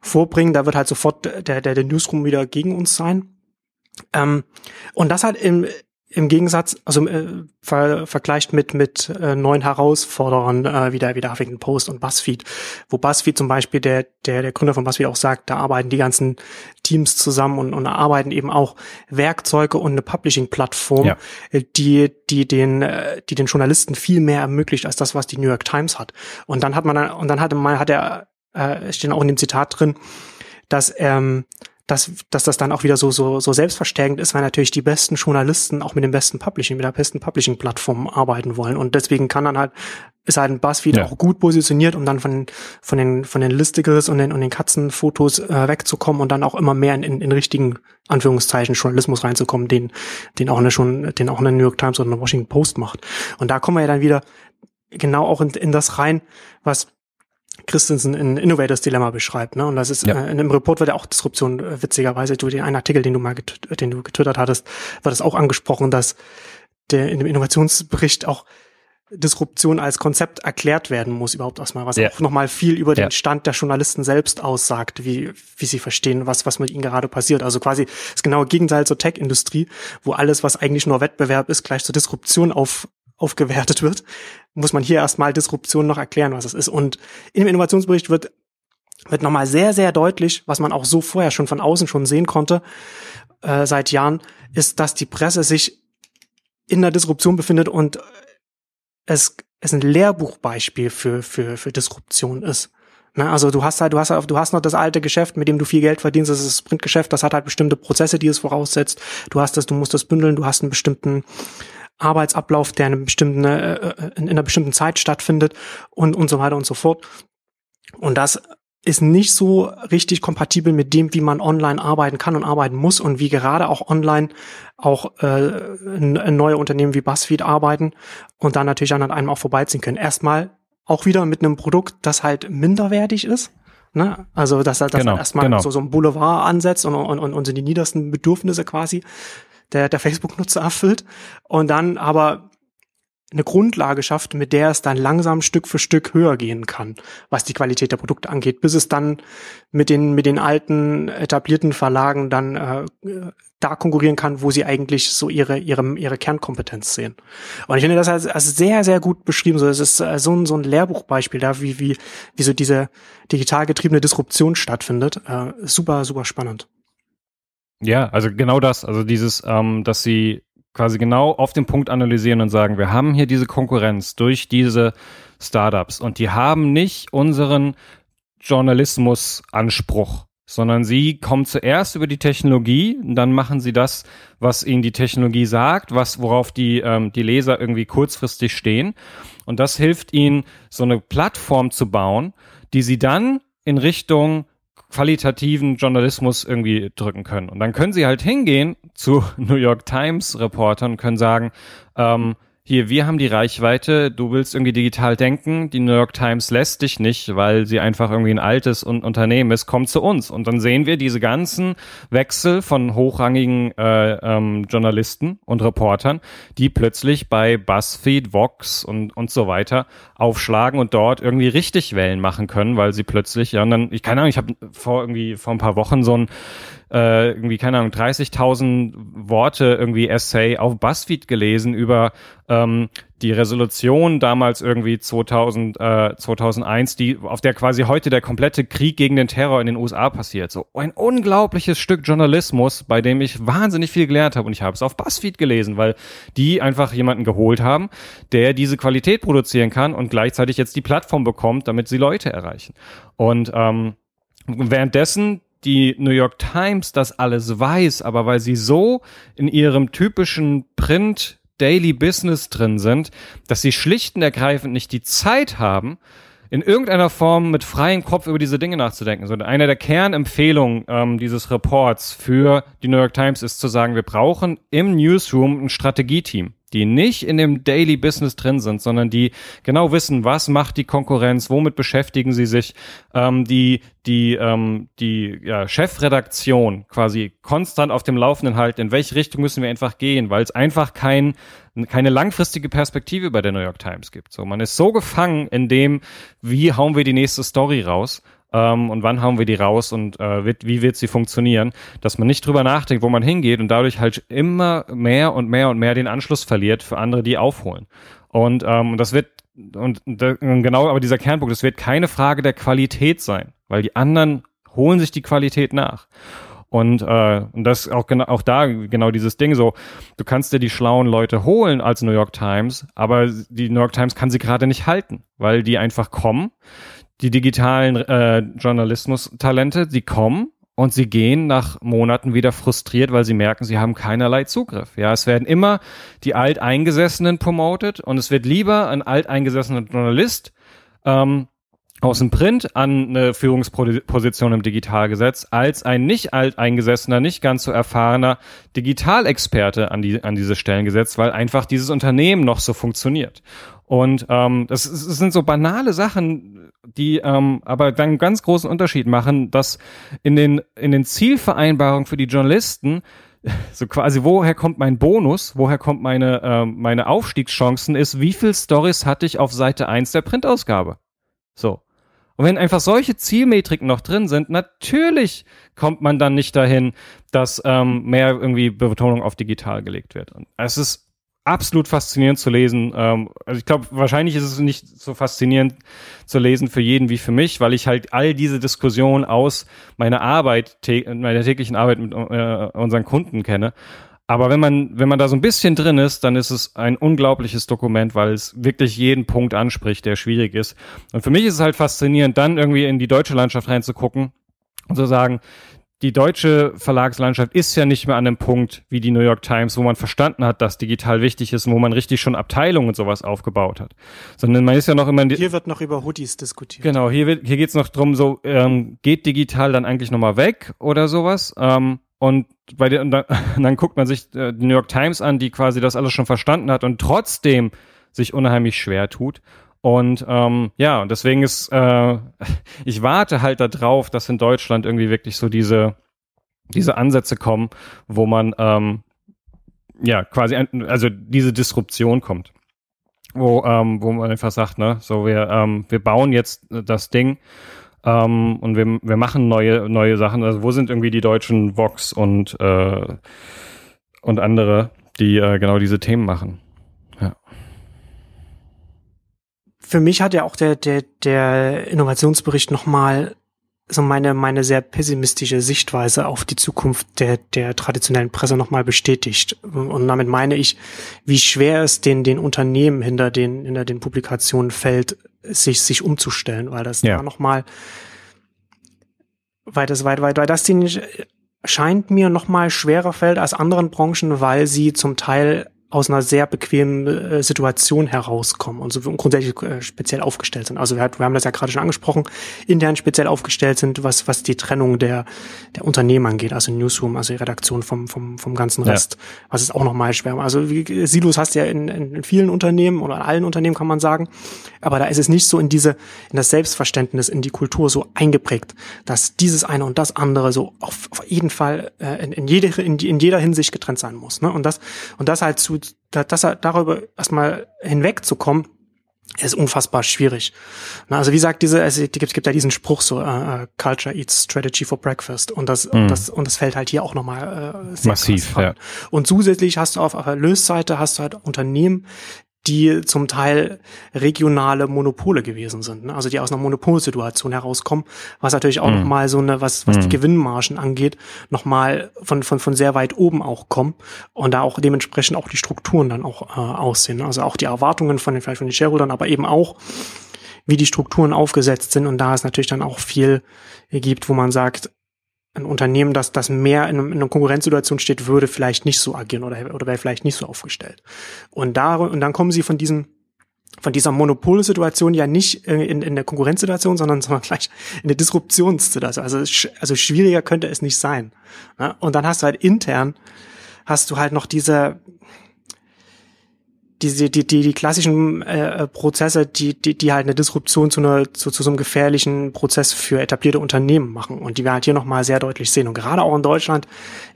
vorbringen, da wird halt sofort der der, der Newsroom wieder gegen uns sein. Ähm, und das halt im im Gegensatz, also äh, ver, vergleicht mit mit äh, neuen Herausforderern äh, wie der wie der Huffington Post und BuzzFeed, wo BuzzFeed zum Beispiel der der der Gründer von BuzzFeed auch sagt, da arbeiten die ganzen Teams zusammen und, und arbeiten eben auch Werkzeuge und eine Publishing-Plattform, ja. Die die den äh, die den Journalisten viel mehr ermöglicht als das, was die New York Times hat. Und dann hat man und dann hatte man hat er äh, stehen auch in dem Zitat drin, dass ähm, dass, dass das dann auch wieder so, so, so selbstverstärkend ist, weil natürlich die besten Journalisten auch mit dem besten Publishing, mit der besten Publishing-Plattform arbeiten wollen. Und deswegen kann dann halt, ist halt ein Buzzfeed ja. auch gut positioniert, um dann von, von den, von den Listicles und den, und den Katzenfotos äh, wegzukommen und dann auch immer mehr in, in, in richtigen, Anführungszeichen, Journalismus reinzukommen, den, den auch eine schon, den auch eine New York Times oder eine Washington Post macht. Und da kommen wir ja dann wieder genau auch in, in das rein, was Christensen in Innovators Dilemma beschreibt. Ne? Und das ist, ja. äh, in dem Report wird ja auch Disruption, äh, witzigerweise, du den einen Artikel, den du mal, den du getwittert hattest, wird das auch angesprochen, dass der in dem Innovationsbericht auch Disruption als Konzept erklärt werden muss, überhaupt erstmal, was ja. auch nochmal viel über den Stand der Journalisten selbst aussagt, wie, wie sie verstehen, was, was mit ihnen gerade passiert. Also quasi das genaue Gegenteil zur Tech-Industrie, wo alles, was eigentlich nur Wettbewerb ist, gleich zur Disruption auf, aufgewertet wird, muss man hier erstmal Disruption noch erklären, was es ist. Und dem Innovationsbericht wird, wird nochmal sehr, sehr deutlich, was man auch so vorher schon von außen schon sehen konnte, äh, seit Jahren, ist, dass die Presse sich in der Disruption befindet und es, es ein Lehrbuchbeispiel für, für, für Disruption ist. Ne, also du hast halt, du hast halt, du hast noch das alte Geschäft, mit dem du viel Geld verdienst, das ist das Sprintgeschäft, das hat halt bestimmte Prozesse, die es voraussetzt. Du hast das, du musst das bündeln, du hast einen bestimmten Arbeitsablauf, der in, einer bestimmten, äh, äh, in einer bestimmten Zeit stattfindet und, und so weiter und so fort. Und das ist nicht so richtig kompatibel mit dem, wie man online arbeiten kann und arbeiten muss und wie gerade auch online auch äh, neue Unternehmen wie BuzzFeed arbeiten und dann natürlich an einem auch vorbeiziehen können. Erstmal auch wieder mit einem Produkt, das halt minderwertig ist. Ne? Also dass, dass genau, erstmal genau. so, so ein Boulevard ansetzt und, und, und, und die niedersten Bedürfnisse quasi der, der Facebook-Nutzer erfüllt und dann aber eine Grundlage schafft, mit der es dann langsam Stück für Stück höher gehen kann, was die Qualität der Produkte angeht, bis es dann mit den mit den alten etablierten Verlagen dann äh, da konkurrieren kann, wo sie eigentlich so ihre ihre ihre Kernkompetenz sehen. Und ich finde das als, als sehr sehr gut beschrieben. So es ist äh, so ein so ein Lehrbuchbeispiel da, wie wie wie so diese digital getriebene Disruption stattfindet. Äh, super super spannend. Ja, also genau das, also dieses, ähm, dass sie quasi genau auf den Punkt analysieren und sagen, wir haben hier diese Konkurrenz durch diese Startups und die haben nicht unseren Journalismusanspruch, sondern sie kommen zuerst über die Technologie und dann machen sie das, was ihnen die Technologie sagt, was worauf die ähm, die Leser irgendwie kurzfristig stehen. Und das hilft ihnen so eine Plattform zu bauen, die sie dann in Richtung qualitativen Journalismus irgendwie drücken können. Und dann können sie halt hingehen zu New York Times Reportern und können sagen, ähm, hier, wir haben die Reichweite, du willst irgendwie digital denken, die New York Times lässt dich nicht, weil sie einfach irgendwie ein altes Unternehmen ist, komm zu uns. Und dann sehen wir diese ganzen Wechsel von hochrangigen äh, ähm, Journalisten und Reportern, die plötzlich bei BuzzFeed, Vox und, und so weiter aufschlagen und dort irgendwie richtig Wellen machen können, weil sie plötzlich, ja, und dann, ich keine Ahnung, ich habe vor irgendwie vor ein paar Wochen so ein äh, irgendwie, keine Ahnung, 30.000 Worte irgendwie Essay auf BuzzFeed gelesen über ähm, die Resolution damals irgendwie 2000, äh, 2001, die, auf der quasi heute der komplette Krieg gegen den Terror in den USA passiert. So ein unglaubliches Stück Journalismus, bei dem ich wahnsinnig viel gelernt habe und ich habe es auf BuzzFeed gelesen, weil die einfach jemanden geholt haben, der diese Qualität produzieren kann und gleichzeitig jetzt die Plattform bekommt, damit sie Leute erreichen. Und ähm, währenddessen die New York Times das alles weiß, aber weil sie so in ihrem typischen Print Daily Business drin sind, dass sie schlicht und ergreifend nicht die Zeit haben, in irgendeiner Form mit freiem Kopf über diese Dinge nachzudenken. So, eine der Kernempfehlungen ähm, dieses Reports für die New York Times ist zu sagen, wir brauchen im Newsroom ein Strategieteam die nicht in dem Daily Business drin sind, sondern die genau wissen, was macht die Konkurrenz, womit beschäftigen sie sich, ähm, die die ähm, die ja, Chefredaktion quasi konstant auf dem Laufenden halten, in welche Richtung müssen wir einfach gehen, weil es einfach kein keine langfristige Perspektive bei der New York Times gibt. So, man ist so gefangen in dem, wie hauen wir die nächste Story raus ähm, und wann hauen wir die raus und äh, wird, wie wird sie funktionieren, dass man nicht drüber nachdenkt, wo man hingeht und dadurch halt immer mehr und mehr und mehr den Anschluss verliert für andere, die aufholen. Und ähm, das wird und genau, aber dieser Kernpunkt, es wird keine Frage der Qualität sein, weil die anderen holen sich die Qualität nach. Und, äh, und das auch genau auch da genau dieses Ding so, du kannst dir die schlauen Leute holen als New York Times, aber die New York Times kann sie gerade nicht halten, weil die einfach kommen die digitalen äh, Journalismus-Talente, die kommen und sie gehen nach Monaten wieder frustriert, weil sie merken, sie haben keinerlei Zugriff. Ja, es werden immer die Alteingesessenen promoted und es wird lieber ein alteingesessener Journalist ähm, aus dem Print an eine Führungsposition im Digitalgesetz als ein nicht alteingesessener, nicht ganz so erfahrener Digitalexperte an, die, an diese Stellen gesetzt, weil einfach dieses Unternehmen noch so funktioniert. Und ähm, das, das sind so banale Sachen, die ähm, aber dann einen ganz großen Unterschied machen, dass in den, in den Zielvereinbarungen für die Journalisten so quasi, woher kommt mein Bonus, woher kommt meine, äh, meine Aufstiegschancen, ist, wie viel Stories hatte ich auf Seite 1 der Printausgabe. So. Und wenn einfach solche Zielmetriken noch drin sind, natürlich kommt man dann nicht dahin, dass ähm, mehr irgendwie Betonung auf digital gelegt wird. Und es ist absolut faszinierend zu lesen. Ähm, also ich glaube, wahrscheinlich ist es nicht so faszinierend zu lesen für jeden wie für mich, weil ich halt all diese Diskussionen aus meiner Arbeit, meiner täglichen Arbeit mit äh, unseren Kunden kenne. Aber wenn man, wenn man da so ein bisschen drin ist, dann ist es ein unglaubliches Dokument, weil es wirklich jeden Punkt anspricht, der schwierig ist. Und für mich ist es halt faszinierend, dann irgendwie in die deutsche Landschaft reinzugucken und zu sagen, die deutsche Verlagslandschaft ist ja nicht mehr an dem Punkt wie die New York Times, wo man verstanden hat, dass digital wichtig ist und wo man richtig schon Abteilungen und sowas aufgebaut hat. Sondern man ist ja noch immer in die Hier wird noch über Hoodies diskutiert. Genau, hier, wird, hier geht's noch drum, so ähm, geht digital dann eigentlich nochmal weg oder sowas. Ähm, und bei der, und dann, dann guckt man sich äh, die New York Times an, die quasi das alles schon verstanden hat und trotzdem sich unheimlich schwer tut. Und ähm, ja, deswegen ist, äh, ich warte halt darauf, dass in Deutschland irgendwie wirklich so diese, diese Ansätze kommen, wo man ähm, ja quasi, also diese Disruption kommt. Wo, ähm, wo man einfach sagt, ne, so wir, ähm, wir bauen jetzt das Ding ähm, und wir, wir machen neue, neue Sachen. Also wo sind irgendwie die deutschen Vox und, äh, und andere, die äh, genau diese Themen machen? Ja. Für mich hat ja auch der, der, der Innovationsbericht nochmal so meine, meine sehr pessimistische Sichtweise auf die Zukunft der, der traditionellen Presse nochmal bestätigt. Und damit meine ich, wie schwer es den, den Unternehmen hinter den, hinter den Publikationen fällt, sich, sich umzustellen, weil das ja. da nochmal, weil das, weil, weil, weil das denen scheint mir nochmal schwerer fällt als anderen Branchen, weil sie zum Teil aus einer sehr bequemen äh, Situation herauskommen und so grundsätzlich äh, speziell aufgestellt sind. Also wir, wir haben das ja gerade schon angesprochen, intern speziell aufgestellt sind, was, was die Trennung der, der Unternehmen angeht, also Newsroom, also die Redaktion vom, vom, vom ganzen Rest, ja. was ist auch nochmal schwer. Also wie, Silos hast du ja in, in vielen Unternehmen oder in allen Unternehmen kann man sagen, aber da ist es nicht so in diese, in das Selbstverständnis, in die Kultur so eingeprägt, dass dieses eine und das andere so auf, auf jeden Fall äh, in, in, jede, in, in jeder Hinsicht getrennt sein muss. Ne? Und das, und das halt zu dass er darüber erstmal hinwegzukommen, ist unfassbar schwierig. Na, also wie sagt diese, es gibt, gibt ja diesen Spruch so, uh, Culture eats Strategy for Breakfast und das, mhm. und das und das fällt halt hier auch nochmal äh, massiv. Ja. Und zusätzlich hast du auf, auf der Lösseite hast du halt Unternehmen, die zum Teil regionale Monopole gewesen sind, ne? also die aus einer Monopolsituation herauskommen, was natürlich auch mm. nochmal so eine, was, was mm. die Gewinnmargen angeht, nochmal von, von, von sehr weit oben auch kommen und da auch dementsprechend auch die Strukturen dann auch äh, aussehen. Ne? Also auch die Erwartungen von den, vielleicht von den Shareholdern, aber eben auch, wie die Strukturen aufgesetzt sind und da es natürlich dann auch viel gibt, wo man sagt, ein Unternehmen, das, das mehr in, in einer Konkurrenzsituation steht, würde vielleicht nicht so agieren oder, oder wäre vielleicht nicht so aufgestellt. Und da, und dann kommen sie von diesem, von dieser Monopolsituation ja nicht in, in der Konkurrenzsituation, sondern, sondern gleich in der Disruptionssituation. Also, also schwieriger könnte es nicht sein. Und dann hast du halt intern, hast du halt noch diese, die, die, die, die klassischen äh, Prozesse, die, die, die halt eine Disruption zu, einer, zu, zu so einem gefährlichen Prozess für etablierte Unternehmen machen. Und die wir halt hier nochmal sehr deutlich sehen. Und gerade auch in Deutschland,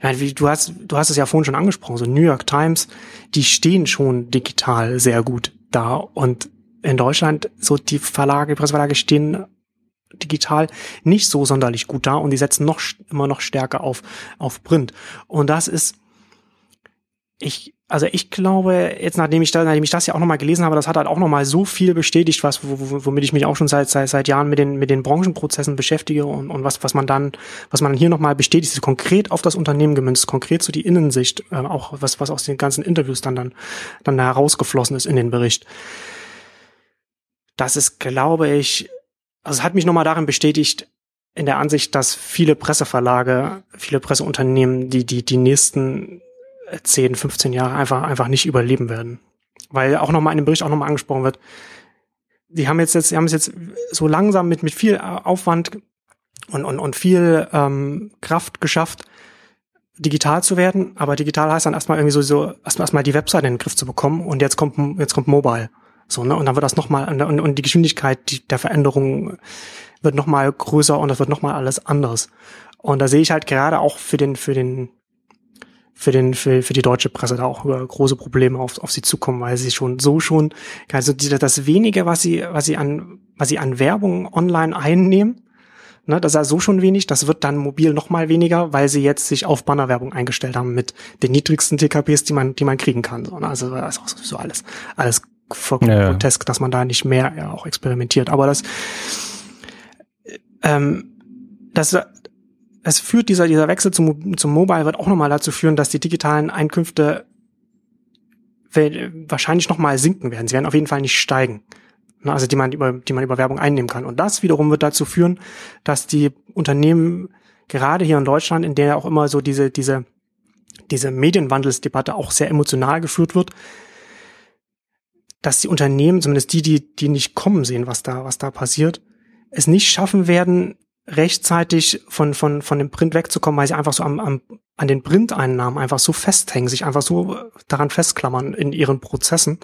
ja, wie, du hast, du hast es ja vorhin schon angesprochen, so New York Times, die stehen schon digital sehr gut da. Und in Deutschland so die Verlage, die Presseverlage stehen digital nicht so sonderlich gut da. Und die setzen noch immer noch stärker auf auf Print. Und das ist ich also ich glaube, jetzt nachdem ich, da, nachdem ich das ja auch nochmal gelesen habe, das hat halt auch nochmal so viel bestätigt, was, womit ich mich auch schon seit, seit, seit Jahren mit den, mit den Branchenprozessen beschäftige und, und was, was man dann, was man hier nochmal bestätigt, ist konkret auf das Unternehmen gemünzt, konkret so die Innensicht, äh, auch was, was aus den ganzen Interviews dann, dann, dann herausgeflossen ist in den Bericht. Das ist, glaube ich, also es hat mich nochmal darin bestätigt, in der Ansicht, dass viele Presseverlage, viele Presseunternehmen, die, die, die nächsten 10, 15 Jahre einfach, einfach nicht überleben werden. Weil auch nochmal in dem Bericht auch nochmal angesprochen wird, die haben jetzt, jetzt, die haben es jetzt so langsam mit, mit viel Aufwand und, und, und viel ähm, Kraft geschafft, digital zu werden. Aber digital heißt dann erstmal irgendwie so, so erstmal, erstmal die Webseite in den Griff zu bekommen und jetzt kommt, jetzt kommt Mobile. So, ne? Und dann wird das nochmal, und, und die Geschwindigkeit die, der Veränderung wird nochmal größer und das wird nochmal alles anders. Und da sehe ich halt gerade auch für den, für den, für den, für, für die deutsche Presse da auch große Probleme auf, auf sie zukommen, weil sie schon so schon, also das wenige, was sie, was sie an, was sie an Werbung online einnehmen, ne, das ist ja so schon wenig, das wird dann mobil noch mal weniger, weil sie jetzt sich auf Bannerwerbung eingestellt haben mit den niedrigsten TKPs, die man, die man kriegen kann. So, ne? Also das ist auch so alles, alles vollkommen ja, grotesk, dass man da nicht mehr ja, auch experimentiert. Aber das, ähm, das, es führt dieser, dieser Wechsel zum, zum Mobile wird auch nochmal dazu führen, dass die digitalen Einkünfte wahrscheinlich nochmal sinken werden. Sie werden auf jeden Fall nicht steigen. Also die man über, die man über Werbung einnehmen kann. Und das wiederum wird dazu führen, dass die Unternehmen gerade hier in Deutschland, in der auch immer so diese, diese, diese Medienwandelsdebatte auch sehr emotional geführt wird, dass die Unternehmen, zumindest die, die, die nicht kommen sehen, was da, was da passiert, es nicht schaffen werden, rechtzeitig von, von, von dem Print wegzukommen, weil sie einfach so am, am, an den Printeinnahmen einfach so festhängen, sich einfach so daran festklammern in ihren Prozessen,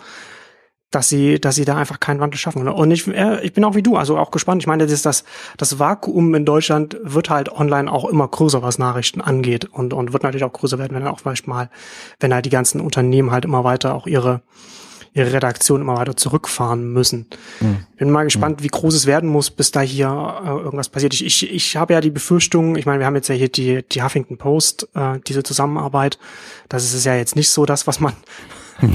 dass sie, dass sie da einfach keinen Wandel schaffen. Und ich, äh, ich bin auch wie du, also auch gespannt. Ich meine, das, das, das Vakuum in Deutschland wird halt online auch immer größer, was Nachrichten angeht und, und wird natürlich auch größer werden, wenn dann auch vielleicht mal, wenn halt die ganzen Unternehmen halt immer weiter auch ihre, ihre Redaktion immer weiter zurückfahren müssen. Mhm. Bin mal gespannt, mhm. wie groß es werden muss, bis da hier äh, irgendwas passiert. Ich, ich, ich habe ja die Befürchtung, ich meine, wir haben jetzt ja hier die, die Huffington Post, äh, diese Zusammenarbeit. Das ist ja jetzt nicht so das, was man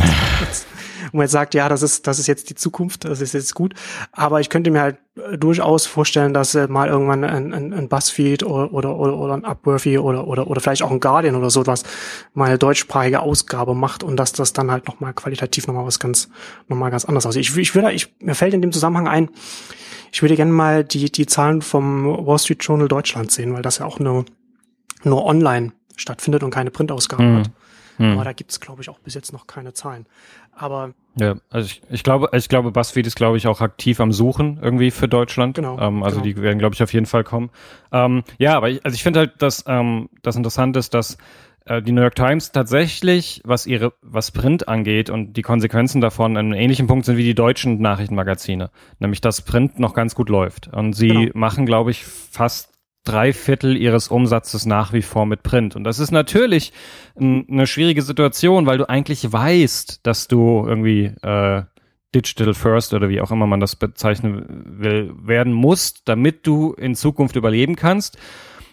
wo man jetzt sagt, ja, das ist, das ist jetzt die Zukunft, das ist jetzt gut. Aber ich könnte mir halt äh, durchaus vorstellen, dass äh, mal irgendwann ein, ein, ein Buzzfeed oder, oder, oder, oder ein Upworthy oder, oder, oder vielleicht auch ein Guardian oder so was mal eine deutschsprachige Ausgabe macht und dass das dann halt nochmal qualitativ nochmal was ganz, nochmal ganz anders aussieht. Ich, ich würde, ich, mir fällt in dem Zusammenhang ein, ich würde gerne mal die, die Zahlen vom Wall Street Journal Deutschland sehen, weil das ja auch nur, nur online stattfindet und keine Printausgabe mhm. hat. Hm. Aber da gibt's glaube ich, auch bis jetzt noch keine Zahlen. Aber ja, also ich, ich glaube, ich glaube, BuzzFeed ist, glaube ich, auch aktiv am Suchen irgendwie für Deutschland. Genau. Ähm, also genau. die werden, glaube ich, auf jeden Fall kommen. Ähm, ja, aber ich, also ich finde halt, dass ähm, das interessant ist, dass äh, die New York Times tatsächlich, was ihre, was Print angeht und die Konsequenzen davon an einem ähnlichen Punkt sind wie die deutschen Nachrichtenmagazine, nämlich dass Print noch ganz gut läuft. Und sie genau. machen, glaube ich, fast drei Viertel ihres Umsatzes nach wie vor mit Print. Und das ist natürlich eine schwierige Situation, weil du eigentlich weißt, dass du irgendwie äh, Digital First oder wie auch immer man das bezeichnen will, werden musst, damit du in Zukunft überleben kannst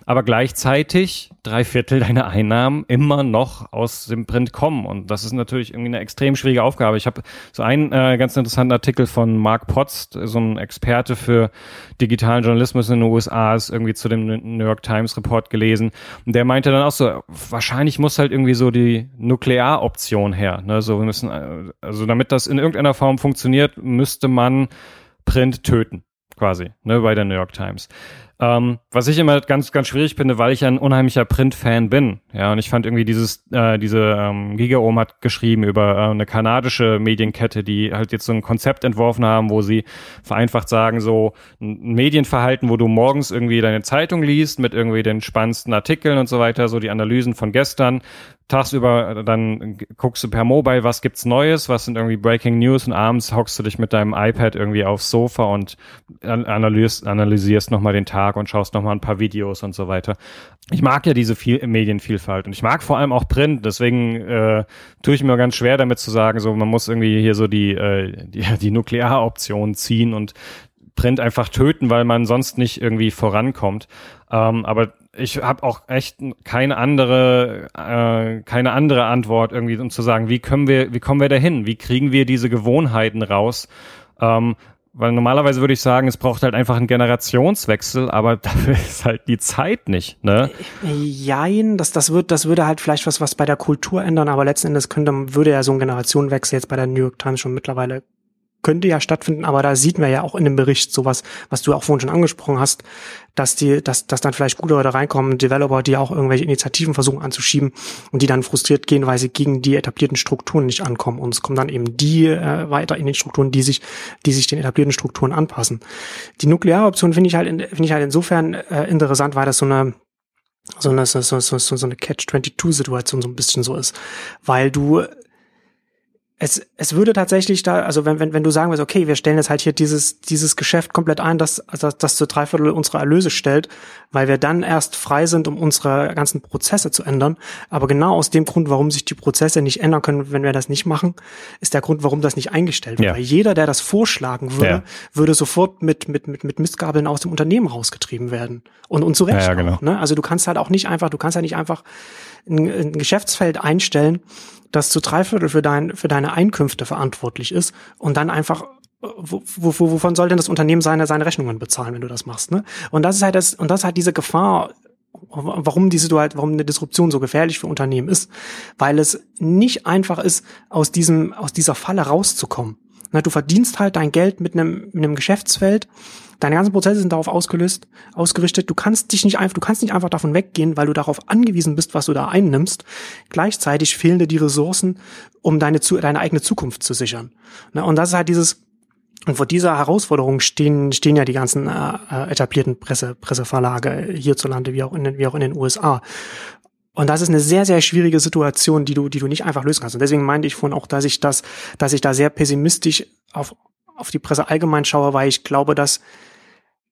aber gleichzeitig drei Viertel deiner Einnahmen immer noch aus dem Print kommen. Und das ist natürlich irgendwie eine extrem schwierige Aufgabe. Ich habe so einen äh, ganz interessanten Artikel von Mark Potts, so ein Experte für digitalen Journalismus in den USA, ist irgendwie zu dem New York Times Report gelesen. Und der meinte dann auch so, wahrscheinlich muss halt irgendwie so die Nuklearoption her. Ne? So, wir müssen, äh, also damit das in irgendeiner Form funktioniert, müsste man Print töten quasi, ne, bei der New York Times. Ähm, was ich immer ganz, ganz schwierig finde, weil ich ein unheimlicher Print-Fan bin. Ja, und ich fand irgendwie dieses, äh, diese ähm, Gigaom hat geschrieben über äh, eine kanadische Medienkette, die halt jetzt so ein Konzept entworfen haben, wo sie vereinfacht sagen, so ein Medienverhalten, wo du morgens irgendwie deine Zeitung liest mit irgendwie den spannendsten Artikeln und so weiter, so die Analysen von gestern, tagsüber dann guckst du per Mobile, was gibt's Neues, was sind irgendwie Breaking News und abends hockst du dich mit deinem iPad irgendwie aufs Sofa und analysierst, analysierst nochmal den Tag und schaust nochmal ein paar Videos und so weiter. Ich mag ja diese viel Medienvielfalt und ich mag vor allem auch Print, deswegen äh, tue ich mir ganz schwer damit zu sagen, so man muss irgendwie hier so die, äh, die, die Nuklearoption ziehen und Print einfach töten, weil man sonst nicht irgendwie vorankommt. Ähm, aber ich habe auch echt keine andere, äh, keine andere Antwort irgendwie, um zu sagen, wie können wir, wie kommen wir dahin? Wie kriegen wir diese Gewohnheiten raus? Ähm, weil normalerweise würde ich sagen, es braucht halt einfach einen Generationswechsel, aber dafür ist halt die Zeit nicht, ne? Jein, das, das wird, das würde halt vielleicht was, was bei der Kultur ändern, aber letzten Endes könnte, würde ja so ein Generationenwechsel jetzt bei der New York Times schon mittlerweile könnte ja stattfinden, aber da sieht man ja auch in dem Bericht sowas, was du auch vorhin schon angesprochen hast, dass die, dass, dass dann vielleicht gute Leute reinkommen, Developer, die auch irgendwelche Initiativen versuchen anzuschieben und die dann frustriert gehen, weil sie gegen die etablierten Strukturen nicht ankommen. Und es kommen dann eben die äh, weiter in den Strukturen, die sich, die sich den etablierten Strukturen anpassen. Die Nuklearoption finde ich halt, finde ich halt insofern äh, interessant, weil das so eine so eine, so, so, so, so eine Catch-22-Situation so ein bisschen so ist. Weil du es, es würde tatsächlich da, also wenn, wenn, wenn du sagen willst, okay, wir stellen jetzt halt hier dieses, dieses Geschäft komplett ein, das, das, das zu drei Viertel unserer Erlöse stellt, weil wir dann erst frei sind, um unsere ganzen Prozesse zu ändern. Aber genau aus dem Grund, warum sich die Prozesse nicht ändern können, wenn wir das nicht machen, ist der Grund, warum das nicht eingestellt wird. Ja. Weil jeder, der das vorschlagen würde, ja. würde sofort mit, mit, mit, mit Mistgabeln aus dem Unternehmen rausgetrieben werden. Und, und zu Recht. Ja, genau. auch, ne? Also du kannst halt auch nicht einfach, du kannst ja nicht einfach ein, ein Geschäftsfeld einstellen, das zu drei Viertel für, dein, für deine Einkünfte verantwortlich ist und dann einfach wo, wo, wovon soll denn das Unternehmen seine, seine Rechnungen bezahlen, wenn du das machst, ne? Und das ist halt das, und das ist halt diese Gefahr, warum die Situation, warum eine Disruption so gefährlich für Unternehmen ist, weil es nicht einfach ist, aus diesem, aus dieser Falle rauszukommen. Na, du verdienst halt dein Geld mit einem, mit einem Geschäftsfeld, Deine ganzen Prozesse sind darauf ausgelöst, ausgerichtet. Du kannst dich nicht einfach, du kannst nicht einfach davon weggehen, weil du darauf angewiesen bist, was du da einnimmst. Gleichzeitig fehlen dir die Ressourcen, um deine, deine eigene Zukunft zu sichern. Und das ist halt dieses, und vor dieser Herausforderung stehen, stehen ja die ganzen äh, äh, etablierten Presse, Presseverlage hierzulande wie auch, in, wie auch in den USA. Und das ist eine sehr, sehr schwierige Situation, die du, die du nicht einfach lösen kannst. Und deswegen meinte ich vorhin auch, dass ich das, dass ich da sehr pessimistisch auf, auf die Presse allgemein schaue, weil ich glaube, dass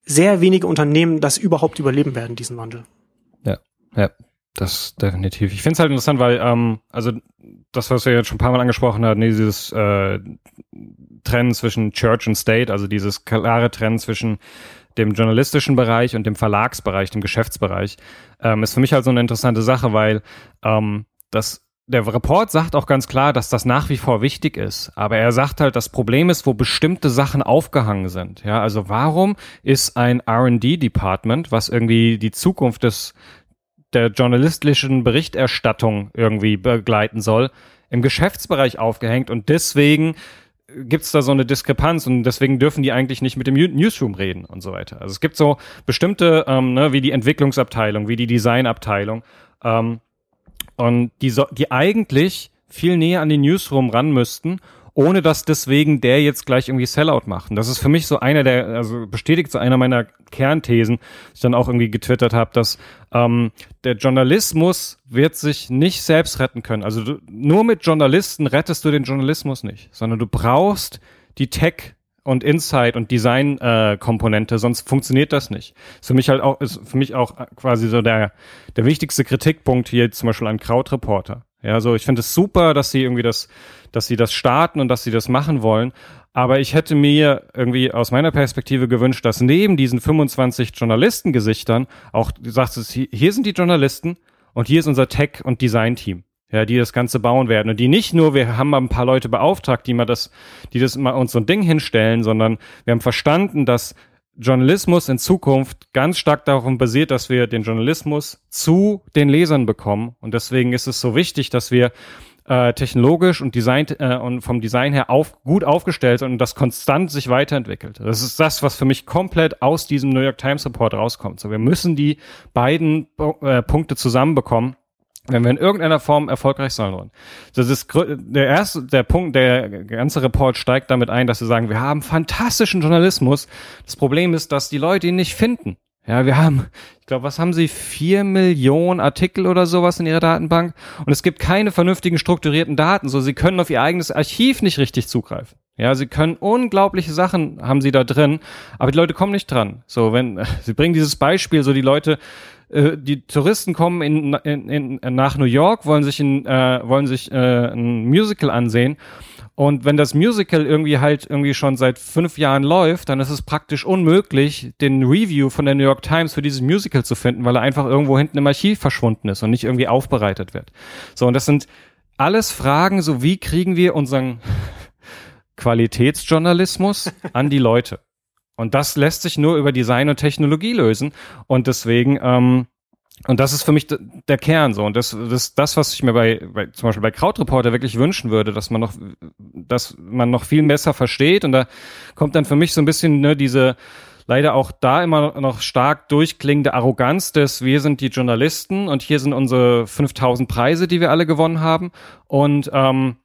sehr wenige Unternehmen das überhaupt überleben werden, diesen Wandel. Ja, ja, das definitiv. Ich finde es halt interessant, weil, ähm, also das, was wir jetzt schon ein paar Mal angesprochen haben, dieses äh, Trennen zwischen Church und State, also dieses klare Trennen zwischen dem journalistischen Bereich und dem Verlagsbereich, dem Geschäftsbereich, ähm, ist für mich halt so eine interessante Sache, weil ähm, das der Report sagt auch ganz klar, dass das nach wie vor wichtig ist. Aber er sagt halt, das Problem ist, wo bestimmte Sachen aufgehangen sind. Ja, also warum ist ein R&D-Department, was irgendwie die Zukunft des, der journalistischen Berichterstattung irgendwie begleiten soll, im Geschäftsbereich aufgehängt und deswegen gibt's da so eine Diskrepanz und deswegen dürfen die eigentlich nicht mit dem Newsroom reden und so weiter. Also es gibt so bestimmte, ähm, ne, wie die Entwicklungsabteilung, wie die Designabteilung, ähm, und die, so, die eigentlich viel näher an den Newsroom ran müssten, ohne dass deswegen der jetzt gleich irgendwie Sellout macht. Und das ist für mich so einer der, also bestätigt so einer meiner Kernthesen, die ich dann auch irgendwie getwittert habe, dass ähm, der Journalismus wird sich nicht selbst retten können. Also du, nur mit Journalisten rettest du den Journalismus nicht, sondern du brauchst die Tech und Insight und Design äh, Komponente, sonst funktioniert das nicht. Ist für mich halt auch ist für mich auch quasi so der der wichtigste Kritikpunkt hier zum Beispiel an Krautreporter. Ja, so ich finde es super, dass sie irgendwie das, dass sie das starten und dass sie das machen wollen. Aber ich hätte mir irgendwie aus meiner Perspektive gewünscht, dass neben diesen 25 Journalistengesichtern auch, du sagst es, hier sind die Journalisten und hier ist unser Tech- und Design-Team ja, die das Ganze bauen werden. Und die nicht nur, wir haben mal ein paar Leute beauftragt, die mal das, die das mal uns so ein Ding hinstellen, sondern wir haben verstanden, dass Journalismus in Zukunft ganz stark darauf basiert, dass wir den Journalismus zu den Lesern bekommen. Und deswegen ist es so wichtig, dass wir äh, technologisch und Design äh, und vom Design her auf, gut aufgestellt sind und das konstant sich weiterentwickelt. Das ist das, was für mich komplett aus diesem New York Times Report rauskommt. So, wir müssen die beiden äh, Punkte zusammenbekommen wenn wir in irgendeiner Form erfolgreich sein wollen. Das ist der erste, der Punkt, der ganze Report steigt damit ein, dass sie sagen, wir haben fantastischen Journalismus. Das Problem ist, dass die Leute ihn nicht finden. Ja, wir haben, ich glaube, was haben sie? Vier Millionen Artikel oder sowas in ihrer Datenbank. Und es gibt keine vernünftigen strukturierten Daten. So, sie können auf ihr eigenes Archiv nicht richtig zugreifen. Ja, sie können unglaubliche Sachen haben sie da drin, aber die Leute kommen nicht dran. So, wenn, sie bringen dieses Beispiel, so die Leute, äh, die Touristen kommen in, in, in, nach New York, wollen sich, in, äh, wollen sich äh, ein Musical ansehen. Und wenn das Musical irgendwie halt irgendwie schon seit fünf Jahren läuft, dann ist es praktisch unmöglich, den Review von der New York Times für dieses Musical zu finden, weil er einfach irgendwo hinten im Archiv verschwunden ist und nicht irgendwie aufbereitet wird. So, und das sind alles Fragen, so wie kriegen wir unseren Qualitätsjournalismus an die Leute? Und das lässt sich nur über Design und Technologie lösen. Und deswegen ähm, und das ist für mich der Kern so. Und das, das, das, was ich mir bei, bei zum Beispiel bei Krautreporter wirklich wünschen würde, dass man noch, dass man noch viel besser versteht. Und da kommt dann für mich so ein bisschen ne, diese leider auch da immer noch stark durchklingende Arroganz des, wir sind die Journalisten und hier sind unsere 5000 Preise, die wir alle gewonnen haben. Und ähm,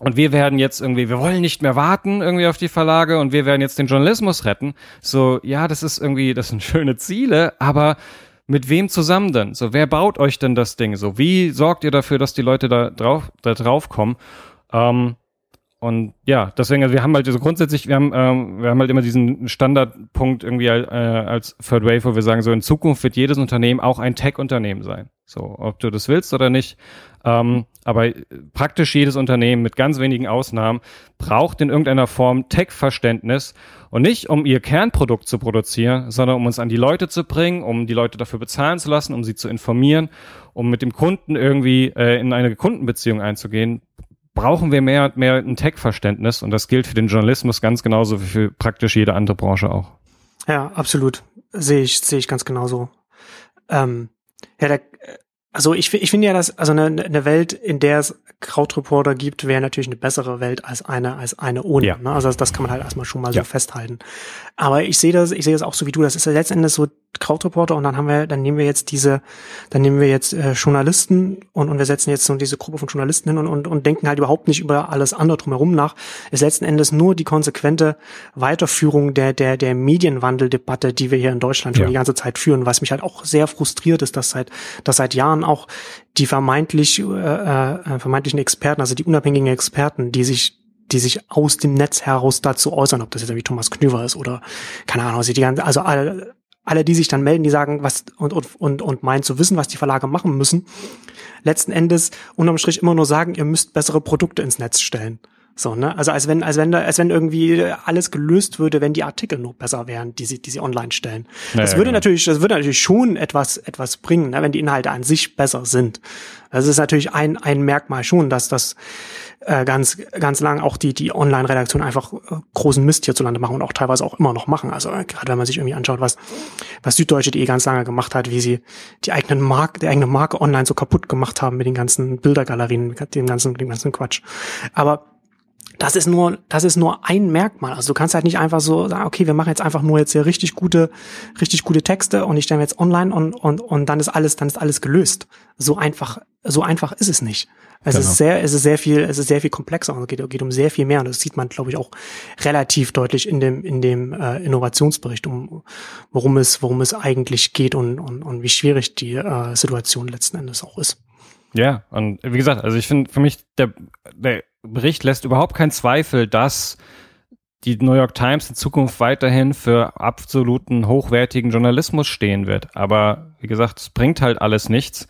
und wir werden jetzt irgendwie, wir wollen nicht mehr warten irgendwie auf die Verlage und wir werden jetzt den Journalismus retten. So, ja, das ist irgendwie, das sind schöne Ziele, aber mit wem zusammen denn? So, wer baut euch denn das Ding? So, wie sorgt ihr dafür, dass die Leute da drauf, da drauf kommen? Ähm, und ja, deswegen, also wir haben halt so grundsätzlich, wir haben, ähm, wir haben halt immer diesen Standardpunkt irgendwie äh, als Third Wave, wo wir sagen, so in Zukunft wird jedes Unternehmen auch ein Tech-Unternehmen sein. So, ob du das willst oder nicht. Ähm, aber praktisch jedes Unternehmen mit ganz wenigen Ausnahmen braucht in irgendeiner Form Tech-Verständnis und nicht um ihr Kernprodukt zu produzieren, sondern um uns an die Leute zu bringen, um die Leute dafür bezahlen zu lassen, um sie zu informieren, um mit dem Kunden irgendwie äh, in eine Kundenbeziehung einzugehen brauchen wir mehr und mehr ein Tech-Verständnis und das gilt für den Journalismus ganz genauso wie für praktisch jede andere Branche auch. Ja, absolut. Sehe ich, sehe ich ganz genauso. Ähm, ja, der, also ich, ich finde ja, dass also eine, eine Welt, in der es Krautreporter gibt, wäre natürlich eine bessere Welt als eine als eine ohne. Ja. Ne? Also das, das kann man halt erstmal schon mal ja. so festhalten. Aber ich sehe das, ich sehe das auch so wie du. Das ist ja letztendlich so Krautreporter und dann haben wir, dann nehmen wir jetzt diese, dann nehmen wir jetzt äh, Journalisten und, und wir setzen jetzt so diese Gruppe von Journalisten hin und, und, und denken halt überhaupt nicht über alles andere drumherum nach. Ist letzten Endes nur die konsequente Weiterführung der, der, der Medienwandeldebatte, die wir hier in Deutschland schon ja. die ganze Zeit führen, was mich halt auch sehr frustriert ist, dass seit, dass seit Jahren auch die vermeintlich, äh, äh, vermeintlichen Experten, also die unabhängigen Experten, die sich die sich aus dem Netz heraus dazu äußern, ob das jetzt irgendwie Thomas Knüver ist oder keine Ahnung, also die ganze, also alle, alle, die sich dann melden, die sagen, was und, und, und, und meinen zu wissen, was die Verlage machen müssen, letzten Endes unterm Strich immer nur sagen, ihr müsst bessere Produkte ins Netz stellen. So, ne? Also als wenn, als wenn, als wenn irgendwie alles gelöst würde, wenn die Artikel nur besser wären, die sie, die sie online stellen. Naja, das würde genau. natürlich, das würde natürlich schon etwas, etwas bringen, ne? wenn die Inhalte an sich besser sind. Das ist natürlich ein, ein Merkmal schon, dass das äh, ganz, ganz lang auch die, die Online-Redaktion einfach äh, großen Mist hierzulande machen und auch teilweise auch immer noch machen. Also äh, gerade wenn man sich irgendwie anschaut, was, was Süddeutsche.de ganz lange gemacht hat, wie sie die eigenen Marke, die eigene Marke online so kaputt gemacht haben mit den ganzen Bildergalerien, mit dem ganzen, dem ganzen Quatsch. Aber das ist nur, das ist nur ein Merkmal. Also du kannst halt nicht einfach so sagen, okay, wir machen jetzt einfach nur jetzt hier richtig gute, richtig gute Texte und ich stelle jetzt online und, und, und dann ist alles, dann ist alles gelöst. So einfach, so einfach ist es nicht. Es genau. ist sehr, es ist sehr viel, es ist sehr viel komplexer und es geht, geht um sehr viel mehr und das sieht man, glaube ich, auch relativ deutlich in dem, in dem äh, Innovationsbericht, um worum es, worum es eigentlich geht und, und, und wie schwierig die äh, Situation letzten Endes auch ist. Ja, und wie gesagt, also ich finde für mich, der, der Bericht lässt überhaupt keinen Zweifel, dass die New York Times in Zukunft weiterhin für absoluten hochwertigen Journalismus stehen wird. Aber wie gesagt, es bringt halt alles nichts,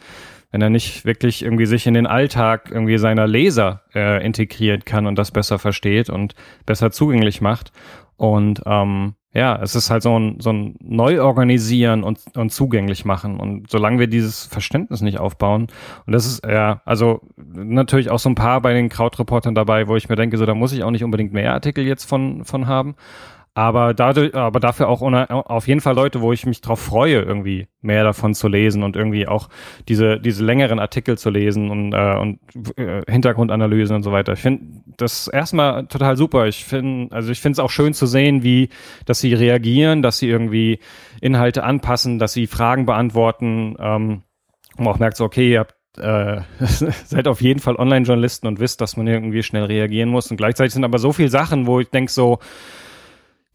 wenn er nicht wirklich irgendwie sich in den Alltag irgendwie seiner Leser äh, integrieren kann und das besser versteht und besser zugänglich macht. Und ähm, ja, es ist halt so ein, so ein Neuorganisieren und, und zugänglich machen. Und solange wir dieses Verständnis nicht aufbauen, und das ist ja, also natürlich auch so ein paar bei den Krautreportern dabei, wo ich mir denke, so da muss ich auch nicht unbedingt mehr Artikel jetzt von, von haben. Aber dadurch, aber dafür auch auf jeden Fall Leute, wo ich mich drauf freue, irgendwie mehr davon zu lesen und irgendwie auch diese, diese längeren Artikel zu lesen und, äh, und äh, Hintergrundanalysen und so weiter. Ich finde das erstmal total super. Ich finde, also ich finde es auch schön zu sehen, wie, dass sie reagieren, dass sie irgendwie Inhalte anpassen, dass sie Fragen beantworten, ähm, und auch merkt so, okay, ihr habt äh, seid auf jeden Fall Online-Journalisten und wisst, dass man irgendwie schnell reagieren muss. Und gleichzeitig sind aber so viele Sachen, wo ich denke so,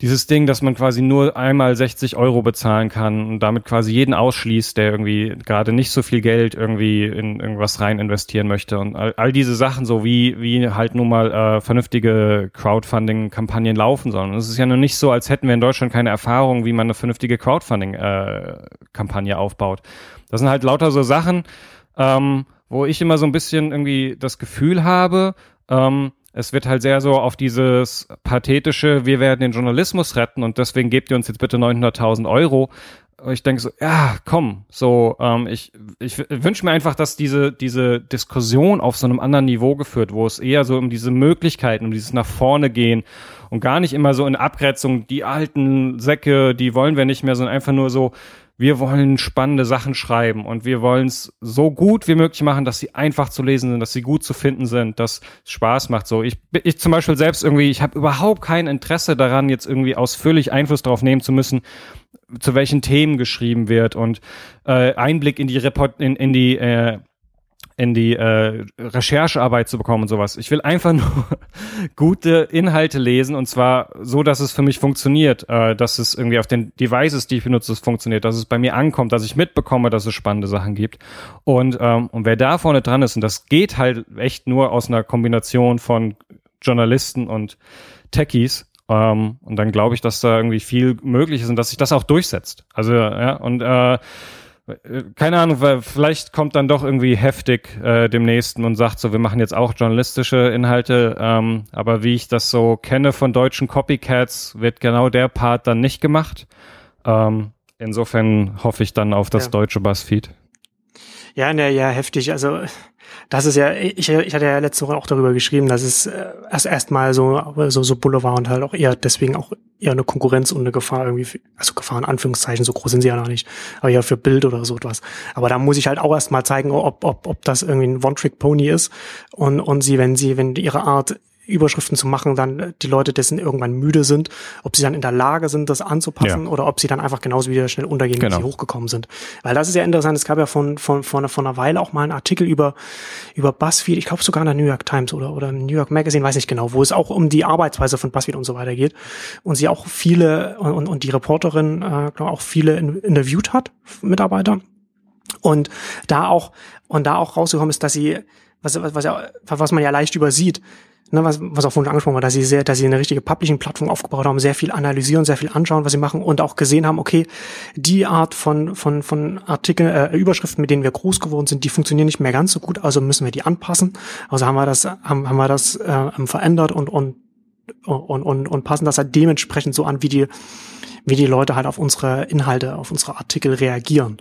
dieses Ding, dass man quasi nur einmal 60 Euro bezahlen kann und damit quasi jeden ausschließt, der irgendwie gerade nicht so viel Geld irgendwie in irgendwas rein investieren möchte und all, all diese Sachen, so wie, wie halt nun mal äh, vernünftige Crowdfunding-Kampagnen laufen sollen. Es ist ja nur nicht so, als hätten wir in Deutschland keine Erfahrung, wie man eine vernünftige Crowdfunding-Kampagne äh, aufbaut. Das sind halt lauter so Sachen, ähm, wo ich immer so ein bisschen irgendwie das Gefühl habe, ähm, es wird halt sehr so auf dieses pathetische, wir werden den Journalismus retten und deswegen gebt ihr uns jetzt bitte 900.000 Euro. Ich denke so, ja, komm, so, ähm, ich, ich wünsche mir einfach, dass diese, diese Diskussion auf so einem anderen Niveau geführt, wo es eher so um diese Möglichkeiten, um dieses nach vorne gehen und gar nicht immer so in Abgrenzung, die alten Säcke, die wollen wir nicht mehr, sondern einfach nur so, wir wollen spannende Sachen schreiben und wir wollen es so gut wie möglich machen, dass sie einfach zu lesen sind, dass sie gut zu finden sind, dass es Spaß macht. So, ich, ich zum Beispiel selbst irgendwie, ich habe überhaupt kein Interesse daran, jetzt irgendwie ausführlich Einfluss darauf nehmen zu müssen, zu welchen Themen geschrieben wird und äh, Einblick in die Report, in, in die äh, in die äh, Recherchearbeit zu bekommen und sowas. Ich will einfach nur gute Inhalte lesen und zwar so, dass es für mich funktioniert, äh, dass es irgendwie auf den Devices, die ich benutze, funktioniert, dass es bei mir ankommt, dass ich mitbekomme, dass es spannende Sachen gibt. Und, ähm, und wer da vorne dran ist, und das geht halt echt nur aus einer Kombination von Journalisten und Techies, ähm, und dann glaube ich, dass da irgendwie viel möglich ist und dass sich das auch durchsetzt. Also, ja, und äh, keine Ahnung, weil vielleicht kommt dann doch irgendwie heftig äh, demnächst und sagt so, wir machen jetzt auch journalistische Inhalte, ähm, aber wie ich das so kenne von deutschen Copycats, wird genau der Part dann nicht gemacht. Ähm, insofern hoffe ich dann auf das ja. deutsche Buzzfeed. Ja, ne, ja, heftig. Also das ist ja, ich, ich hatte ja letzte Woche auch darüber geschrieben, dass es äh, erst erstmal so, so, so Boulevard und halt auch eher deswegen auch eher eine Konkurrenz und eine Gefahr irgendwie, für, also Gefahr in Anführungszeichen, so groß sind sie ja noch nicht, aber ja für Bild oder so etwas. Aber da muss ich halt auch erstmal zeigen, ob, ob, ob das irgendwie ein One-Trick-Pony ist und, und sie, wenn sie, wenn ihre Art Überschriften zu machen, dann die Leute dessen irgendwann müde sind, ob sie dann in der Lage sind, das anzupassen ja. oder ob sie dann einfach genauso wieder schnell untergehen, genau. wie sie hochgekommen sind. Weil das ist ja interessant, es gab ja von, von, von, von einer Weile auch mal einen Artikel über, über BuzzFeed, ich glaube sogar in der New York Times oder, oder New York Magazine, weiß nicht genau, wo es auch um die Arbeitsweise von BuzzFeed und so weiter geht. Und sie auch viele, und, und die Reporterin äh, glaub, auch viele in, interviewt hat, Mitarbeiter. Und da auch, und da auch rausgekommen ist, dass sie, was, was, was, was man ja leicht übersieht, ne, was, was auch vorhin angesprochen war, dass sie sehr, dass sie eine richtige Publishing-Plattform aufgebaut haben, sehr viel analysieren, sehr viel anschauen, was sie machen und auch gesehen haben, okay, die Art von, von, von Artikel, äh, Überschriften, mit denen wir groß geworden sind, die funktionieren nicht mehr ganz so gut, also müssen wir die anpassen. Also haben wir das, haben, haben wir das äh, verändert und, und, und, und, und passen das halt dementsprechend so an, wie die, wie die Leute halt auf unsere Inhalte, auf unsere Artikel reagieren.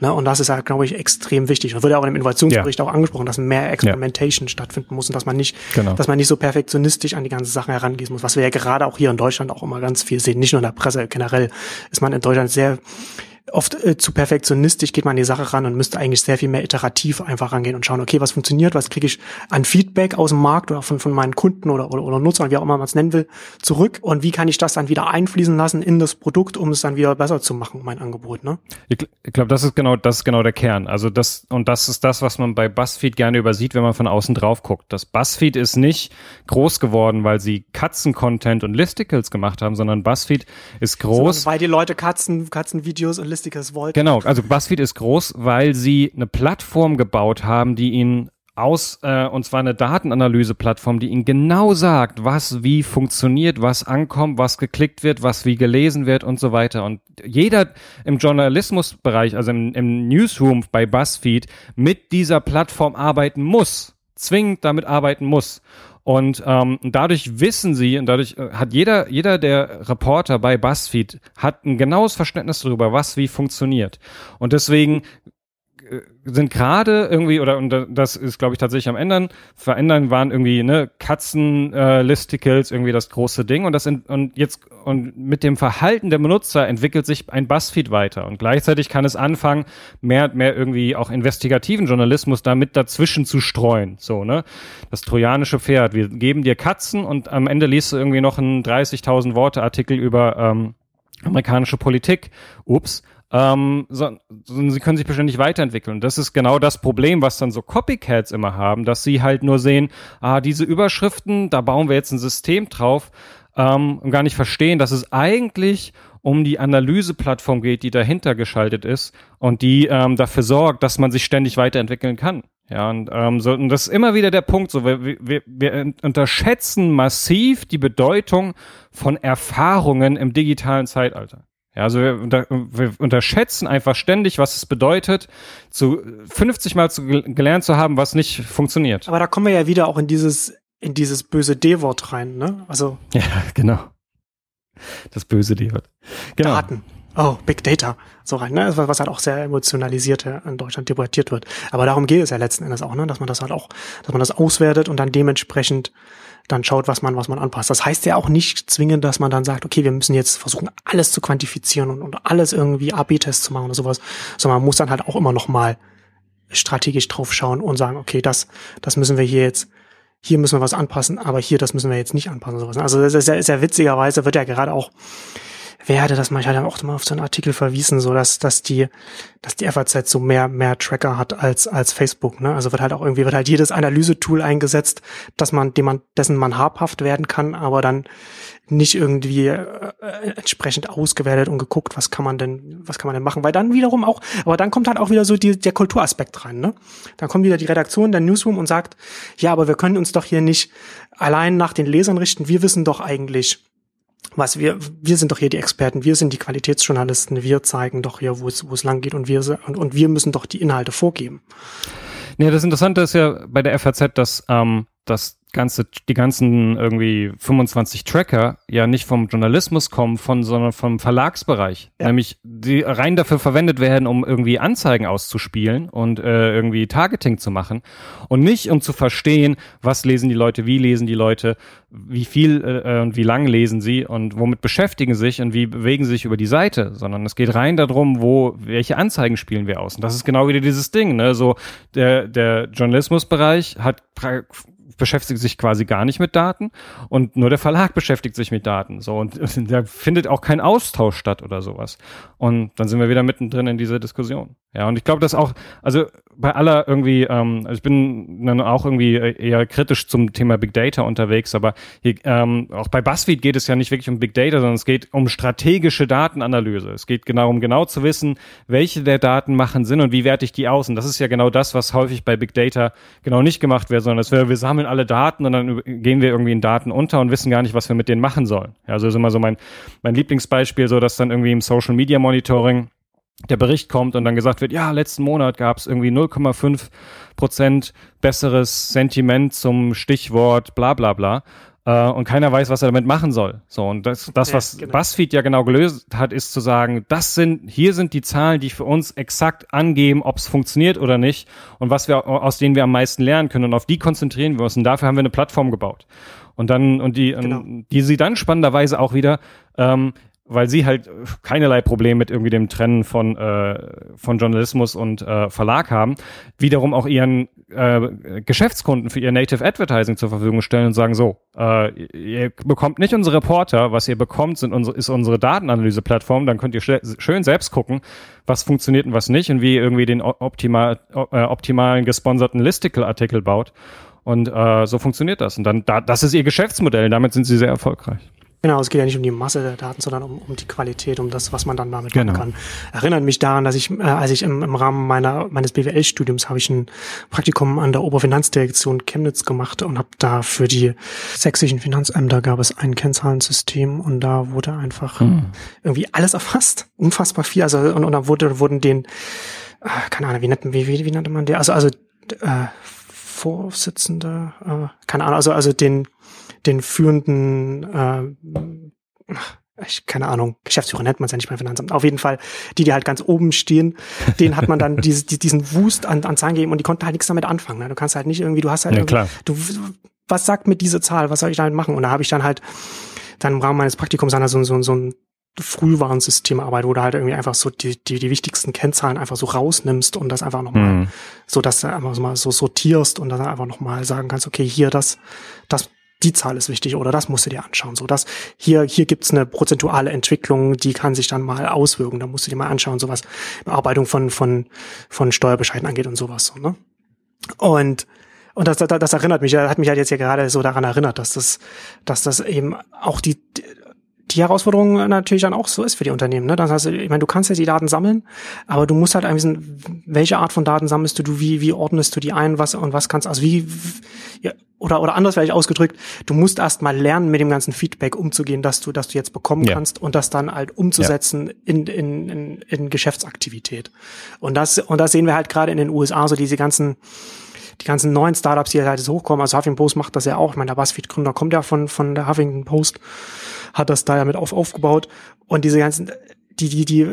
Ne? Und das ist halt, glaube ich, extrem wichtig. Das wird ja auch in dem Innovationsbericht ja. auch angesprochen, dass mehr Experimentation ja. stattfinden muss und dass man nicht, genau. dass man nicht so perfektionistisch an die ganze Sache herangehen muss, was wir ja gerade auch hier in Deutschland auch immer ganz viel sehen, nicht nur in der Presse, generell ist man in Deutschland sehr oft äh, zu perfektionistisch geht man an die Sache ran und müsste eigentlich sehr viel mehr iterativ einfach rangehen und schauen, okay, was funktioniert, was kriege ich an Feedback aus dem Markt oder von, von meinen Kunden oder, oder, oder Nutzern, wie auch immer man es nennen will, zurück und wie kann ich das dann wieder einfließen lassen in das Produkt, um es dann wieder besser zu machen, mein Angebot. Ne? Ich, ich glaube, das ist genau, das ist genau der Kern. Also das, und das ist das, was man bei BuzzFeed gerne übersieht, wenn man von außen drauf guckt. Das BuzzFeed ist nicht groß geworden, weil sie Katzen-Content und Listicles gemacht haben, sondern BuzzFeed ist groß. So, weil die Leute Katzen, Katzenvideos und Listicles wollten. Genau, also BuzzFeed ist groß, weil sie eine Plattform gebaut haben, die ihnen aus, äh, und zwar eine Datenanalyse-Plattform, die ihnen genau sagt, was wie funktioniert, was ankommt, was geklickt wird, was wie gelesen wird und so weiter. Und jeder im Journalismusbereich, also im, im Newsroom bei BuzzFeed, mit dieser Plattform arbeiten muss, zwingend damit arbeiten muss. Und ähm, dadurch wissen sie und dadurch äh, hat jeder, jeder der Reporter bei BuzzFeed hat ein genaues Verständnis darüber, was wie funktioniert. Und deswegen sind gerade irgendwie, oder und das ist, glaube ich, tatsächlich am Ändern, verändern waren irgendwie, ne, Katzen-Listicles, äh, irgendwie das große Ding. Und das in, und jetzt, und mit dem Verhalten der Benutzer entwickelt sich ein Buzzfeed weiter. Und gleichzeitig kann es anfangen, mehr, mehr irgendwie auch investigativen Journalismus damit dazwischen zu streuen. So, ne? Das trojanische Pferd. Wir geben dir Katzen und am Ende liest du irgendwie noch einen 30.000 Worte Artikel über, ähm, amerikanische Politik. Ups ähm, so, so, sie können sich beständig weiterentwickeln. Das ist genau das Problem, was dann so Copycats immer haben, dass sie halt nur sehen, ah, diese Überschriften, da bauen wir jetzt ein System drauf ähm, und gar nicht verstehen, dass es eigentlich um die Analyseplattform geht, die dahinter geschaltet ist und die ähm, dafür sorgt, dass man sich ständig weiterentwickeln kann. Ja, und, ähm, so, und das ist immer wieder der Punkt, so wir, wir, wir unterschätzen massiv die Bedeutung von Erfahrungen im digitalen Zeitalter. Ja, also wir, unter, wir unterschätzen einfach ständig, was es bedeutet, zu 50 Mal zu gelernt zu haben, was nicht funktioniert. Aber da kommen wir ja wieder auch in dieses in dieses böse D-Wort rein, ne? Also ja, genau. Das böse D-Wort. Genau. Daten. Oh, Big Data. So rein, ne? Was halt auch sehr emotionalisiert in Deutschland debattiert wird. Aber darum geht es ja letzten Endes auch, ne? Dass man das halt auch, dass man das auswertet und dann dementsprechend dann schaut, was man, was man anpasst. Das heißt ja auch nicht zwingend, dass man dann sagt, okay, wir müssen jetzt versuchen, alles zu quantifizieren und, und alles irgendwie AB-Tests zu machen oder sowas, sondern man muss dann halt auch immer noch mal strategisch drauf schauen und sagen, okay, das, das müssen wir hier jetzt, hier müssen wir was anpassen, aber hier, das müssen wir jetzt nicht anpassen. Sowas. Also sehr, sehr, witzigerweise wird ja gerade auch wer hatte das mal, ich hatte auch mal auf so einen Artikel verwiesen, so dass, dass die, dass die FAZ so mehr, mehr Tracker hat als, als Facebook, ne? Also wird halt auch irgendwie, wird halt jedes Analysetool eingesetzt, dass man, dem man, dessen man habhaft werden kann, aber dann nicht irgendwie äh, entsprechend ausgewertet und geguckt, was kann man denn, was kann man denn machen, weil dann wiederum auch, aber dann kommt halt auch wieder so die, der Kulturaspekt rein, ne? Dann kommt wieder die Redaktion, der Newsroom und sagt, ja, aber wir können uns doch hier nicht allein nach den Lesern richten, wir wissen doch eigentlich, was wir, wir sind doch hier die Experten, wir sind die Qualitätsjournalisten, wir zeigen doch hier, wo es, wo es lang geht und wir, und, und wir müssen doch die Inhalte vorgeben. Ja, das Interessante ist ja bei der FAZ, dass, ähm, dass ganze, die ganzen irgendwie 25 Tracker ja nicht vom Journalismus kommen, von, sondern vom Verlagsbereich. Ja. Nämlich, die rein dafür verwendet werden, um irgendwie Anzeigen auszuspielen und äh, irgendwie Targeting zu machen. Und nicht, um zu verstehen, was lesen die Leute, wie lesen die Leute, wie viel äh, und wie lang lesen sie und womit beschäftigen sich und wie bewegen sie sich über die Seite, sondern es geht rein darum, wo, welche Anzeigen spielen wir aus. Und das ist genau wieder dieses Ding, ne? So, der, der Journalismusbereich hat beschäftigt sich quasi gar nicht mit Daten und nur der Verlag beschäftigt sich mit Daten. So und da findet auch kein Austausch statt oder sowas. Und dann sind wir wieder mittendrin in dieser Diskussion. Ja, und ich glaube, dass auch, also bei aller irgendwie, ähm, also ich bin dann auch irgendwie eher kritisch zum Thema Big Data unterwegs, aber hier, ähm, auch bei BuzzFeed geht es ja nicht wirklich um Big Data, sondern es geht um strategische Datenanalyse. Es geht genau um genau zu wissen, welche der Daten machen Sinn und wie werte ich die aus. Und das ist ja genau das, was häufig bei Big Data genau nicht gemacht wird, sondern es wäre, wir sammeln alle Daten und dann gehen wir irgendwie in Daten unter und wissen gar nicht, was wir mit denen machen sollen. Ja, also ist immer so mein, mein Lieblingsbeispiel, so dass dann irgendwie im Social Media Monitoring der Bericht kommt und dann gesagt wird, ja, letzten Monat gab es irgendwie 0,5 Prozent besseres Sentiment zum Stichwort bla bla bla. Äh, und keiner weiß, was er damit machen soll. So, und das, das ja, was genau. BuzzFeed ja genau gelöst hat, ist zu sagen, das sind, hier sind die Zahlen, die für uns exakt angeben, ob es funktioniert oder nicht und was wir, aus denen wir am meisten lernen können. Und auf die konzentrieren wir uns. Und dafür haben wir eine Plattform gebaut. Und dann, und die, genau. die sie dann spannenderweise auch wieder ähm, weil sie halt keinerlei Problem mit irgendwie dem Trennen von, äh, von Journalismus und äh, Verlag haben, wiederum auch ihren äh, Geschäftskunden für ihr Native Advertising zur Verfügung stellen und sagen, so, äh, ihr bekommt nicht unsere Reporter, was ihr bekommt, sind unsere, ist unsere Datenanalyse-Plattform, dann könnt ihr schön selbst gucken, was funktioniert und was nicht und wie ihr irgendwie den optimal, äh, optimalen gesponserten Listicle-Artikel baut. Und äh, so funktioniert das. Und dann, da, das ist ihr Geschäftsmodell. Und damit sind sie sehr erfolgreich. Genau, es geht ja nicht um die Masse der Daten, sondern um, um die Qualität, um das, was man dann damit genau. machen kann. Erinnert mich daran, dass ich, äh, als ich im, im Rahmen meiner meines BWL-Studiums habe ich ein Praktikum an der Oberfinanzdirektion Chemnitz gemacht und habe da für die sächsischen Finanzämter gab es ein Kennzahlensystem und da wurde einfach hm. irgendwie alles erfasst, unfassbar viel. Also und, und dann wurde wurden den, äh, keine Ahnung, wie nennt, wie, wie, wie nannte man der? Also also äh, Vorsitzende, äh, keine Ahnung, also also den den führenden, äh, ich, keine Ahnung, Geschäftsführer nennt man es ja nicht beim Finanzamt. Auf jeden Fall, die, die halt ganz oben stehen, den hat man dann diese, diesen Wust an, an Zahlen gegeben und die konnten halt nichts damit anfangen. Ne? Du kannst halt nicht irgendwie, du hast halt, ja, klar. du, was sagt mit dieser Zahl, was soll ich damit machen? Und da habe ich dann halt dann im Rahmen meines Praktikums dann so, so, so ein Frühwarnsystem arbeitet, wo du halt irgendwie einfach so die, die, die wichtigsten Kennzahlen einfach so rausnimmst und das einfach nochmal, mhm. so dass du einfach mal so sortierst und dann einfach nochmal sagen kannst, okay, hier das, das die Zahl ist wichtig oder das musst du dir anschauen. So dass hier, hier gibt's eine prozentuale Entwicklung, die kann sich dann mal auswirken. Da musst du dir mal anschauen, sowas Bearbeitung von, von, von Steuerbescheiden angeht und sowas. So, ne? Und und das, das, das erinnert mich, hat mich halt jetzt ja gerade so daran erinnert, dass das, dass das eben auch die, die Herausforderung natürlich dann auch so ist für die Unternehmen. Ne? Das heißt, ich meine, du kannst ja die Daten sammeln, aber du musst halt wissen, welche Art von Daten sammelst du, wie, wie ordnest du die ein, was und was kannst, also wie, ja, oder, oder anders vielleicht ausgedrückt, du musst erst mal lernen, mit dem ganzen Feedback umzugehen, dass du, dass du jetzt bekommen ja. kannst und das dann halt umzusetzen ja. in, in, in, in Geschäftsaktivität. Und das, und das sehen wir halt gerade in den USA, so diese ganzen, die ganzen neuen Startups, die halt so hochkommen. Also Huffington Post macht das ja auch. Ich meine, der BuzzFeed-Gründer kommt ja von, von der Huffington Post hat das da ja mit auf, aufgebaut. Und diese ganzen, die, die, die,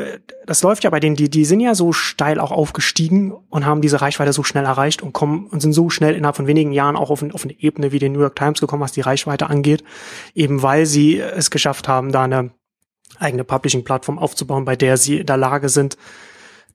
das läuft ja bei denen, die, die sind ja so steil auch aufgestiegen und haben diese Reichweite so schnell erreicht und kommen und sind so schnell innerhalb von wenigen Jahren auch auf, auf eine Ebene wie den New York Times gekommen, was die Reichweite angeht, eben weil sie es geschafft haben, da eine eigene Publishing-Plattform aufzubauen, bei der sie in der Lage sind,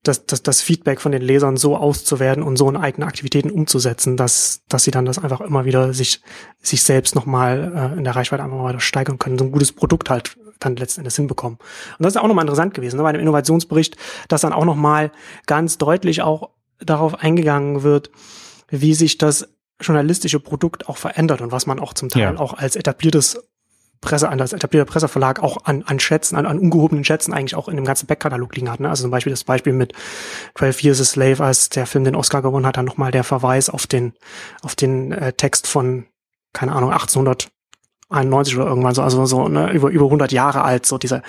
das, das, das Feedback von den Lesern so auszuwerten und so in eigene Aktivitäten umzusetzen, dass, dass sie dann das einfach immer wieder sich, sich selbst nochmal äh, in der Reichweite einfach mal steigern können, so ein gutes Produkt halt dann letzten Endes hinbekommen. Und das ist auch nochmal interessant gewesen, ne, bei dem Innovationsbericht, dass dann auch nochmal ganz deutlich auch darauf eingegangen wird, wie sich das journalistische Produkt auch verändert und was man auch zum Teil ja. auch als etabliertes Presse, an das etablierte Presseverlag auch an, an Schätzen, an, an ungehobenen Schätzen eigentlich auch in dem ganzen Backkatalog liegen hat. Ne? Also zum Beispiel das Beispiel mit 12 Years a Slave, als der Film den Oscar gewonnen hat, dann nochmal der Verweis auf den, auf den äh, Text von, keine Ahnung, 1891 oder irgendwann so, also so ne, über über 100 Jahre alt, so dieser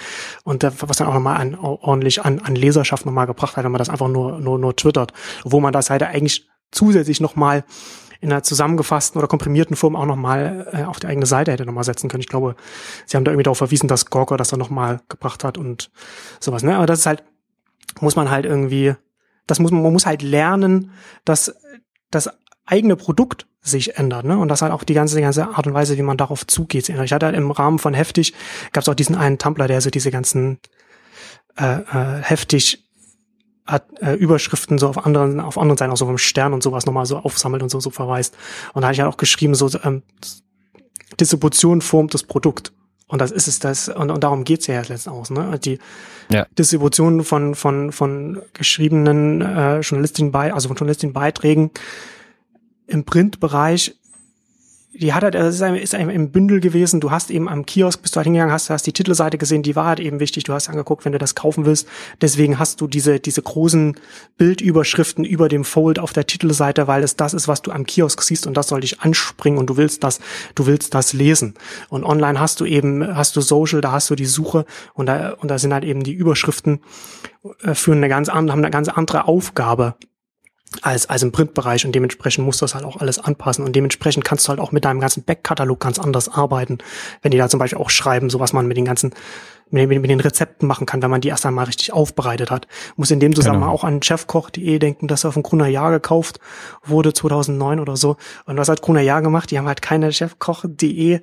und der, was dann auch nochmal an, ordentlich an, an Leserschaft nochmal gebracht hat, wenn man das einfach nur nur nur twittert, wo man das halt eigentlich zusätzlich nochmal in einer zusammengefassten oder komprimierten Form auch nochmal äh, auf die eigene Seite hätte nochmal setzen können. Ich glaube, sie haben da irgendwie darauf verwiesen, dass Gorka das dann nochmal gebracht hat und sowas. Ne? Aber das ist halt, muss man halt irgendwie, das muss man, man muss halt lernen, dass das eigene Produkt sich ändert, ne? Und das halt auch die ganze, die ganze Art und Weise, wie man darauf zugeht. Ich hatte halt im Rahmen von Heftig, gab es auch diesen einen Tumblr, der so diese ganzen äh, äh, heftig hat, äh, Überschriften so auf anderen, auf anderen Seiten auch so vom Stern und sowas nochmal so aufsammelt und so, so verweist. Und da hatte ich halt auch geschrieben, so ähm, Distribution formt das Produkt. Und das ist es das, und, und darum geht's ja jetzt letzten aus, ne? Die ja. Distribution von, von, von geschriebenen äh, Journalistinnen bei, also von Journalistinnen Beiträgen im Printbereich die hat halt, das ist, ist im Bündel gewesen. Du hast eben am Kiosk, bist du halt hingegangen, hast, hast die Titelseite gesehen, die war halt eben wichtig. Du hast angeguckt, wenn du das kaufen willst. Deswegen hast du diese, diese großen Bildüberschriften über dem Fold auf der Titelseite, weil es das ist, was du am Kiosk siehst und das soll dich anspringen und du willst das, du willst das lesen. Und online hast du eben, hast du Social, da hast du die Suche und da, und da sind halt eben die Überschriften äh, für eine ganz andere, haben eine ganz andere Aufgabe als, als im Printbereich und dementsprechend musst du das halt auch alles anpassen und dementsprechend kannst du halt auch mit deinem ganzen Backkatalog ganz anders arbeiten. Wenn die da zum Beispiel auch schreiben, so was man mit den ganzen mit, mit den Rezepten machen kann, wenn man die erst einmal richtig aufbereitet hat. Muss in dem Zusammenhang genau. auch an chefkoch.de denken, dass er von Gruner Jahr gekauft wurde 2009 oder so. Und was hat Gruner Jahr gemacht? Die haben halt keine chefkoch.de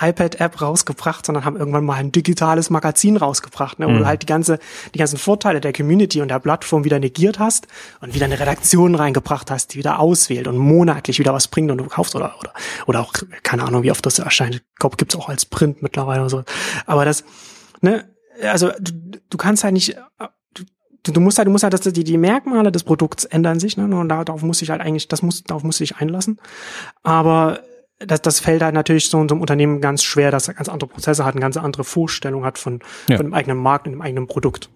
iPad-App rausgebracht, sondern haben irgendwann mal ein digitales Magazin rausgebracht, ne, wo mhm. du halt die ganze, die ganzen Vorteile der Community und der Plattform wieder negiert hast und wieder eine Redaktion reingebracht hast, die wieder auswählt und monatlich wieder was bringt und du kaufst oder, oder, oder auch, keine Ahnung, wie oft das erscheint. Ich glaube, gibt's auch als Print mittlerweile oder so. Aber das, ne, also du, du kannst halt nicht, du, du musst halt, du musst halt, dass die, die Merkmale des Produkts ändern sich, ne, und darauf muss ich halt eigentlich, das muss, darauf muss ich einlassen. Aber das, das fällt halt natürlich so, so einem Unternehmen ganz schwer, dass er ganz andere Prozesse hat, eine ganz andere Vorstellung hat von, ja. von dem eigenen Markt und dem eigenen Produkt.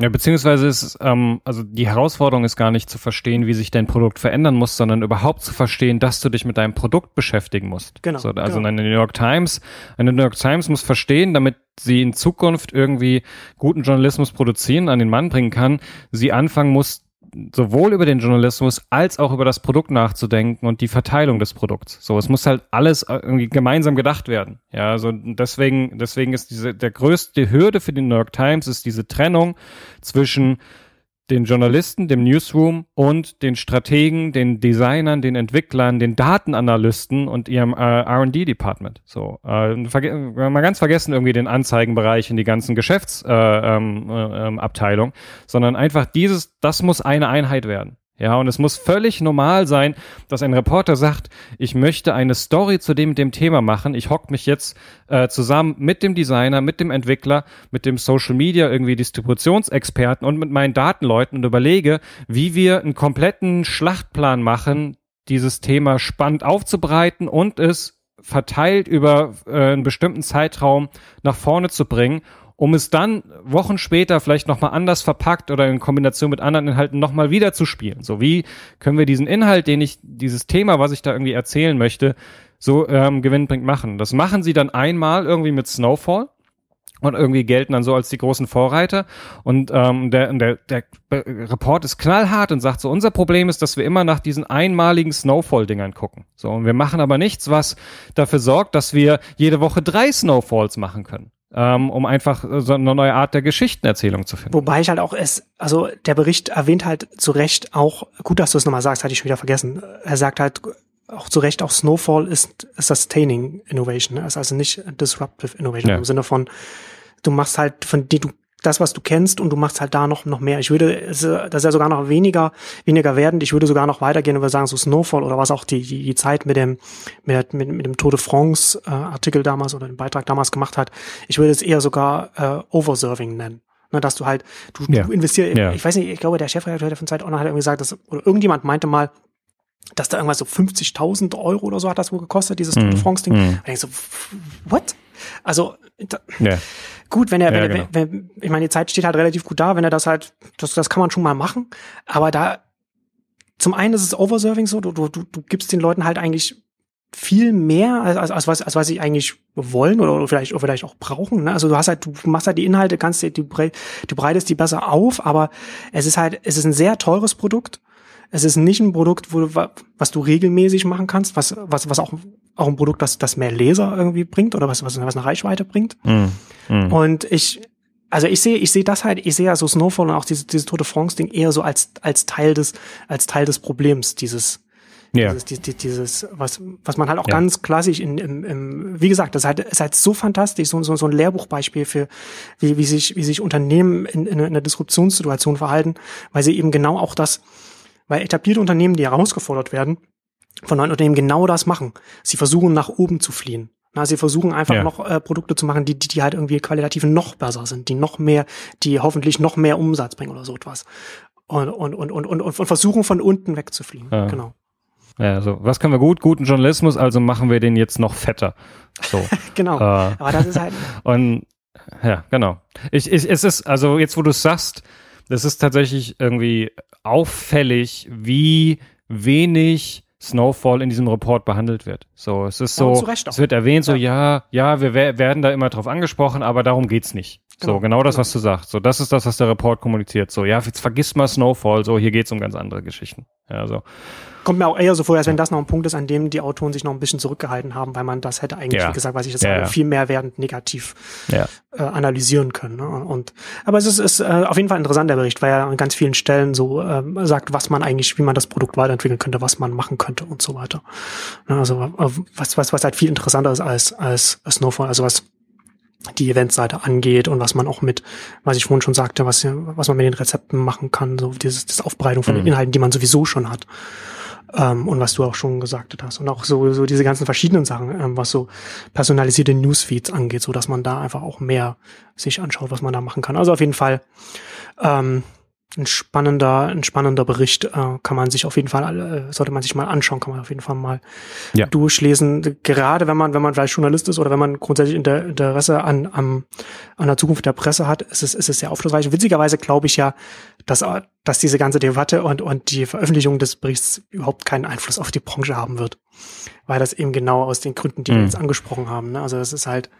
Ja, beziehungsweise ist, ähm, also die Herausforderung ist gar nicht zu verstehen, wie sich dein Produkt verändern muss, sondern überhaupt zu verstehen, dass du dich mit deinem Produkt beschäftigen musst. Genau. So, also genau. eine New York Times, eine New York Times muss verstehen, damit sie in Zukunft irgendwie guten Journalismus produzieren, an den Mann bringen kann, sie anfangen muss, sowohl über den Journalismus als auch über das Produkt nachzudenken und die Verteilung des Produkts. So, es muss halt alles irgendwie gemeinsam gedacht werden. Ja, also deswegen, deswegen ist diese, der größte Hürde für die New York Times ist diese Trennung zwischen den Journalisten, dem Newsroom und den Strategen, den Designern, den Entwicklern, den Datenanalysten und ihrem äh, R&D-Department. So, äh, mal ganz vergessen irgendwie den Anzeigenbereich und die ganzen Geschäftsabteilungen, äh, ähm, äh, sondern einfach dieses, das muss eine Einheit werden. Ja, und es muss völlig normal sein, dass ein Reporter sagt, ich möchte eine Story zu dem dem Thema machen. Ich hock mich jetzt äh, zusammen mit dem Designer, mit dem Entwickler, mit dem Social Media irgendwie Distributionsexperten und mit meinen Datenleuten und überlege, wie wir einen kompletten Schlachtplan machen, dieses Thema spannend aufzubreiten und es verteilt über äh, einen bestimmten Zeitraum nach vorne zu bringen um es dann Wochen später vielleicht nochmal anders verpackt oder in Kombination mit anderen Inhalten nochmal wieder zu spielen. So wie können wir diesen Inhalt, den ich, dieses Thema, was ich da irgendwie erzählen möchte, so ähm, gewinnbringend machen. Das machen sie dann einmal irgendwie mit Snowfall und irgendwie gelten dann so als die großen Vorreiter. Und ähm, der, der, der Report ist knallhart und sagt so, unser Problem ist, dass wir immer nach diesen einmaligen Snowfall-Dingern gucken. So, und wir machen aber nichts, was dafür sorgt, dass wir jede Woche drei Snowfalls machen können. Ähm, um einfach so eine neue Art der Geschichtenerzählung zu finden. Wobei ich halt auch es, also der Bericht erwähnt halt zu Recht auch, gut, dass du es nochmal sagst, hatte ich schon wieder vergessen. Er sagt halt auch zu Recht, auch Snowfall ist sustaining innovation, ne? ist also nicht disruptive innovation ja. im Sinne von, du machst halt von die du das, was du kennst, und du machst halt da noch, noch mehr. Ich würde, das ist ja sogar noch weniger, weniger werden. Ich würde sogar noch weitergehen und würde sagen, so Snowfall oder was auch die, die, die Zeit mit dem, mit, mit, mit dem Tour de France äh, Artikel damals oder dem Beitrag damals gemacht hat. Ich würde es eher sogar äh, Overserving nennen. Ne, dass du halt, du, ja. du investierst, ja. ich weiß nicht, ich glaube, der Chefredakteur von Zeit Online hat irgendwie gesagt, dass, oder irgendjemand meinte mal, dass da irgendwas so 50.000 Euro oder so hat das wohl gekostet, dieses mm. Tour de mhm. France Ding. Mm. Und ich so, what? Also, yeah. gut, wenn er, ja, wenn, genau. wenn, wenn, ich meine, die Zeit steht halt relativ gut da, wenn er das halt, das, das kann man schon mal machen, aber da, zum einen ist es Overserving so, du, du, du, du gibst den Leuten halt eigentlich viel mehr als, als, als, was, als was sie eigentlich wollen oder, oder vielleicht oder vielleicht auch brauchen. Ne? Also du hast halt, du machst halt die Inhalte, kannst du, du, du breitest die besser auf, aber es ist halt, es ist ein sehr teures Produkt es ist nicht ein Produkt, wo du, was du regelmäßig machen kannst, was, was, was auch, auch ein Produkt, das, das mehr Leser irgendwie bringt oder was, was, was eine Reichweite bringt. Mm, mm. Und ich, also ich sehe, ich sehe das halt, ich sehe ja so Snowfall und auch dieses, dieses Tote France Ding eher so als, als Teil des, als Teil des Problems, dieses, ja. Dieses, dieses, dieses, was, was man halt auch ja. ganz klassisch in, im, im, wie gesagt, das ist halt, ist halt so fantastisch, so, so, so ein Lehrbuchbeispiel für, wie, wie sich, wie sich Unternehmen in, in einer Disruptionssituation verhalten, weil sie eben genau auch das, weil etablierte Unternehmen, die herausgefordert werden, von neuen Unternehmen genau das machen. Sie versuchen nach oben zu fliehen. Na, sie versuchen einfach ja. noch äh, Produkte zu machen, die, die, die halt irgendwie qualitativ noch besser sind, die noch mehr, die hoffentlich noch mehr Umsatz bringen oder so etwas. Und, und, und, und, und, und versuchen von unten wegzufliegen. Ja. Genau. Ja, so, was können wir gut? Guten Journalismus, also machen wir den jetzt noch fetter. So. genau. Äh, Aber das ist halt. Und ja, genau. Ich, ich, es ist, also jetzt, wo du es sagst, das ist tatsächlich irgendwie auffällig, wie wenig Snowfall in diesem Report behandelt wird. So, es ist so, ja, es wird erwähnt, so, ja, ja, wir werden da immer drauf angesprochen, aber darum geht's nicht. Genau, so, genau das, was du sagst. So, das ist das, was der Report kommuniziert. So, ja, jetzt vergiss mal Snowfall, so, hier geht's um ganz andere Geschichten. Ja, so kommt mir auch eher so vor, als wenn das noch ein Punkt ist, an dem die Autoren sich noch ein bisschen zurückgehalten haben, weil man das hätte eigentlich, ja. wie gesagt, was ich das ja, sage, viel mehr werdend negativ ja. äh, analysieren können. Ne? Und aber es ist, ist äh, auf jeden Fall ein interessanter Bericht, weil er an ganz vielen Stellen so ähm, sagt, was man eigentlich, wie man das Produkt weiterentwickeln könnte, was man machen könnte und so weiter. Ne? Also äh, was, was, was halt viel interessanter ist als, als Snowfall, also was die Eventseite angeht und was man auch mit, was ich vorhin schon sagte, was, was man mit den Rezepten machen kann, so dieses, das Aufbereitung von mhm. den Inhalten, die man sowieso schon hat. Ähm, und was du auch schon gesagt hast. Und auch so, so diese ganzen verschiedenen Sachen, ähm, was so personalisierte Newsfeeds angeht, so dass man da einfach auch mehr sich anschaut, was man da machen kann. Also auf jeden Fall ähm, ein spannender, ein spannender Bericht, äh, kann man sich auf jeden Fall, äh, sollte man sich mal anschauen, kann man auf jeden Fall mal ja. durchlesen. Gerade wenn man, wenn man vielleicht Journalist ist oder wenn man grundsätzlich Interesse an, an, an der Zukunft der Presse hat, ist es, ist es sehr aufschlussreich. Witzigerweise glaube ich ja, dass, dass diese ganze Debatte und, und die Veröffentlichung des Berichts überhaupt keinen Einfluss auf die Branche haben wird. Weil das eben genau aus den Gründen, die mhm. wir jetzt angesprochen haben. Ne? Also das ist halt,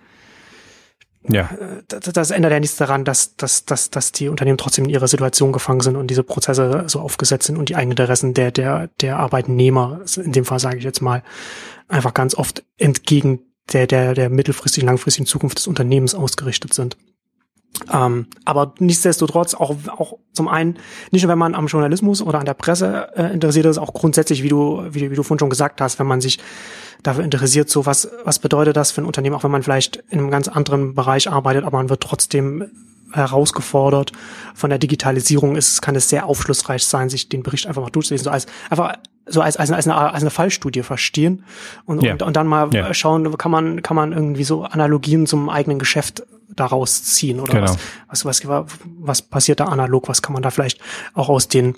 ja. Äh, das, das ändert ja nichts daran, dass, dass, dass, dass die Unternehmen trotzdem in ihrer Situation gefangen sind und diese Prozesse so aufgesetzt sind und die eigenen Interessen der, der, der Arbeitnehmer, in dem Fall sage ich jetzt mal, einfach ganz oft entgegen der, der, der mittelfristigen, langfristigen Zukunft des Unternehmens ausgerichtet sind. Ähm, aber nichtsdestotrotz auch, auch zum einen, nicht nur wenn man am Journalismus oder an der Presse äh, interessiert ist, auch grundsätzlich, wie du, wie, wie du vorhin schon gesagt hast, wenn man sich dafür interessiert, so was, was bedeutet das für ein Unternehmen, auch wenn man vielleicht in einem ganz anderen Bereich arbeitet, aber man wird trotzdem herausgefordert von der Digitalisierung ist, kann es sehr aufschlussreich sein, sich den Bericht einfach mal durchzulesen, so als einfach so als, als, als, eine, als eine Fallstudie verstehen und, ja. und, und dann mal ja. schauen, kann man, kann man irgendwie so Analogien zum eigenen Geschäft daraus ziehen oder genau. was, was, was, was passiert da analog, was kann man da vielleicht auch aus den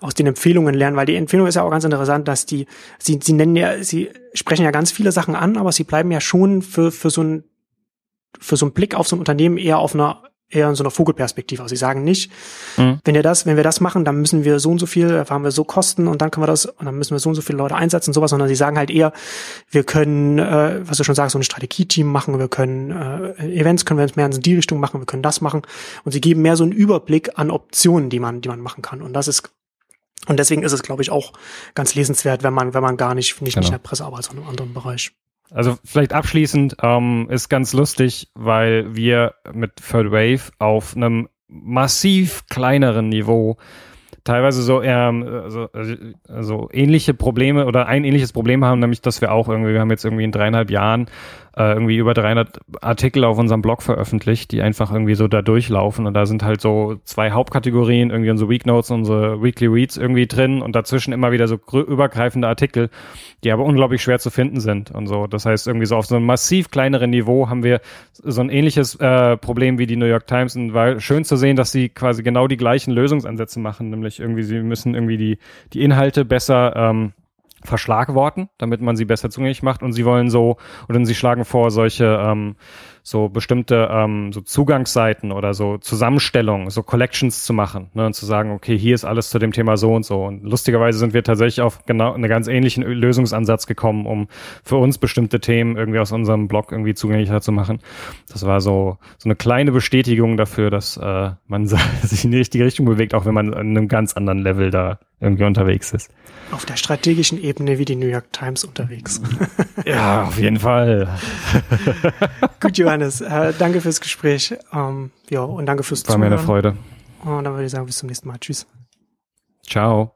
aus den Empfehlungen lernen, weil die Empfehlung ist ja auch ganz interessant, dass die, sie, sie nennen ja, sie sprechen ja ganz viele Sachen an, aber sie bleiben ja schon für, für so ein, für so einen Blick auf so ein Unternehmen eher auf einer eher in so einer Vogelperspektive. Also sie sagen nicht, mhm. wenn wir das, wenn wir das machen, dann müssen wir so und so viel, haben wir so Kosten und dann können wir das und dann müssen wir so und so viele Leute einsetzen und sowas, sondern sie sagen halt eher, wir können, äh, was du schon sagst, so ein Strategieteam machen, wir können äh, Events können wir mehr in die Richtung machen, wir können das machen und sie geben mehr so einen Überblick an Optionen, die man, die man machen kann. Und das ist und deswegen ist es, glaube ich, auch ganz lesenswert, wenn man, wenn man gar nicht, nicht, genau. nicht in der Presse arbeitet, sondern im anderen Bereich. Also vielleicht abschließend ähm, ist ganz lustig, weil wir mit Third Wave auf einem massiv kleineren Niveau teilweise so ähm, also, also ähnliche Probleme oder ein ähnliches Problem haben, nämlich dass wir auch irgendwie, wir haben jetzt irgendwie in dreieinhalb Jahren äh, irgendwie über 300 Artikel auf unserem Blog veröffentlicht, die einfach irgendwie so da durchlaufen und da sind halt so zwei Hauptkategorien, irgendwie unsere Week Notes, unsere Weekly Reads irgendwie drin und dazwischen immer wieder so übergreifende Artikel, die aber unglaublich schwer zu finden sind und so. Das heißt, irgendwie so auf so einem massiv kleineren Niveau haben wir so ein ähnliches äh, Problem wie die New York Times und war schön zu sehen, dass sie quasi genau die gleichen Lösungsansätze machen, nämlich irgendwie sie müssen irgendwie die, die Inhalte besser ähm, verschlagworten, damit man sie besser zugänglich macht und sie wollen so oder sie schlagen vor solche ähm, so bestimmte ähm, so Zugangsseiten oder so Zusammenstellungen, so Collections zu machen ne, und zu sagen, okay, hier ist alles zu dem Thema so und so. Und lustigerweise sind wir tatsächlich auf genau einen ganz ähnlichen Lösungsansatz gekommen, um für uns bestimmte Themen irgendwie aus unserem Blog irgendwie zugänglicher zu machen. Das war so so eine kleine Bestätigung dafür, dass äh, man sich in die richtige Richtung bewegt, auch wenn man an einem ganz anderen Level da irgendwie unterwegs ist. Auf der strategischen Ebene wie die New York Times unterwegs. ja, auf jeden Fall. Gut, Johannes, äh, danke fürs Gespräch. Ähm, ja, und danke fürs War Zuhören. War mir eine Freude. Und dann würde ich sagen, bis zum nächsten Mal. Tschüss. Ciao.